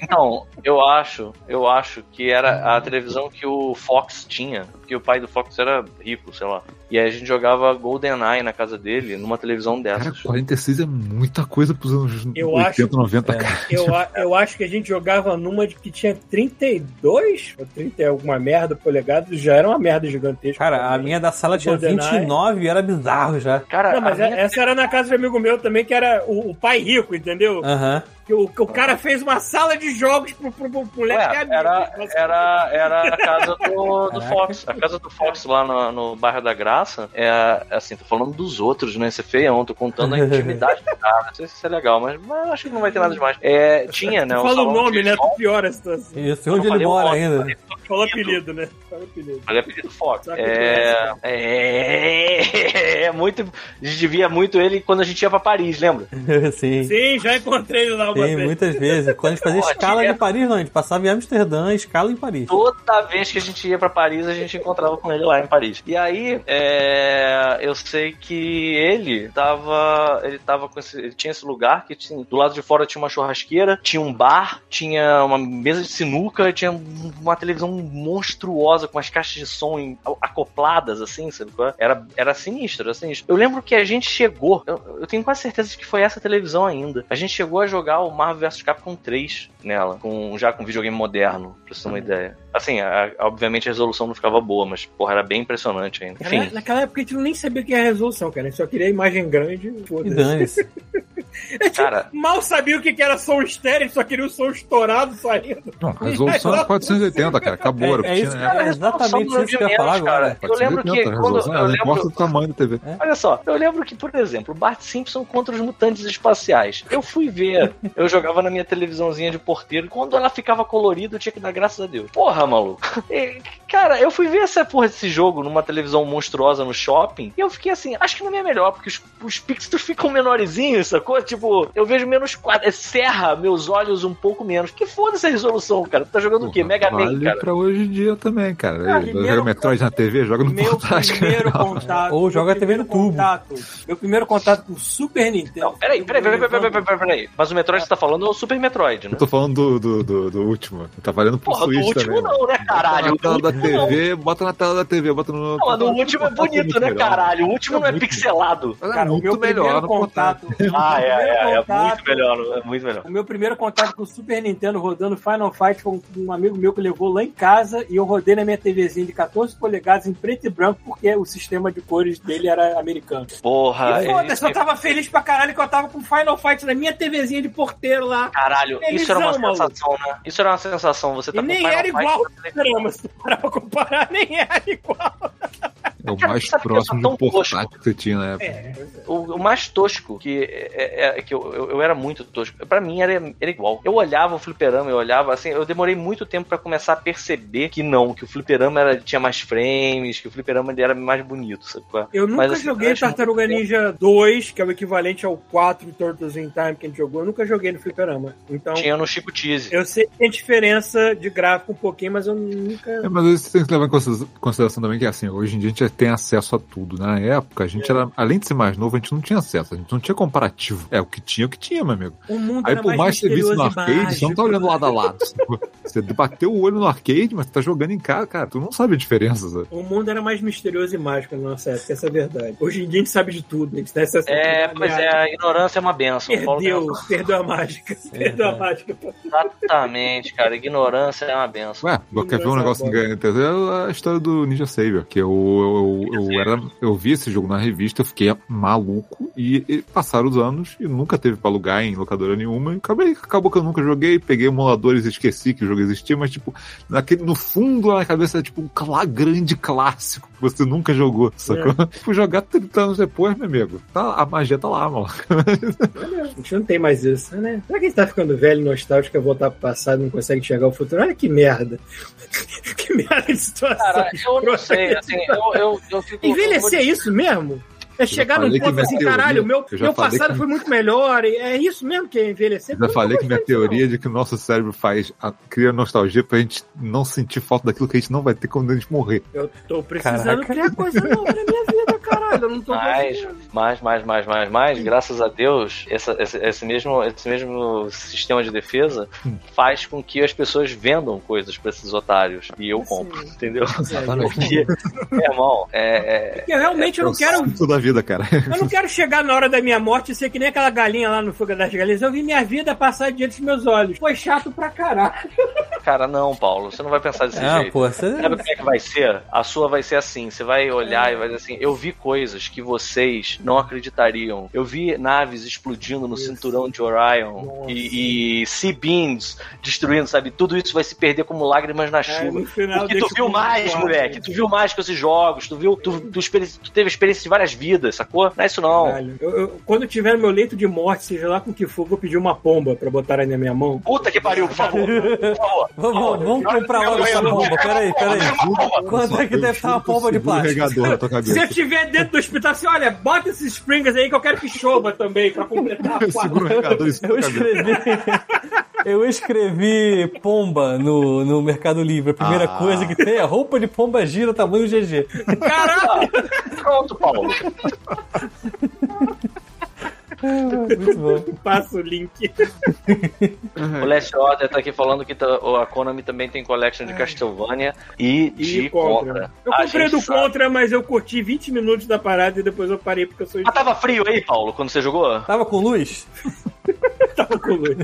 Então, eu acho, eu acho que era a televisão que o Fox tinha, porque o pai do Fox era rico, sei lá. E aí a gente jogava GoldenEye na casa dele, numa televisão Cara, dessas. 46 é muita coisa pros anos Eu 80, acho- 90, É. cara. Eu, a- eu acho que a gente jogava numa de que tinha 32 ou 30 e alguma merda polegadas, já era uma merda gigantesca. Cara, a minha da sala tinha GoldenEye. 29 e era bizarro já. Cara, Não, mas a é- minha- essa era na casa de um amigo meu também, que era o, o pai rico, entendeu? Aham. Que o, que o cara fez uma sala de jogos pro, pro, pro moleque Ué, amigo. era, era, era a casa do, do. Fox. A casa do Fox lá no, no bairro da Graça é assim, tô falando dos outros, né? Isso é feião, tô contando a *laughs* intimidade do cara. Não sei se isso é legal, mas, mas acho que não vai ter nada demais. É, tinha, né? *laughs* Fala o nome, né? Tu piora a situação. Isso, onde ele mora ainda. Fala apelido, né? Fala apelido. Falei apelido. Sabe É, é, é muito. A gente via muito ele quando a gente ia pra Paris, lembra? *laughs* Sim. Sim, já encontrei ele lá uma Sim, vez. muitas vezes. Quando a gente fazia escala em Paris, não, a gente passava em Amsterdã, escala em Paris. Toda vez que a gente ia pra Paris, a gente encontrava com ele lá em Paris. E aí, é, eu sei que ele tava. Ele tava com esse. Ele tinha esse lugar que tinha, do lado de fora tinha uma churrasqueira, tinha um bar, tinha uma mesa de sinuca, tinha uma televisão monstruosa com as caixas de som em- acopladas, assim, sabe? é? Era, era sinistro, era sinistro. Eu lembro que a gente chegou, eu, eu tenho quase certeza de que foi essa televisão ainda. A gente chegou a jogar o Marvel vs Capcom 3 nela, com, já com videogame moderno, pra você ter uma ideia. Assim, a- a- obviamente a resolução não ficava boa, mas, porra, era bem impressionante ainda. Cara, Enfim, naquela época a gente nem sabia o que era resolução, cara. A gente só queria imagem grande. E foda-se. dane-se. *laughs* cara, Mal sabia o que era som estéreo, a gente só queria o som estourado saindo. Não, a resolução era *laughs* 480, cara. Acabou. É, é isso, tinha, né? é exatamente isso que eu ia falar cara. agora. Eu lembro que 480, a quando eu Não importa lembro, o tamanho da TV. Olha só, eu lembro que, por exemplo, Bart Simpson contra os mutantes espaciais. Eu fui ver, eu jogava na minha televisãozinha de porteiro, quando ela ficava colorida, eu tinha que dar graças a Deus. Porra, maluco. *laughs* Cara, eu fui ver essa porra desse jogo numa televisão monstruosa no shopping e eu fiquei assim, acho que não é melhor, porque os, os pixels *laughs* ficam menorzinhos, sacou? Tipo, eu vejo menos quadro, é, serra meus olhos um pouco menos. Que foda essa resolução, cara. Tu tá jogando o quê? Mega Man, vale cara. pra hoje em dia também, cara. Cara, Joga primeiro- Metroid na TV, joga no Meu Fantástico. primeiro contato. *laughs* Ou joga meu TV no primeiro tubo. contato- meu primeiro contato com o Super Nintendo. Não, peraí, peraí, peraí, peraí, peraí, peraí, peraí. Mas o Metroid que você tá falando é o Super Metroid, né? Eu tô falando do, do, do, do último. Tá valendo pro Porra, do Switch último também. não, né, caralho? Do da último não. TV, bota na tela da TV, bota no. Não, mas no último é bonito, né, caralho? O último não é pixelado. Ela é Cara, o muito meu melhor no contato. *laughs* Ah, é, o é, é muito melhor, é muito melhor. O meu primeiro contato com o Super Nintendo rodando Final Fight foi um, amigo meu que levou lá em casa e eu rodei na minha TVzinha de 14 polegadas em preto e branco porque o sistema de cores dele era americano. Porra, e foda-se, eu tava feliz pra caralho que eu tava com Final Fight na minha TVzinha de porteiro lá. Caralho, isso era uma Felizão, sensação, né? Isso era uma sensação. Você tá E com nem Final era Fight igual *laughs* comparar, nem era igual. *laughs* É o Cara, mais próximo de um tão portátil tosco? que você tinha na época. É, O, o mais tosco, que, é, é- é que eu, eu, eu era muito tosco, pra mim era, era igual. Eu olhava o fliperama, eu olhava assim, eu demorei muito tempo pra começar a perceber que não, que o fliperama era, tinha mais frames, que o fliperama era mais bonito, sabe? qual é? Eu nunca Mas, assim, joguei Tartaruga Ninja 2, que é o equivalente ao 4 Turtles in Time que a gente jogou. Eu nunca joguei no fliperama. Então, Tinha no Chico Cheese. eu sei que tem diferença de gráfico um pouquinho, mas eu nunca... É, mas você tem que levar em considera- consideração também que assim, hoje em dia a gente tem acesso a tudo. Na época, a gente era, além de ser mais novo, a gente não tinha acesso, a gente não tinha comparativo. É o que tinha, o que tinha, meu amigo. O mundo Aí era por mais que você visse no misterioso e arcade, você não tá mágico. olhando lado a lado. sacou? Você bateu o olho no arcade, mas você tá jogando em casa, cara, tu não sabe a diferença. Sabe? O mundo era mais misterioso e mágico na nossa época, essa é a verdade. Hoje em dia a gente sabe de tudo, a gente acesso a É, tudo. pois é, a ignorância é uma benção. O Paulo Perdeu, perdeu a mágica. *laughs* Perdeu a mágica. Exatamente, cara. Ignorância é uma benção. Ué, quer ver um negócio que ganha É a história do Ninja Savior, que eu, eu, eu, era, eu vi esse jogo na revista, eu fiquei maluco, e, e passaram os anos e nunca teve pra alugar em locadora nenhuma, e acabei, acabou que eu nunca joguei, peguei emuladores e esqueci que o jogo existia, mas tipo, naquele, no fundo lá na cabeça é tipo um clá- grande clássico que você nunca jogou, sacou? Fui jogar 30 anos depois, meu amigo. Tá, a magia tá lá, mano. A gente não tem mais isso, né? Será que a gente tá ficando velho, nostálgico, quer voltar pro passado e não consegue enxergar o futuro? Olha que merda. *laughs* que merda de situação. Cara, eu não sei, assim, eu, eu, eu fico. Envelhecer é isso mesmo? É chegar num ponto assim, teoria- caralho, meu, eu já meu passado que- foi muito melhor. e É isso mesmo que é envelhecer? Já Eu não falei que minha gostei disso, teoria de que o nosso cérebro faz a- cria nostalgia pra gente não sentir falta daquilo que a gente não vai ter quando a gente morrer. não. Eu tô precisando Caraca. criar coisa nova na minha vida, caralho. Eu não tô Mais, mais, mais, mais, mais, mais, graças a Deus, essa, esse, esse mesmo, esse mesmo sistema de defesa faz com que as pessoas vendam coisas pra esses otários. E eu compro, entendeu? Exatamente. Porque, meu irmão, é, é, Porque eu realmente eu não quero. Toda a vida, cara. Eu não quero chegar na hora da minha morte e ser que nem aquela galinha lá no Fuga das Galinhas. Eu vi minha vida passar diante dos meus olhos. Foi chato pra caralho. cara, não, Paulo, você não vai pensar desse Ah, jeito. pô, você... Sabe como é que vai ser? A sua vai ser assim. Você vai olhar e vai dizer assim: Eu vi coisas que vocês não acreditariam. Eu vi naves explodindo no cinturão de Orion Nossa. e, e Sea Beams destruindo, sabe? Tudo isso vai se perder como lágrimas na É, chuva. final Porque tu viu mais, moleque. Tu viu mais com esses jogos. Tu viu. Tu, tu, tu teve experiência de várias vidas, sacou? Não é isso não. Caralho. Eu- eu- quando eu tiver no meu leito de morte, seja lá com que for, eu vou pedir uma pomba pra botar aí na minha mão. Puta que pariu, por favor. Por favor. *laughs* Vamos, vamos comprar logo essa bomba. Peraí, peraí. Quanto é que deve estar uma bomba de plástico? regador na tua *laughs* Se eu estiver dentro do hospital, assim, olha, bota esses springers aí que eu quero que chova também, pra completar a *laughs* Eu escrevi. Eu escrevi pomba no, no Mercado Livre. A primeira Ah. coisa que tem é roupa de pomba gira tamanho GG. Caralho! Pronto, Paulo. Muito bom. Passa o link. O Last Order tá aqui falando que tá- a Konami também tem collection de Castlevania e de E contra. Contra. Eu comprei do sabe. Contra, mas eu curti 20 minutos da parada e depois eu parei porque eu sou Mas tava frio aí, Paulo, quando você jogou? Tava com luz? *laughs* tava com luz.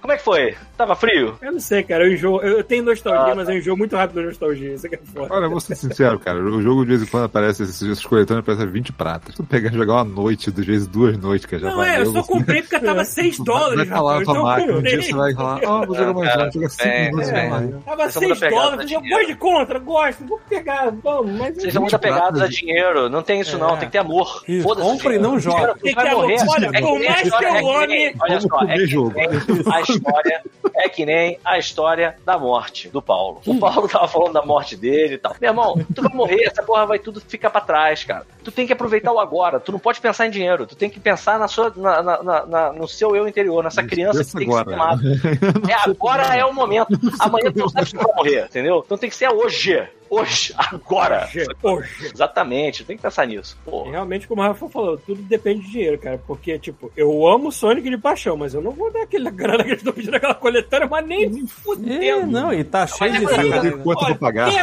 Como é que foi? Tava frio? Eu não sei, cara, eu enjoo. Eu tenho nostalgia, Ah, mas eu enjoo muito rápido da nostalgia. Isso é foda. Olha, eu vou ser sincero, cara. O jogo de vez em quando aparece, esses, esses coletâneos aparecem 20 pratas. Tu pegar e jogar uma noite, às vezes duas noites, que já Não, valeu. é, eu só comprei porque tava *laughs* 6 dólares, Vai falar na tua máquina, um dia você vai falar, ó, vou jogar mais Cara, um, joga 5 é, minutos é. vai lá. Tava Vocês são muito 6 apegados dólares. Eu gosto de contra, gosto. Vou pegar, vamos, mas. Vocês são muito apegados a dinheiro. Não tem isso, não. Tem que ter amor. Compra e não joga. Tem vai que ter morrer. amor. Olha, É que por mais que eu é que nem- Olha só, é jogo. nem- a história é que nem a história da morte do Paulo. O Paulo tava falando da morte dele e tal. Meu irmão, tu vai morrer, essa porra vai tudo ficar pra trás, cara. Tu tem que aproveitar o agora. Tu não pode pensar em dinheiro. Tu tem que pensar na sua, na, na- na- na- no seu eu interior, nessa criança que tem que ser agora. amada. *laughs* É agora é o momento. Amanhã tu não sabe se tu vai morrer, entendeu? Então tem que ser hoje. Hoje, agora. Hoje, hoje. Exatamente, tem que pensar nisso. Pô. Realmente, como o Rafa falou, tudo depende de dinheiro, cara. Porque, tipo, eu amo Sonic de paixão, mas eu não vou dar aquela *laughs* grana que eles estão pedindo aquela coletânea, mas nem É, fudendo. não, e tá cheio de Mas é Eu sacanagem. quanto pra pagar? *laughs*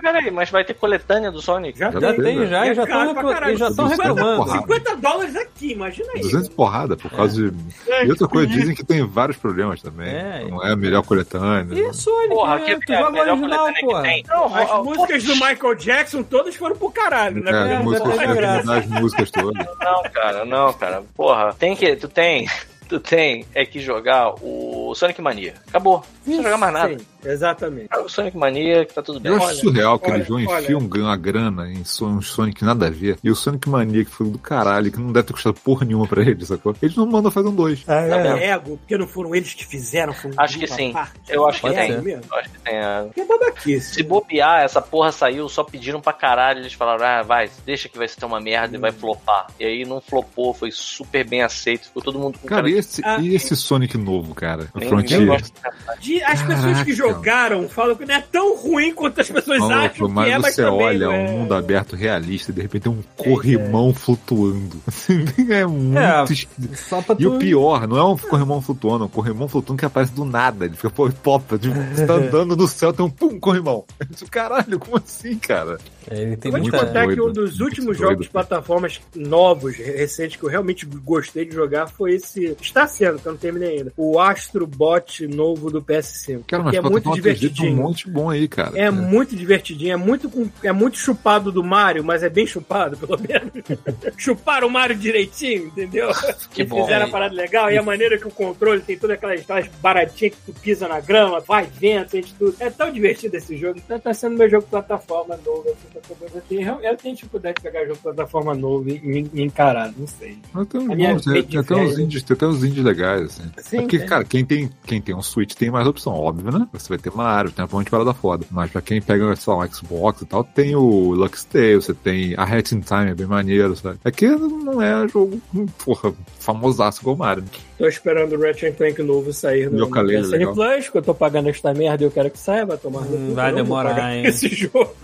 Peraí, mas vai ter coletânea do Sonic? Já, Já tem. tem, já, É e já estão caralho. já estão 200 reclamando. porrada. 50 dólares aqui, imagina aí. 200 porrada por causa de. E outra coisa, dizem que tem vários problemas também. É. Não é a melhor coletânea. E Sonic, Porra, né? que tu é a joga original, porra. Não, As músicas do Michael Jackson todas foram pro caralho, né? É, as músicas todas. Não, cara, não, cara. Porra, tem que. Tu tem. *laughs* Tu tem é que jogar o Sonic Mania. Acabou. Não precisa jogar mais nada. Exatamente. Joga o Sonic Mania que tá tudo bem. Eu acho Olha, surreal que olha, eles vão olha. enfiam uma grana em um Sonic nada a ver. E o Sonic Mania, que foi do caralho, que não deve ter custado porra nenhuma pra eles, sacou? Eles não mandam fazer um dois. É, ego, porque não foram eles que fizeram. Foi um Acho que sim. parte. Eu acho que É tem. mesmo. Eu acho que tem a. Que é babaquice. Se bobear, essa porra saiu, só pediram pra caralho. Eles falaram, ah, vai, deixa que vai ser uma merda e vai flopar. E aí não flopou, foi super bem aceito. Ficou todo mundo com Cara, e esse, Ah, e esse Sonic novo, cara? O Frontier. De- as pessoas que Caraca. Jogaram falam que não é tão ruim quanto as pessoas acham Maluco, que mas é, mas você também olha é. um mundo aberto realista e de repente tem um corrimão flutuando. *laughs* é muito É, E o pior, não é um corrimão flutuando, é um corrimão flutuando que aparece do nada. Ele fica pô, popa, tipo, você tá *laughs* andando no céu, tem um pum, corrimão. Caralho, como assim, cara? É, Ele tem Eu vou te contar que um dos últimos doido. jogos de plataformas novos, recentes, que eu realmente gostei de jogar foi esse. Está sendo, que eu não terminei ainda. O Astro Bot novo do PS5. Cara, mas é muito plataforma 3D tem um divertidinho. monte bom aí, cara. É muito divertidinho, é muito, com- é muito chupado do Mario, mas é bem chupado, pelo menos. *laughs* Chuparam o Mario direitinho, entendeu? Que E bom. Fizeram a parada legal, e a maneira que o controle tem todas aquelas, aquelas baratinhas que tu pisa na grama, vai vento, sente tudo. É tão divertido esse jogo, então tá sendo meu jogo de plataforma novo. assim, tô fazendo assim. Eu, eu tenho dificuldade de pegar jogo de plataforma novo e, encarar, não sei. Mas tem, bons, tem, tem até uns indies, tem até uns indies legais, assim. Sim, é porque, tem. cara, quem tem, quem tem um Switch tem mais opção, óbvio, né? Você vai ter Mario, tem uma monte de parada foda. Mas pra quem pega, sei lá, um Xbox e tal, tem o Lux Tale, você tem a Hat in Time, é bem maneiro, sabe? É que não é jogo, hum, porra, famosaço igual o Mario. né? Tô esperando o Ratchet Clank novo sair no, PSN legal. Plus, que eu tô pagando esta merda e eu quero que saia, vai tomar no Hum, cu, vai demorar, hein? Esse *laughs* jogo.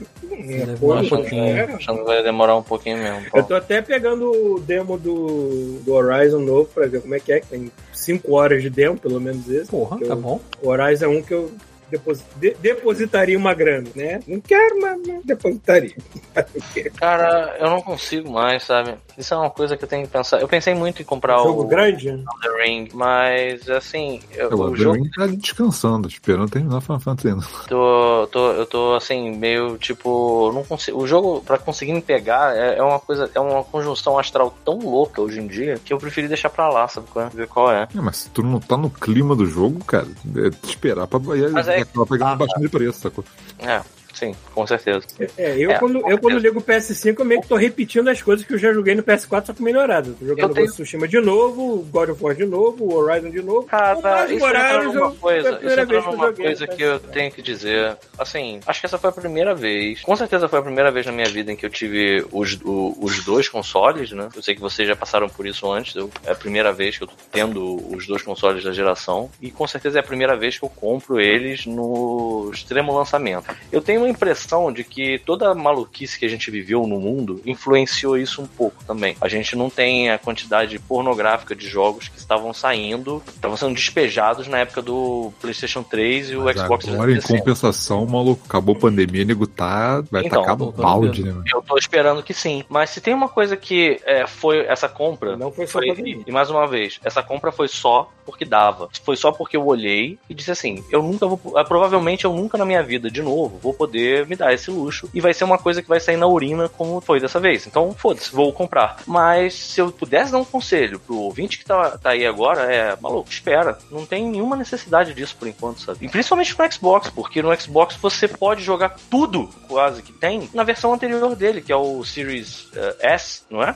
É, Demora um pouquinho. é. Achando que vai demorar um pouquinho mesmo. pô. Eu tô até pegando o demo do, do Horizon novo pra ver como é que é, que tem 5 horas de demo, pelo menos esse. Porra, tá bom. O Horizon é um que eu deposi- de- depositaria uma grana, né? Não quero, mas mas depositaria. *laughs* Cara, eu não consigo mais, sabe? Isso é uma coisa que eu tenho que pensar. Eu pensei muito em comprar jogo o grande? The Ring, mas assim, eu- Eu, o o jogo jogo tá descansando, esperando terminar Final Fantasy ainda. *laughs* tô, tô, eu tô assim, meio tipo. Não consigo, o jogo, pra conseguir me pegar, é, é uma coisa, é uma conjunção astral tão louca hoje em dia que eu preferi deixar pra lá, sabe? qual é? Ver qual é. É, mas se tu não tá no clima do jogo, cara, é te esperar pra Mas é- acabar pegando Ah, um baixinho de preço, sacou? É, sim, com certeza. É, eu, É, quando, eu quando ligo o PS5, eu meio que tô repetindo as coisas que eu já joguei no PS4, só que melhorado. Tô jogando tenho- Tsushima de novo, God of War de novo, o Horizon de novo. Cara, Miles isso Morales, entra numa coisa, isso entra vez que coisa que eu PS5. tenho que dizer. Assim, acho que essa foi a primeira vez. Com certeza foi a primeira vez na minha vida em que eu tive os, o- os dois consoles, né? Eu sei que vocês já passaram por isso antes. eu- é a primeira vez que eu tô tendo os dois consoles da geração. E com certeza é a primeira vez que eu compro eles no extremo lançamento. Eu tenho uma impressão de que toda a maluquice que a gente viveu no mundo influenciou isso um pouco também. A gente não tem a quantidade pornográfica de jogos que estavam saindo, estavam sendo despejados na época do PlayStation 3 e o Mas Xbox agora, em 360. compensação, maluco, acabou a pandemia, nego tá. Vai Então, tacar balde, né? Eu tô esperando que sim. Mas se tem uma coisa que é, foi essa compra. Não foi só Foi, pandemia. e mais uma vez, essa compra foi só porque dava. Foi só porque eu olhei e disse assim: eu nunca vou. ah, Provavelmente eu nunca na minha vida, de novo, vou poder poder me dar esse luxo. E vai ser uma coisa que vai sair na urina, como foi dessa vez. Então, foda-se, vou comprar. Mas se eu pudesse dar um conselho pro ouvinte que tá, tá aí agora, é, maluco, espera. Não tem nenhuma necessidade disso por enquanto, sabe? E principalmente no Xbox, porque no Xbox você pode jogar tudo quase que tem na versão anterior dele, que é o Series eh, S, não é?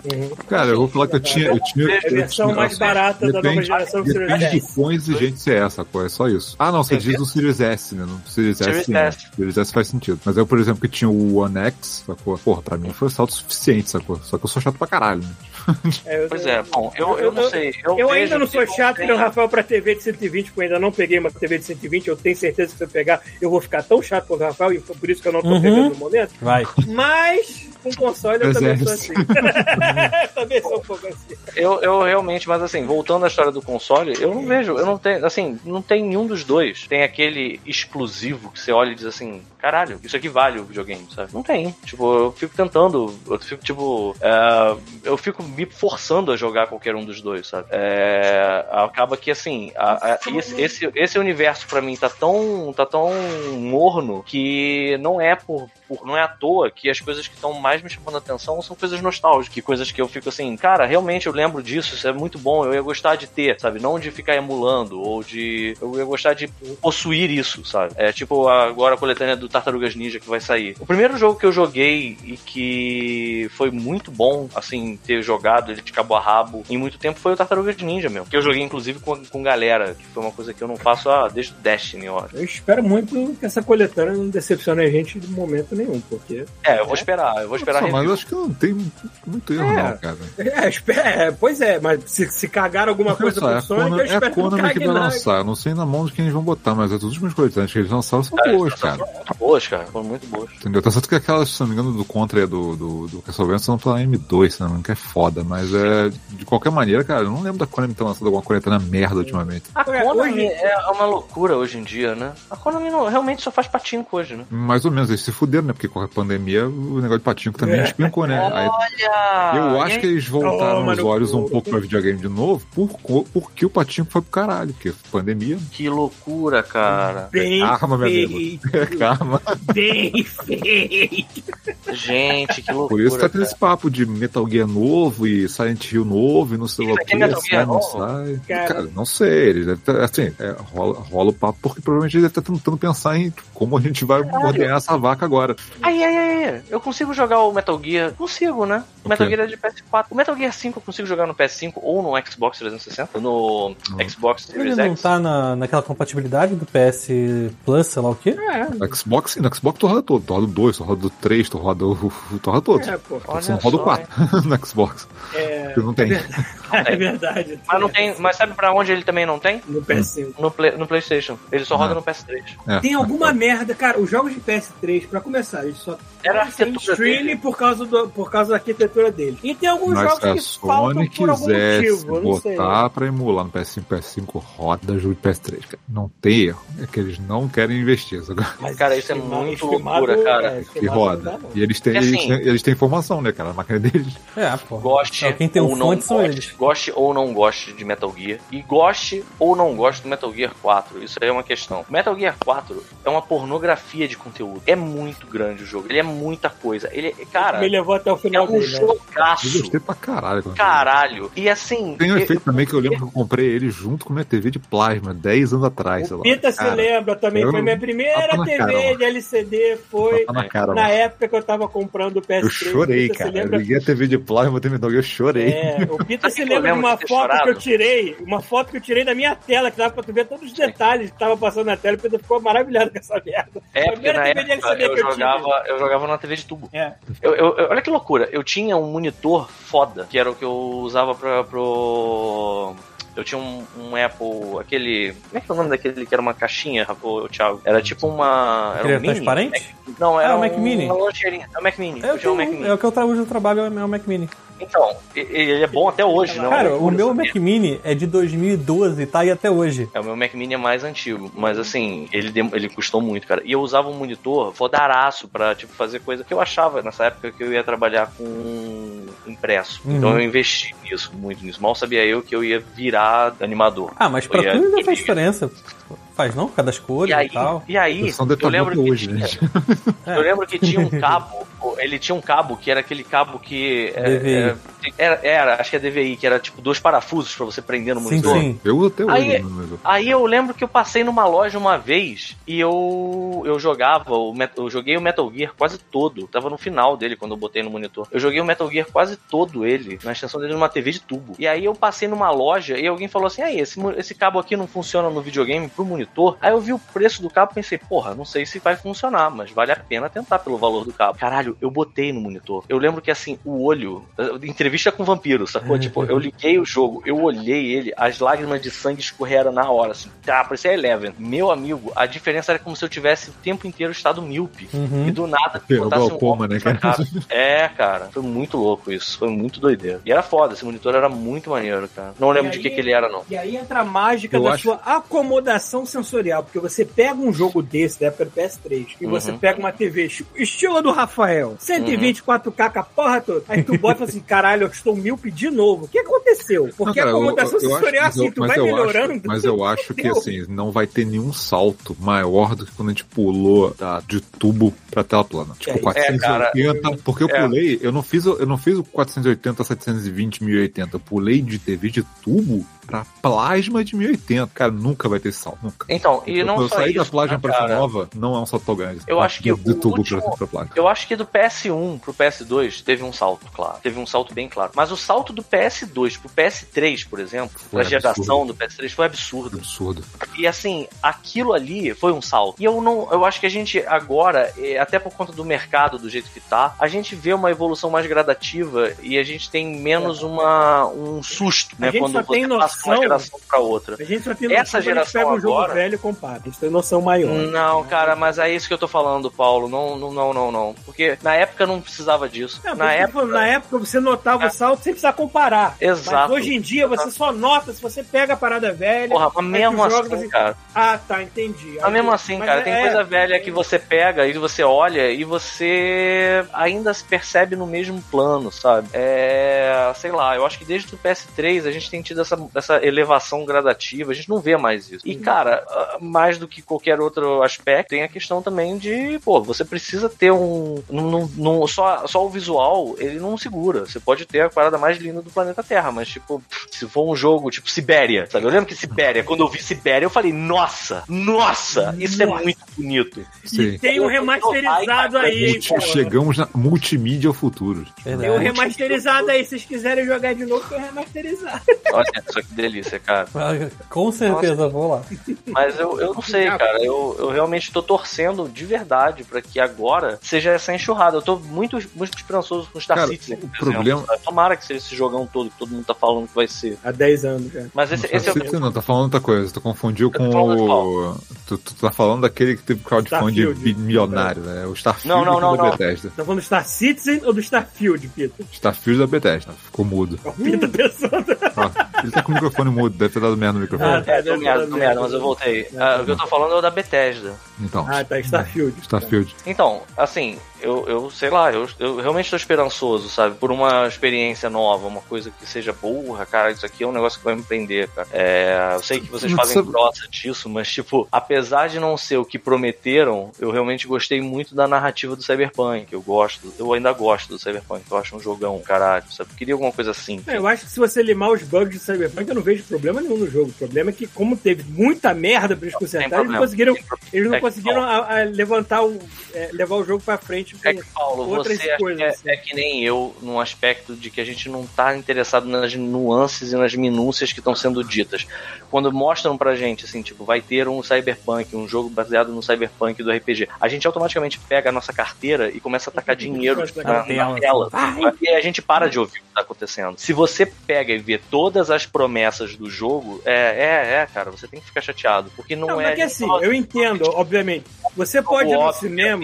Cara, eu vou falar que eu tinha. Eu tinha É a eu versão tinha- mais barata da nova depende- geração do Series Depende de S. quão exigente é, essa coisa, é só isso. Ah, não, você diz o Series S, né? No Series, Series S, né? S. Series S faz sentido. Mas eu, por exemplo, que tinha o One X, sacou? Porra, pra mim foi salto suficiente, sacou? Só que eu sou chato pra caralho, né? *laughs* É, eu- Pois é, bom, eu, eu não sei. Eu, Eu ainda não sou chato, o Rafael, pra TV de 120, porque eu ainda não peguei uma TV de 120. Eu tenho certeza que se eu pegar, eu vou ficar tão chato quanto o Rafael, e foi por isso que eu não tô Uhum. pegando no momento. Vai. Mas, com console, eu também sou assim. *laughs* Também sou um pouco assim. Eu, eu realmente, mas assim, voltando à história do console, eu não vejo, eu não tenho, assim, não tem nenhum dos dois. Tem aquele exclusivo que você olha e diz assim, caralho, isso aqui vale o videogame, sabe? Não tem. Tipo, eu fico tentando, eu fico, tipo, é, eu fico me forçando a jogar qualquer um dos dois, sabe? É, acaba que, assim, a- a- esse, esse, esse universo pra mim tá tão, tá tão morno que não é por, por- não é à toa que as coisas que estão mais me chamando a atenção são coisas nostálgicas, coisas que eu fico assim, cara, realmente eu lembro disso, isso é muito bom, eu ia gostar de ter, sabe? Não de ficar emulando ou de eu ia gostar de possuir isso, sabe? É tipo agora a coletânea do Tartarugas Ninja que vai sair. O primeiro jogo que eu joguei e que foi muito bom, assim, ter jogado ele de cabo a rabo em muito tempo foi o Tartarugas Ninja mesmo, que eu joguei inclusive com, com galera, que foi uma coisa que eu não faço ah, desde o Destiny, acho. Eu espero muito que essa coletânea não decepcione a gente de momento nenhum, porque. É, eu vou esperar, eu vou esperar Nossa, mas eu acho que não tem muito erro, É. não, cara. É, é, pois é, mas se, se cagar alguma coisa só, é a Sonic, eu é a que não Konami que vai lançar. Eu não sei na mão de quem eles vão botar, mas as últimas coletâneas que eles lançaram são Cara, boas, cara. muito boas, cara, foram muito boas. Entendeu? Tá certo que aquelas, se não me engano, do Contra e do, do, do Castlevania são pela M2, se não me engano, que é foda. Mas é. De qualquer maneira, cara, eu não lembro da Konami ter lançado alguma coletânea merda ultimamente. A Ué, Konami é uma loucura hoje em dia, né? A Konami não, realmente só faz patinco hoje, né? Mais ou menos, eles se fuderam, né? Porque com a pandemia o negócio de patinco também É. despencou, né? Aí, Olha! eu e acho aí? que eles voltaram Toma os olhos um pouco pra videogame de novo por, porque o patinco foi pro caralho, porque pandemia. Que loucura, cara. Bem Arma, meu feito, É karma. bem feito. Gente, que loucura. Por isso tá tendo esse papo de Metal Gear novo e Silent Hill novo e não sei o que, sai, Gear não novo? sai. Cara. Cara, não sei, eles devem tá, assim, é, rola, rola o papo porque provavelmente ele deve estar tentando pensar em como a gente vai ordenhar essa vaca agora. Ai, ai, ai, ai. Eu consigo jogar o Metal Gear? Consigo, né? O Metal? Gear é de PS4. O Metal Gear 5 eu consigo jogar no PS5 ou no Xbox 360? No Xbox Ele Series não X? tá na, naquela compatibilidade do PS Plus, sei lá o quê? No Xbox, sim, no Xbox tu roda todo. Tu roda o 2, tu roda o 3, tu roda o. *laughs* Tu roda todos. É, pô. Você não roda o só, 4 *laughs* no Xbox. É, Porque não tem. *laughs* é verdade. Mas não tem. Mas sabe pra onde ele também não tem? No PS5. No, Play- no PlayStation. Ele só roda Ah. no PS3. É. Tem alguma merda, cara, os jogos de PS3, pra começar, eles só Era arquitetura streaming dele. por causa, do, por causa da arquitetura dele. E tem alguns Mas se jogos a que faltam Sony por algum motivo, eu não sei. botar pra emular no PS5, PS5 roda jogo de PS3, cara. Não tem erro. É que eles não querem investir. Mas Cara, isso é muito loucura, cara. é, Que roda. dá. E eles têm, E assim- eles, têm, eles têm informação, né, cara? A máquina deles. É, pô. Goste É, quem tem ou não são goste, eles. Goste ou não goste de Metal Gear. E goste ou não goste do Metal Gear 4. Isso aí é uma questão. Metal Gear 4 é uma pornografia de conteúdo. É muito grande o jogo. Ele é muita coisa. Ele é, cara, Me levou até o é final um dele, né? Eu jogaço. gostei pra caralho. cara. Caralho. E assim. Tem um eu- efeito também que eu lembro que eu comprei ele junto com minha TV de plasma, 10 anos atrás. sei O lá. Pita se lembra também, eu foi minha primeira TV cara, de LCD, foi na cara, na época que eu tava comprando o PS3. Eu chorei, cara. Eu liguei a TV de plasma, eu chorei. É, o Pita se que eu lembra de uma foto que chorado? eu tirei, uma foto que eu tirei da minha tela, que dava pra tu ver todos os detalhes que tava passando na tela, e o Pita ficou maravilhado com essa merda. É, A primeira TV de LCD eu que eu tive. Jogava, eu jogava na TV de tubo. É. Eu, eu- eu- olha que loucura, eu tinha um monitor foda, que era o que eu usava pra, pro. Eu tinha um, um Apple, aquele. Como é que é o nome daquele que era uma caixinha, ô, Thiago? Era tipo uma. Era um mini? transparente? Não, era Ah, o um, Mac Mini. Uma lancheirinha. É o Mac Mini. É, eu um Mac o- Mini. é o que eu tra- hoje eu trabalho, é o Mac Mini. Então, ele é bom até hoje, não? Cara, o meu Mac Mini é de 2012 tá aí até hoje. É, o meu Mac Mini é mais antigo, mas assim, ele, ele custou muito, cara. E eu usava um monitor fodaraço pra, tipo, fazer coisa que eu achava nessa época que eu ia trabalhar com impresso. Uhum. Então eu investi nisso, muito nisso. Mal sabia eu que eu ia virar animador. Ah, mas pra tu ainda faz diferença. Faz não? Por causa das cores E e, aí, tal. e aí São eu lembro que hoje, tinha. É. eu lembro que tinha um *laughs* cabo, ele tinha um cabo que era aquele cabo que é, DVI. é, era, era, acho que é DVI, que era tipo dois parafusos pra você prender no Sim, monitor. sim. Eu uso até hoje. Aí- no Aí eu lembro que eu passei numa loja uma vez e eu eu jogava, eu joguei o Metal Gear quase todo. Tava no final dele quando eu botei no monitor. Eu joguei o Metal Gear quase todo ele, na extensão dele numa TV de tubo. E aí eu passei numa loja e alguém falou assim: aí, esse, esse cabo aqui não funciona no videogame pro monitor. Aí eu vi o preço do cabo e pensei, porra, não sei se vai funcionar, mas vale a pena tentar pelo valor do cabo. Caralho, eu botei no monitor. Eu lembro que assim, o olho, eh, entrevista com vampiro, sacou? tipo, eu liguei o jogo, eu olhei ele, as lágrimas de sangue escorreram na hora, assim, tá, parecia Eleven. Meu amigo, a diferença era como se eu tivesse o tempo inteiro estado míope. Uhum. E do nada Pegou botasse um glaucoma, né, cara. É, cara, foi muito louco isso, foi muito doideiro. E era foda, monitor era muito maneiro, cara. Não lembro aí, de que, que ele era, não. E aí entra a mágica eu da acho... sua acomodação sensorial, porque você pega um jogo desse, da época do PS3, e uhum. você pega uma TV tipo, estilo do Rafael, 124K, uhum. porra toda. Aí tu *laughs* bota assim, caralho, eu estou mil de novo. O que aconteceu? Porque não, cara, a acomodação eu, é assim, eu, sensorial, acho, assim, tu vai melhorando. Acho, mas *laughs* eu acho que, assim, não vai ter nenhum salto maior do que quando a gente pulou tá, de tubo pra tela plana. Tipo, é, 480, é, cara, porque eu é. pulei, eu não fiz, eu não fiz o 480 720 mil 1080 por lei de TV de tubo, pra plasma de 1080. Cara, nunca vai ter salto. Nunca. Então, e eu, não eu só saí da plasma né, pra cara? nova, não é um salto tão grande. Eu acho que de o tubo último- pra, pra plasma. Eu acho que do PS1 pro PS2 teve um salto, claro. Teve um salto bem claro. Mas o salto do PS2 pro PS3, por exemplo, Foi da geração do PS3, foi absurdo. Absurdo. E assim, aquilo ali foi um salto. E eu não. Eu acho que a gente agora, até por conta do mercado do jeito que tá, a gente vê uma evolução mais gradativa e a gente tem menos uma, um susto, né? gente Quando só tem passa de uma geração pra outra. A gente só tem Essa geração pega um jogo agora- velho e compara. A gente tem noção maior. Não, cara, mas é isso que eu tô falando, Paulo. Não, não, não, não, não. Porque na época não precisava disso. Não, na época. na época você notava o salto sem precisar comparar. Exato. Mas hoje em dia você só nota se você pega a parada velha. Porra, mas mesmo tu joga, assim, você- cara. Ah, tá, entendi. Mas mesmo assim, Mas cara, é- tem é- coisa velha que você pega e você olha e você ainda se percebe no mesmo plano, sabe? É. Sei lá, eu acho que desde o PS3 a gente tem tido essa, essa elevação gradativa, a gente não vê mais isso. E, cara, ah, mais do que qualquer outro aspecto, tem a questão também de, pô, você precisa ter um. Num, num- só, só o visual, ele não segura. Você pode ter a parada mais linda do planeta Terra, mas, tipo, se for um jogo tipo Sibéria, sabe? Eu lembro que Sibéria, quando eu vi Sibéria, eu falei, nossa, nossa, isso é Nossa. muito bonito. Sim. Tem um remasterizado aí, pô. Chegamos na multimídia ao futuro. Tem um Verdade. remasterizado aí. Se vocês quiserem jogar de novo, tem um remasterizado. Olha só que delícia, cara. *laughs* Ah, Com certeza, vou lá. Mas eu, eu não sei, cara. Eu, eu realmente tô torcendo de verdade pra que agora seja essa enxurrada. Eu tô muito, muito esperançoso com Star Cara, Citizen. o por problema- exemplo, sabe? Tomara que seja esse jogão todo que todo mundo tá falando que vai ser. Há 10 anos já. Mas esse, esse é o. Não, tá falando outra coisa. Tu confundiu com o. Tu, tu tá falando daquele que teve crowdfunding milionário, né? O Starfield Não, não, não, da não. Bethesda. Tá falando do Star Citizen ou do Starfield, Peter? Starfield da Bethesda. Ficou mudo. O Peter pensando. Ele tá com o microfone mudo, deve ter dado merda no microfone. Ah, É, deu merda, deu merda, mas eu voltei. Ah, o que eu tô falando é o da Bethesda. Então, Ah, tá. Starfield. Starfield. Então, assim, eu, eu sei lá, eu, eu realmente tô esperançoso, sabe? Por uma experiência nova, uma coisa que seja burra, cara, isso aqui é um negócio que vai me prender, cara. É, eu sei que vocês Mas fazem sabe- troça disso, mas, tipo, apesar de não ser o que prometeram, eu realmente gostei muito da narrativa do Cyberpunk. Eu gosto, eu ainda gosto do Cyberpunk, eu acho um jogão, caralho, sabe? Eu queria alguma coisa assim. É, eu acho que se você limar os bugs de Cyberpunk, eu não vejo problema nenhum no jogo. O problema é que, como teve muita merda pra eles consertarem, eles conseguiram, eles não conseguiram a- a levantar o, é, levar o jogo pra frente. com- É que, Paulo, outras coisas, é, assim. é que nem eu, num aspecto de que a gente não tá interessado nas nuances e nas minúcias que estão sendo ditas. Quando mostram pra gente, assim, tipo, vai ter um cyberpunk, um jogo baseado no cyberpunk do RPG, a gente automaticamente pega a nossa carteira e começa a tacar *laughs* dinheiro na, tela. na tela. E a gente para de ouvir o que tá acontecendo. Se você pega e vê todas as promessas do jogo, é, é, é, cara, você tem que ficar chateado. Porque não, Não, é. mas que assim, eu entendo, obviamente. Você pode ir no óbvio, cinema.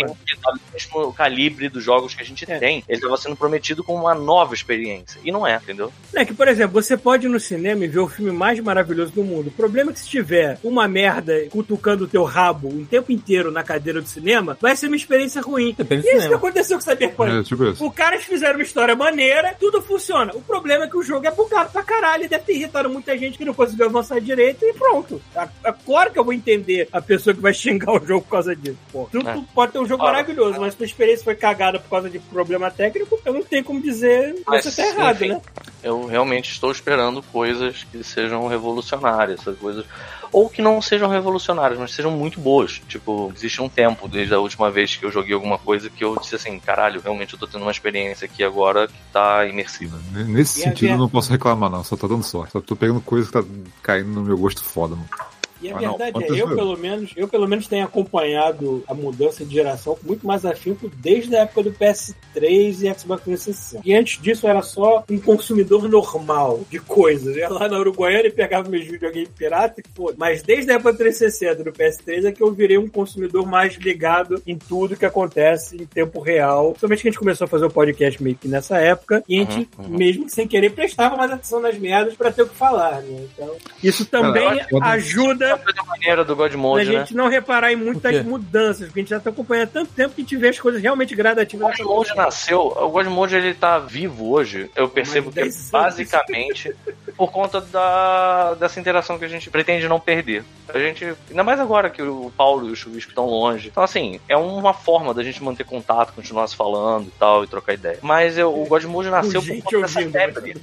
mesmo calibre dos jogos que a gente É. tem. Ele estava sendo prometido como uma nova experiência. E não é, entendeu? É que, por exemplo, você pode ir no cinema e ver o filme mais maravilhoso do mundo. O problema é que se tiver uma merda cutucando o teu rabo o tempo inteiro na cadeira do cinema, vai ser uma experiência ruim. Depende E é isso que aconteceu com o Cyberpunk. É, tipo isso. Os caras fizeram uma história maneira, tudo funciona. O problema é que o jogo é bugado pra caralho, deve ter irritado muita gente que não conseguiu avançar direito e pronto. A- claro que eu vou entender a pessoa que vai *laughs* xingar o jogo por causa disso. Pô, tu, É. tu pode ter um jogo Ora. maravilhoso, mas tua experiência foi cagada por causa de problema técnico, eu não tenho como dizer que Mas, você tá errado, enfim, né? Eu realmente estou esperando coisas que sejam revolucionárias, essas coisas. Ou que não sejam revolucionárias, mas sejam muito boas. Tipo, existe um tempo desde a última vez que eu joguei alguma coisa que eu disse assim, caralho, realmente eu tô tendo uma experiência aqui agora que tá imersiva. N- Nesse E a sentido, eu não posso reclamar, não. Só tá dando sorte. Só tô pegando coisa que tá caindo no meu gosto foda, mano. E a Ah, não, verdade quantas é, eu pelo menos, eu pelo menos tenho acompanhado a mudança de geração com muito mais afinco desde a época do PS3 e Xbox 360. E antes disso eu era só um consumidor normal de coisas. Eu ia lá na Uruguaiana e pegava meus videogames pirata e pô. Mas desde a época do 360 e do PS3 é que eu virei um consumidor mais ligado em tudo que acontece em tempo real. Principalmente que a gente começou a fazer o podcast meio que nessa época e a gente, Uhum, uhum. mesmo sem querer, prestava mais atenção nas merdas pra ter o que falar, né? Então, isso também acho- ajuda Coisa maneira do God da Mode, né? gente não reparar em muitas mudanças, porque a gente já tá acompanhando há tanto tempo que a gente vê as coisas realmente O gradativas. God Mode nasceu, o God Mode ele tá vivo hoje, eu percebo que é 10 anos. basicamente por conta da, dessa interação que a gente pretende não perder. A gente, ainda mais agora que o Paulo e o Chuvisco estão longe. Então, assim, é uma forma da gente manter contato, continuar se falando e tal, e trocar ideia. Mas eu- o God Mode nasceu por gente conta dessa febre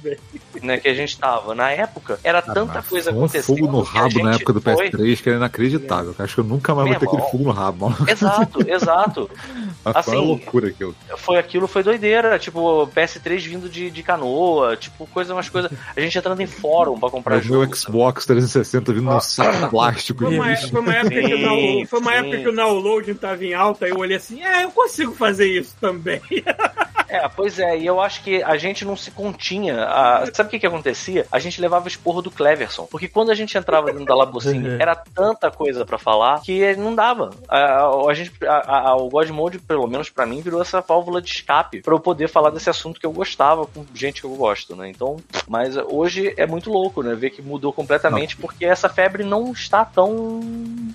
né, que a gente tava. Na época, era tanta coisa acontecendo. fogo no rabo na gente época do foi- PS3 que era inacreditável. Eu acho que eu nunca mais Meu vou ter aquele fogo no rabo, mano. Exato, exato. *laughs* Mas foi Assim, uma loucura aquilo. foi aquilo, foi doideira. Tipo, PS3 vindo de, de canoa, tipo, coisa, umas coisas. A gente entrando em fórum pra comprar Era o meu jogo. Xbox 360 vindo num saco *coughs* plástico Foi de uma, foi uma época, que, o Sim, download, foi uma sim. época que o downloading tava em alta e eu olhei assim, é, eu consigo fazer isso também. *laughs* É, pois é, e eu acho que a gente não se continha. a- Sabe o que que acontecia? A gente levava esporro do Cleverson. Porque quando a gente entrava dentro da Labocinha, *laughs* era tanta coisa pra falar que não dava. A, a gente, a- a- o God Mode, pelo menos pra mim, virou essa válvula de escape pra eu poder falar desse assunto que eu gostava com gente que eu gosto, né? Então, mas hoje é muito louco, né? Ver que mudou completamente porque essa febre não está tão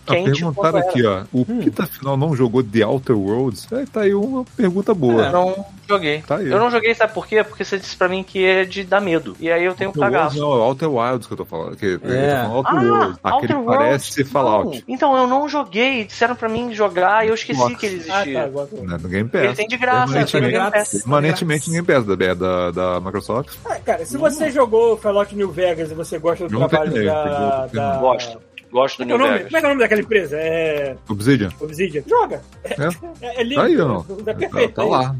Ah, quente quanto perguntaram aqui, ó. O Pita afinal não jogou The Outer Worlds? É, tá aí uma pergunta boa. Eu não joguei. Tá aí. Eu não joguei, sabe por quê? Porque você disse pra mim que é de dar medo. E aí eu tenho um cagaço. não, é o Outer Wilds que eu tô falando. Que, eu tô É. falando Outer Worlds. Aquele Outer parece Worlds, ser Fallout. não. Então, eu não joguei. Disseram pra mim jogar e eu esqueci Nossa. que ele Ah, tá, existia. agora. No Game Ele Pass. tem de graça, tem no Game Pass. Permanentemente da, da, da Microsoft. Ah, cara, se você jogou Fallout New Vegas e você gosta do não trabalho terminei, da, eu da... Gosto. Gosto do Como é, New que é o nome, Vegas. como é que é o nome daquela empresa? É. Obsidian. Obsidian. Joga. É, é, é lindo. Tá aí, ó. É Tá, perfeito. tá lá.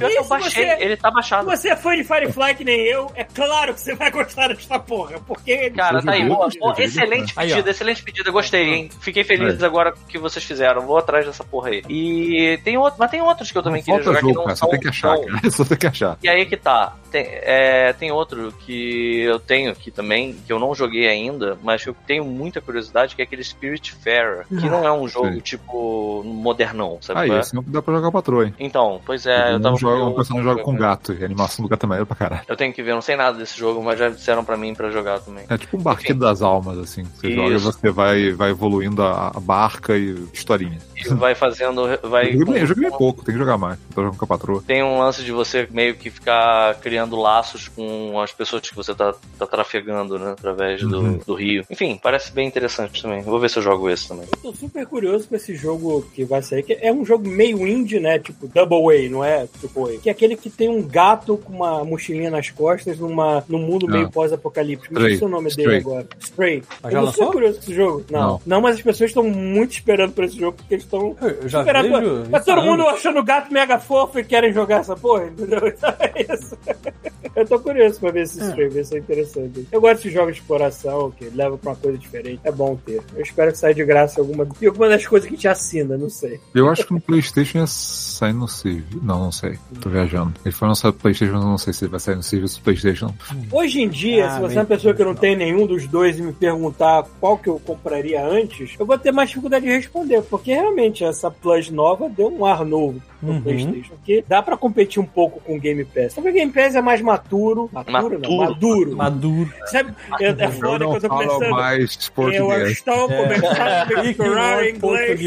Eu E se baixei, você- ele tá Se baixado. você é fã de Firefly que nem eu, é claro que você vai gostar dessa porra, porque... Cara, tá aí. Boa, eu boa, excelente Aí, ó. pedida, excelente pedida. Gostei, hein? Fiquei feliz É. agora com o que vocês fizeram. Vou atrás dessa porra aí. E tem outro, mas tem outros que eu também Não queria falta jogar que jogo, não cara. são Só tem que achar, cara. *laughs* Só tem que achar. E aí que tá. Tem, é, tem outro que eu tenho aqui também, que eu não joguei ainda, mas que eu tenho muita curiosidade, que é aquele Spiritfarer, que não é um jogo Sim. tipo modernão, sabe? Qual é? assim dá pra jogar patroa, hein? Então, pois é, eu um, tava um pra joga com gato. E a animação do gato é maneira pra caralho. Eu tenho que ver, eu não sei nada desse jogo, mas já disseram pra mim pra jogar também. É tipo um barquinho das almas, assim. Você Isso. joga e você vai, vai evoluindo a, a barca e historinha. E vai fazendo. Vai Eu joguei, eu joguei pouco, tem que jogar mais. Tô jogando com a patroa. Tem um lance de você meio que ficar criando laços com as pessoas que você tá, tá trafegando, né? Através do, Uhum. do rio. Enfim, parece bem interessante também. Vou ver se eu jogo esse também. Eu tô super curioso com esse jogo que vai sair, que é um jogo meio indie, né? Tipo Double A, não é? Tipo A. Que é aquele que tem um gato com uma mochilinha nas costas numa, num mundo Ah. meio pós-apocalíptico. Não Stray. sei o nome Stray. dele agora. Spray. Já eu tô super curioso com esse jogo. Não. Não. não. mas as pessoas estão muito esperando por esse jogo, porque eles estão. Já esperando. vejo. Tá todo mundo achando o gato mega fofo e querem jogar essa porra, entendeu? *laughs* Então é isso. Eu tô curioso pra ver esse stream, ver se é interessante. Eu gosto de jogos de exploração, que leva pra uma coisa diferente. É bom ter. Eu espero que saia de graça alguma, e alguma das coisas que te assina, não sei. Eu acho que no PlayStation ia sair no serviço. Não, não sei. Tô viajando. Ele foi lançado no PlayStation, mas não sei se vai sair no serviço do PlayStation. Hoje em dia, Ah, se você é uma pessoa que não tem nenhum dos dois e me perguntar qual que eu compraria antes, eu vou ter mais dificuldade de responder, porque realmente essa Plus nova deu um ar novo no Uhum. PlayStation, que dá pra competir um pouco com o Game Pass. Só que o Game Pass é mais maturo, maturo, não, maduro. Maduro. Sabe, é, é Eu foda que eu tô começando. mais Eu *laughs* português. estou começando a É. misturar inglês.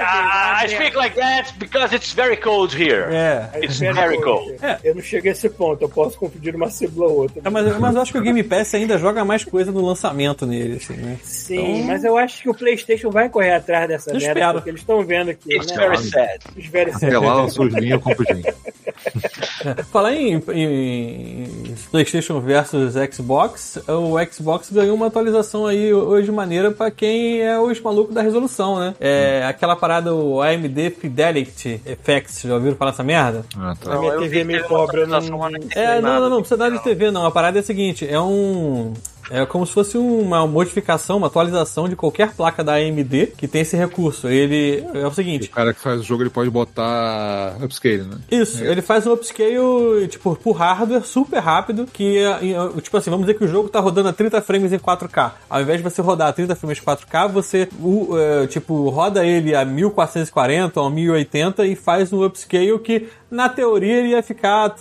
Ah, I speak like that because it's very cold here. É. It's very cold. É. Eu não cheguei a esse ponto, eu posso confundir uma célula ou outra. É, mas, mas eu acho que o Game Pass ainda joga mais coisa no lançamento nele, assim, né? Sim, mas eu acho que o PlayStation vai correr atrás dessa Eu merda, porque eles estão vendo aqui, It's né? very sad. Os velhos Até os linhas, eu compro. *laughs* Falar em, em PlayStation versus Xbox, o Xbox ganhou uma atualização aí hoje maneira pra quem é os malucos da resolução, né? É aquela parada, o AMD Fidelity Effects, já ouviram falar essa merda? Ah, tá. A minha TV é meio pobre, não- não É, não, nada. não, não precisa dar de TV, não. A parada é a seguinte: é um. É como se fosse uma modificação, uma atualização de qualquer placa da AMD que tem esse recurso. Ele é o O seguinte: cara que faz o jogo, ele pode botar upscale, né? Isso, ele faz um upscale, tipo, por hardware super rápido, que, é, é, tipo assim, vamos dizer que o jogo tá rodando a 30 frames em 4K. Ao invés de você rodar a 30 frames em 4K, você, o, é, tipo, roda ele a 1440 ou 1080 e faz um upscale que, na teoria, ele ia ficar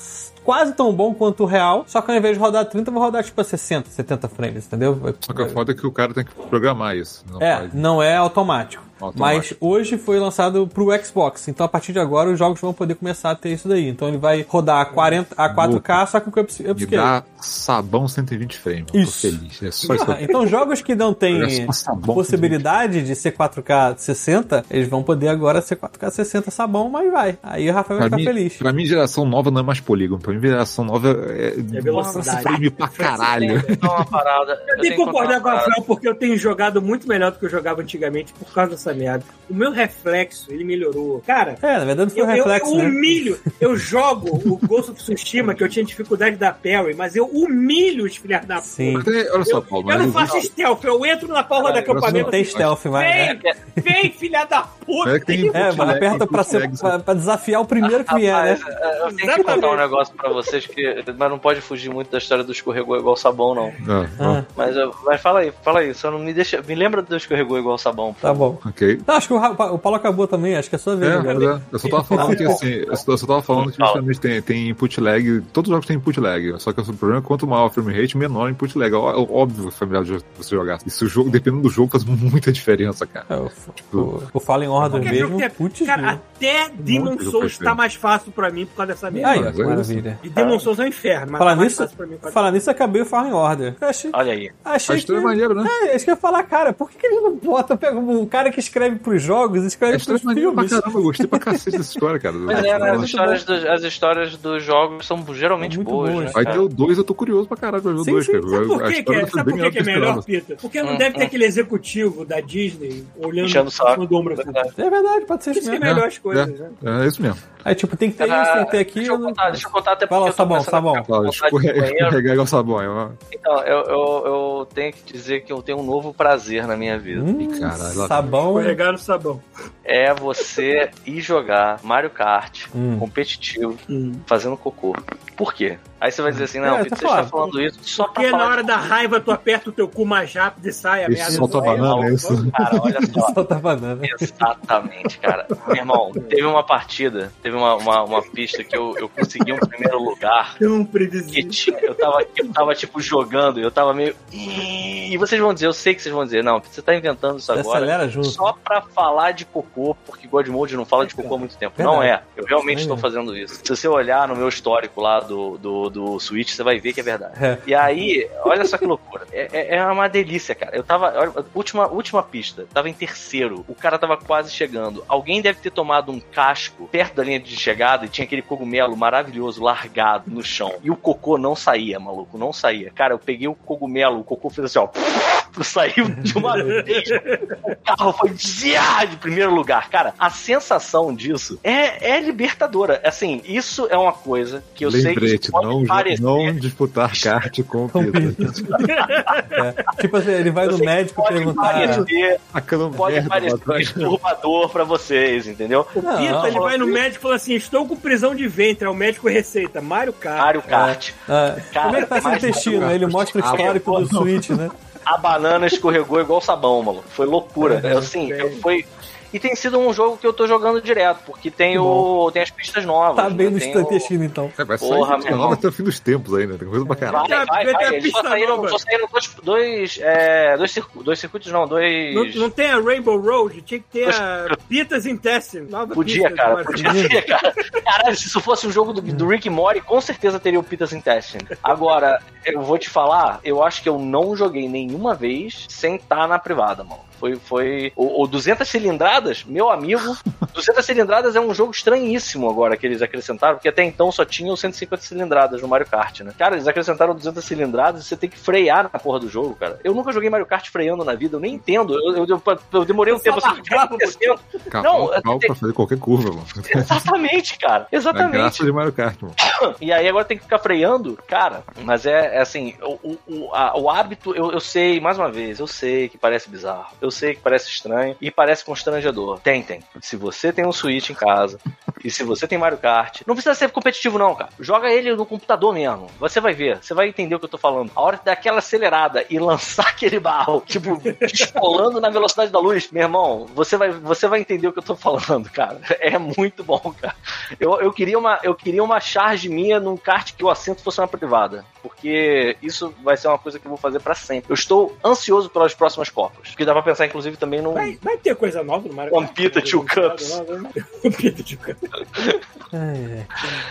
quase tão bom quanto o real, só que ao invés de rodar 30, vai rodar, tipo, a 60, 70 frames, entendeu? Só que a foda é que o cara tem que programar isso. Não É, não é automático. Automático. Mas hoje foi lançado pro Xbox. Então a partir de agora os jogos vão poder começar a ter isso daí. Então ele vai rodar a, 40, a 4K, só que com upscale. dá sabão 120 frames. Isso. Tô feliz. É só isso Ah, *laughs* Então jogos que não têm sabão, possibilidade de ser 4K 60, eles vão poder agora ser 4K 60 sabão, mas vai. Aí o Rafael vai Pra ficar mim, feliz. pra mim, geração nova não é mais polígono. Pra mim, geração nova é, É velocidade. frame pra caralho. Uma parada. Eu tenho que concordar com o. Rafael porque eu tenho jogado muito melhor do que eu jogava antigamente por causa dessa merda. O meu reflexo, ele melhorou. Cara, É, na verdade foi eu, um eu, reflexo, eu né? humilho, eu jogo o Ghost of Tsushima, que eu tinha dificuldade da parry, mas eu humilho os filhos da Sim. puta. Até- olha só, Eu, Paulo, eu não mas faço stealth, eu entro na porra Caralho, da acampamento. Não tem stealth mais, né? Vem, vem, filha da puta. É que tem- É, bootleg, aperta pra, ser, bootleg, pra, pra desafiar o primeiro que vier, né? É, eu tenho que contar um negócio pra vocês que. Mas não pode fugir muito da história do escorregou igual sabão, não. Ah, Ah, Mas, eu- mas fala aí, fala aí, só não me deixa. Me lembra do escorregou igual sabão. tá bom. Ok. Não, acho que o, o Paulo acabou também, acho que é a sua vez É, é, eu só tava falando que assim, eu só, tava falando que justamente tem, tem input lag, todos os jogos têm input lag, só que o problema é que quanto maior o frame rate, menor o input lag. Ó- Óbvio que foi melhor de você jogar. E se o jogo, dependendo do jogo, faz muita diferença, cara. É, o, o, o Fallen Order mesmo, é- putz, Cara, grila. até Demon Souls tá mais fácil pra mim por causa dessa merda. Aí, ó, mas que é maravilha. E Demon Souls é um inferno, mas Falar tá mais nisso, fácil pra mim. falar nisso, acabei o Fallen Order. Eu achei, Olha aí. achei A que... é maneira, né? É, isso que eu ia falar, cara, por que, que ele não bota, pega um cara que escreve pros jogos, escreve história pros é maneira pra filmes? caramba, eu gostei pra *laughs* cacete dessa história, cara. Pois é, as, histórias dos, as histórias dos jogos são geralmente Muito boas. boas. né, Vai cara? ter o 2, eu tô curioso pra caralho pra ver o Sim, 2, sim, cara. Sabe por que, que é, sabe por que, que é melhor do Peter? Porque não Hum, deve ter hum. aquele executivo da Disney olhando o do ombro assim. Verdade. É verdade, pode ser Isso isso que é melhor as coisas, né? É, é isso mesmo. Aí, tipo, tem que ter isso, tem que ter aquilo. Deixa eu contar, deixa eu contar até Vai lá, porque tô Sabão, Sabão. banheiro. escorregar igual sabão. Então, eu, eu, eu tenho que dizer que eu tenho um novo prazer na minha vida. Hum, caralho, sabão. Escorregar no sabão. É você ir jogar Mario Kart Hum. competitivo Hum. fazendo cocô. Por quê? Aí você vai dizer assim, não, É, tá você está falando. isso só pra Porque na falar hora de da raiva tu aperta o teu cu mais rápido e sai a merda. solta a Aí, banana, é isso? Cara, olha só. *laughs* Solta a banana. Exatamente, cara. Meu irmão, teve uma partida, teve uma, uma, uma pista que eu, eu consegui um primeiro lugar. Tão previsível. tinha, eu, tava, eu tava, tipo, jogando, eu tava meio. E vocês vão dizer, eu sei que vocês vão dizer, não, você tá inventando isso agora. acelera junto. Só pra falar de cocô, porque Godmode não fala de cocô há muito tempo. Verdade. Não é. Eu realmente estou fazendo isso. Se você olhar no meu histórico lá do, do, do Switch, você vai ver que é verdade. É. E aí, olha só que loucura. É, é- é uma delícia, cara. Eu tava. olha, última, última pista. Tava em terceiro. O cara tava quase chegando. Alguém deve ter tomado um casco perto da linha de chegada e tinha aquele cogumelo maravilhoso largado no chão. E o cocô não saía, maluco. Não saía. Cara, eu peguei o cogumelo, o cocô fez assim, ó. *laughs* saiu de uma *laughs* vez, o carro foi de primeiro lugar. Cara, a sensação disso é, é libertadora. Assim, isso é uma coisa que eu Lembrete, sei que pode não, parecer... não disputar kart com o Com Peter. É. Tipo assim, ele vai no médico pode perguntar. parecer, pode parecer atrás. perturbador pra vocês, entendeu? O Não, Pita, ele não. vai no médico e fala assim: estou com prisão de ventre. Aí o médico receita Mario Kart. Mario Kart. Ah, Cara, como é que tá seu mas- intestino? Ele mostra o histórico do Switch, né? a banana escorregou igual sabão, mano. Foi loucura. É, Eu, assim, eu, foi. E tem sido um jogo que eu tô jogando direto, porque tem, o, tem as pistas novas. Tá bem né? no Tem seu o- intestino, então. É, vai sair Porra, meu nova até o fim dos tempos ainda. Tem coisa pra caralho. Vai, vai, Vai vai. a Eles só pista saíram, nova. só saíram dois, dois, é, dois, circu- dois circuitos, não, dois. Não, não tem a Rainbow Road, tinha que ter a Pitas Intestine. Nova Podia, pista cara, podia ter, cara. Caralho, se isso fosse um jogo do, do Rick Morty, com certeza teria o Peter's Intestine. Agora, eu vou te falar, eu acho que eu não joguei nenhuma vez sem estar na privada, mano. Foi, foi. O, o 200 cilindradas, meu amigo. *laughs* 200 cilindradas é um jogo estranhíssimo agora que eles acrescentaram, porque até então só tinham 150 cilindradas no Mario Kart, né? Cara, eles acrescentaram 200 cilindradas e você tem que frear na porra do jogo, cara. Eu nunca joguei Mario Kart freando na vida, eu nem entendo. Eu, eu, eu- demorei um tempo assim, o que tá acontecendo? Não, tem- pra fazer qualquer curva, mano. Exatamente, cara. É Exatamente. graça de Mario Kart, mano. E aí agora tem que ficar freando, cara. Mas é, é assim, o, o, o, a- o hábito, eu, eu sei, mais uma vez, eu sei que parece bizarro, eu sei que parece estranho e parece constrangedor. Tentem. Se você tem um Switch em casa e se você tem Mario Kart, não precisa ser competitivo não, cara. Joga ele no computador mesmo. Você vai ver, você vai entender o que eu tô falando. A hora de dar aquela acelerada e lançar *laughs* aquele barro, tipo, descolando na velocidade da luz, meu irmão, você vai, você vai entender o que eu tô falando, cara. *laughs* É muito bom, cara. Eu, eu, queria uma, eu queria uma charge minha num kart que o assento fosse uma privada. Porque isso vai ser uma coisa que eu vou fazer pra sempre. Eu estou ansioso pelas próximas Copas. Porque dá pra pensar, inclusive, também num. Vai, vai ter coisa nova no Mario One Kart? Pita Two Cups. One Pita Two Cups. É.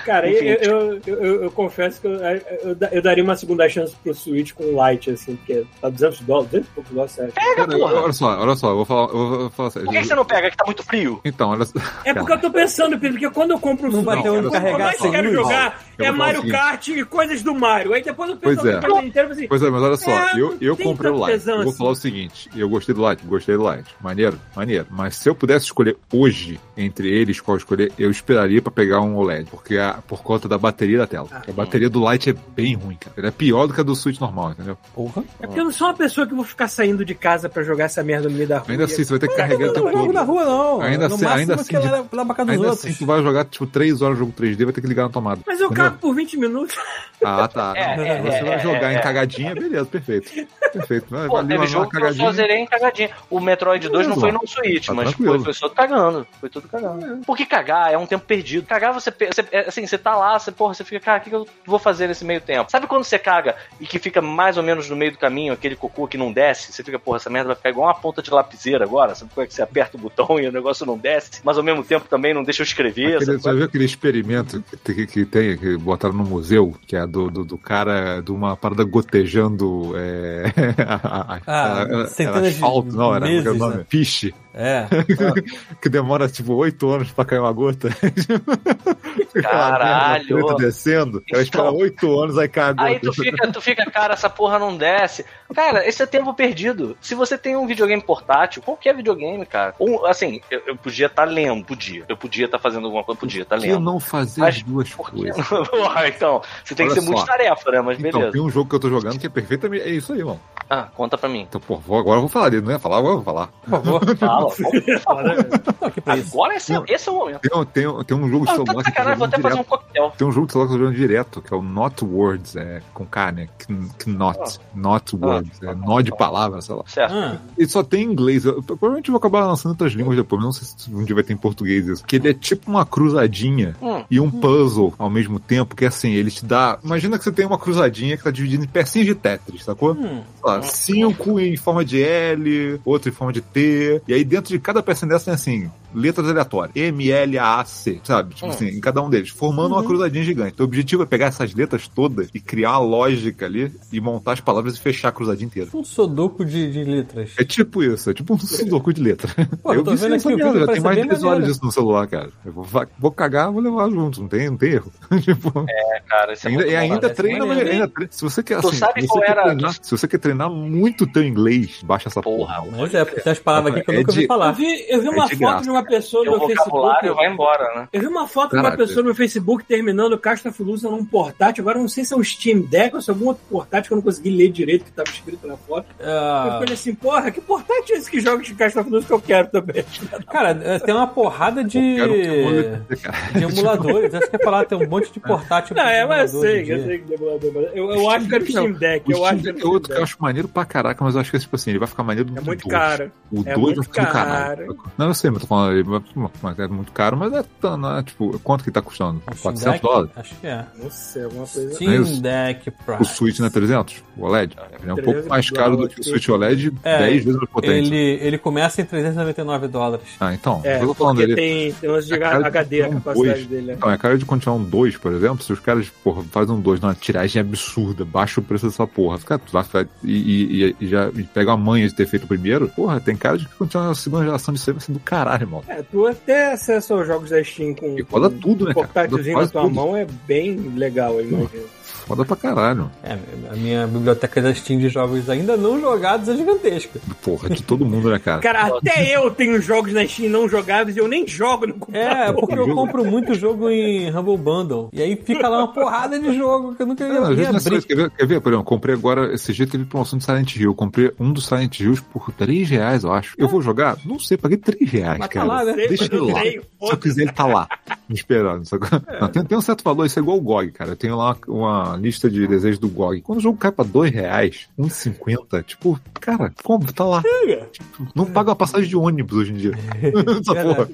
Cara, eu, eu, eu, eu- eu confesso que eu, eu, eu daria uma segunda chance pro Switch com Lite, assim, porque tá 200 dólares, 200 e poucos dólares, sério. Pega, Cara, porra. olha só, olha só, eu vou falar, eu vou falar sério. Por que, que você não pega que tá muito frio? Então, olha só. É porque eu tô pensando, Pedro, porque quando eu compro o Switch, eu- mais quero jogar Eu é Mario. Kart e coisas do Mario. Aí depois eu penso Pois é. e assim, Pois é, mas olha só, É, eu, eu comprei o tesão Eu vou assim. falar o seguinte: eu gostei do Lite, gostei do Lite. Maneiro, maneiro. Mas se eu pudesse escolher hoje entre eles qual escolher, eu esperaria pra pegar um OLED. Porque a, por conta da bateria da tela. Ah. a bateria do Lite é bem ruim, cara. Ela é pior do que a do Switch normal, entendeu? Porra. É porque eu não sou uma pessoa que vou ficar saindo de casa pra jogar essa merda no meio da rua. Ainda assim, você vai ter que carregar o Não tempo jogo todo. na rua, não. Ainda no assim- ainda assim, vai lá pra casa dos Ainda outros. assim, tu vai jogar, tipo, 3 horas de jogo 3D, vai ter que ligar na tomada. Mas eu entendeu? cago por 20 minutos. Ah, tá. É, *laughs* Não, é, você é, vai é, jogar é, em é. cagadinha, beleza, perfeito. Perfeito. Vai, Pô, teve jogo que eu só zerei em cagadinha. O Metroid 2 não foi no Switch, Tá mas foi só cagando. Foi tudo cagando. Porque cagar é um tempo perdido. Cagar, você, você é, assim, você tá lá, você, porra, você fica, cara, o que, que eu vou fazer nesse meio tempo? Sabe quando você caga e que fica mais ou menos no meio do caminho, aquele cocô que não desce? Você fica, porra, essa merda vai ficar igual uma ponta de lapiseira agora. Sabe como é que você aperta o botão e o negócio não desce? Mas ao mesmo tempo também não deixa eu escrever. Aquele, sabe? você já viu aquele experimento que, tem- que tem, que botaram no museu, que é do, do, do cara de uma parada gotejando é, *laughs* a, a, Ah, a- era centenas de asfalto, não, era meses, é o nome? né? Piche, É. *laughs* que demora tipo oito anos pra cair uma gota. *laughs* Caralho. merda descendo, ela espera Então- oito anos, aí cai a gota. Aí tu fica, tu fica, cara, essa porra não desce. Cara, esse é tempo perdido. Se você tem um videogame portátil, qualquer videogame, cara. Ou, assim, eu, eu podia estar lendo, podia. Eu podia estar fazendo alguma coisa, podia estar Por que lendo. não fazer Mas as duas coisas? *laughs* Porra, então, você tem Olha que ser só. multitarefa, né? Mas Então, beleza. tem um jogo que eu tô jogando que é perfeitamente. É isso aí, irmão. Ah, conta pra mim. Então, pô, agora eu vou falar dele, não ia falar, agora eu vou falar. Por favor. Fala. *laughs* por favor. Isso. Agora esse, é- esse é o momento. Tem, um- tem, tem um jogo de Ah, celular tá que eu tô sacanagem, vou jogando até fazer um direto. coquetel. Tem um jogo de celular que eu tô jogando direto, que é o Not Words, é, com K, né? Kn- Knot. Not Words. É, nó de palavras, sei lá. Certo. Ah, Ele só tem em inglês. Eu, provavelmente eu vou acabar lançando outras línguas depois, mas não sei se um dia vai ter em português isso. Que ele é tipo uma cruzadinha Hum. e um puzzle ao mesmo tempo, que assim, ele te dá. Imagina que você tem uma cruzadinha que tá dividida em pecinhas de Tetris, sacou? hum. sei lá, cinco em forma de L, outro em forma de T. E aí dentro de cada peça dessa tem assim, letras aleatórias. M, L, A, C, sabe? Tipo Hum. assim, em cada um deles, formando uma cruzadinha gigante. Então, o objetivo é pegar essas letras todas e criar uma lógica ali e montar as palavras e fechar a cruzadinha inteira. Um sodoku de, de letras. É tipo isso, é tipo um sudoku de letra. Pô, eu tô vendo aqui, o vídeo já tem mais de bem 10 horas disso no celular, cara. Eu vou, vou cagar, vou levar junto, não tem, não tem erro. *laughs* tipo, É, cara, isso é ainda, muito e bom, ainda parece treina, maneiro. ainda treina. Se você quer, Tu assim, sabe se qual você quer era- treinar, se você quer treinar muito teu inglês, baixa essa porra. Porra, Mas é, porque tem umas palavras aqui que eu É nunca ouvi de- Eu falar. vi, eu vi uma É de foto graça. de uma pessoa no o meu vocabulário Facebook. vai embora, né? Eu vi uma foto de uma Caraca. pessoa no meu Facebook terminando o Castafilusa num portátil. Agora eu não sei se é um Steam Deck ou se é algum outro portátil que eu não consegui ler direito o que estava escrito na foto. Eu Ah, falei assim, porra, que portátil é esse que joga de Castafilusa que eu quero também? *laughs* cara, é, tem uma porrada de, Eu eu- cara. de emuladores. Acho que ia falar, tem um monte de portátil. Não, é, mas eu sei, eu sei que é emulador, mas eu, eu acho que era o Steam Deck. O Eu Steam acho que é outro que eu acho maneiro pra caraca, mas eu acho que tipo assim, ele vai ficar maneiro É muito dois. caro. O É 2 muito vai ficar do caralho. Não, eu sei, mas tô falando, mas é muito caro, mas é, tão, né, tipo, quanto que tá custando? O Steam 400 Deck? dólares? Acho que é. Não sei, alguma coisa. Steam É. Deck Price. O Switch não é 300? O OLED? Ele é um 300 pouco mais caro do que o Switch OLED, É, 10 vezes mais potente. Ele, ele começa em 399 dólares. Ah, então, É, eu tô falando porque dele. tem, tem lance de É de HD, a capacidade dois. dele. né? Então, é cara de continuar um 2, por exemplo, se os caras, porra, fazem um 2 numa tiragem absurda, baixa o preço dessa porra, fica, tu vai, vai- e, e- e já e pega a manha de ter feito o primeiro, porra, tem cara de que continuar a segunda geração de ser assim do caralho, irmão. É, tu até acessa os jogos da Steam com, E roda tudo, né, um cara? na tua quase mão é bem legal, eu imagino. Foda pra caralho. É, a minha biblioteca da Steam de jogos ainda não jogados é gigantesca. Porra, de todo mundo, né, cara? *laughs* Cara, até eu tenho jogos na Steam não jogáveis e eu nem jogo no computador. É, porque eu compro muito jogo em Humble Bundle. E aí fica lá uma porrada de jogo que eu nunca ia, Não, ia é só abrir. Quer ver, quer ver, por exemplo, comprei agora, esse jeito teve promoção de Silent Hill. Eu comprei um dos Silent Hills por 3 reais, eu acho. Eu vou jogar? Não sei, paguei 3 reais, Mas tá cara. lá, né? Deixa ele lá. Se eu quiser, ele tá lá, me esperando. sacou? Não, tem, tem um certo valor, isso é igual o GOG, cara. Eu tenho lá uma, lista de desejos do GOG. Quando o jogo cai pra 2 reais, 1,50, tipo, cara, como? Tá lá. Tipo, não paga uma passagem de ônibus hoje em dia. *laughs* Essa porra.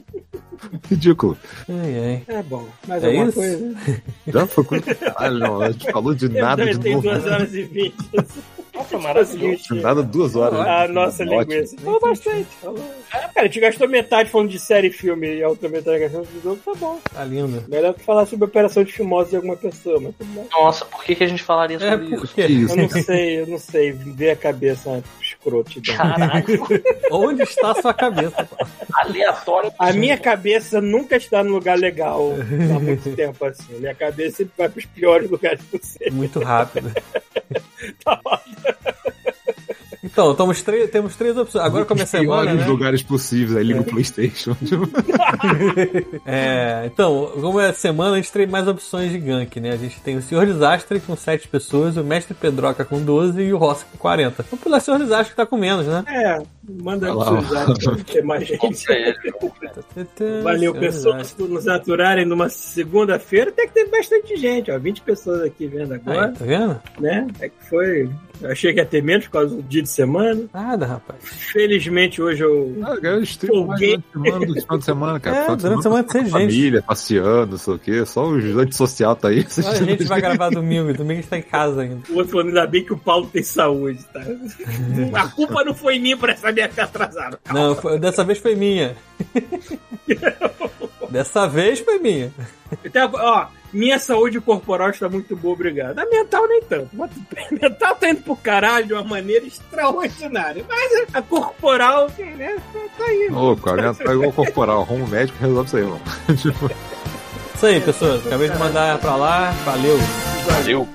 Ridículo. Ai, ai. É bom. Mais É alguma isso? coisa? Já foi coisa. Caralho, não, a gente falou de nada de Tem novo. 2 horas e 20. Nossa, maravilhoso. Nada duas horas. A nossa Ótimo. linguiça. Falou bastante. Falou. É, cara, a gente gastou metade falando de série, filme e a outra metade gastando de jogo, tá bom. Tá lindo. Melhor que falar sobre operação de fimose de alguma pessoa, mas tudo bem. Nossa, por que, que a gente falaria É, sobre por isso? quê? Isso. Eu não sei, eu não sei. Ver a cabeça uma escrotidão. Caralho, *laughs* Onde está a sua cabeça? pô? aleatório. A minha cabeça nunca está num lugar legal há muito *laughs* tempo assim. Minha cabeça sempre vai para os piores lugares possíveis. Muito rápido. *laughs* Tá Então, temos três, temos três opções. Agora começa a semana, né? lugares possíveis, aí liga o Playstation. *laughs* É, então, como é semana, a gente tem mais opções de gank, né? A gente tem o Senhor Desastre com 7 pessoas, o Mestre Pedroca com 12 e o Rossi com 40. Vamos pelo Senhor Desastre que tá com menos, né? É, manda precisar pra ter mais gente. Ele. *laughs* Valeu, Senhor pessoas, Desastre. por nos aturarem numa segunda-feira. Até que teve bastante gente, ó. 20 pessoas aqui vendo agora, Aí, tá vendo? né? É que foi. Eu achei que ia ter menos por causa do dia de semana. Nada, rapaz. Felizmente hoje eu. Ah, Folguei. durante a semana do final de semana, cara. É, Final de durante a semana tem gente. Família, passeando, não sei o quê. Só os antissocial tá aí. A gente vai gravar domingo, domingo a gente tá em casa ainda. O outro falando, ainda bem que o Paulo tem saúde, tá? *laughs* A culpa não foi minha por essa minha ficar atrasado. Não, foi- dessa vez foi minha. *laughs* Dessa vez foi minha. Então, ó, minha saúde corporal está muito boa, obrigado. A mental nem tanto. A mental tá indo pro caralho de uma maneira extraordinária. Mas a corporal, né, tá aí. Ô, cara, tá igual corporal. Arruma um médico e resolve isso aí, mano. *laughs* Tipo, Isso aí, pessoas. Acabei de mandar pra lá. Valeu. Valeu.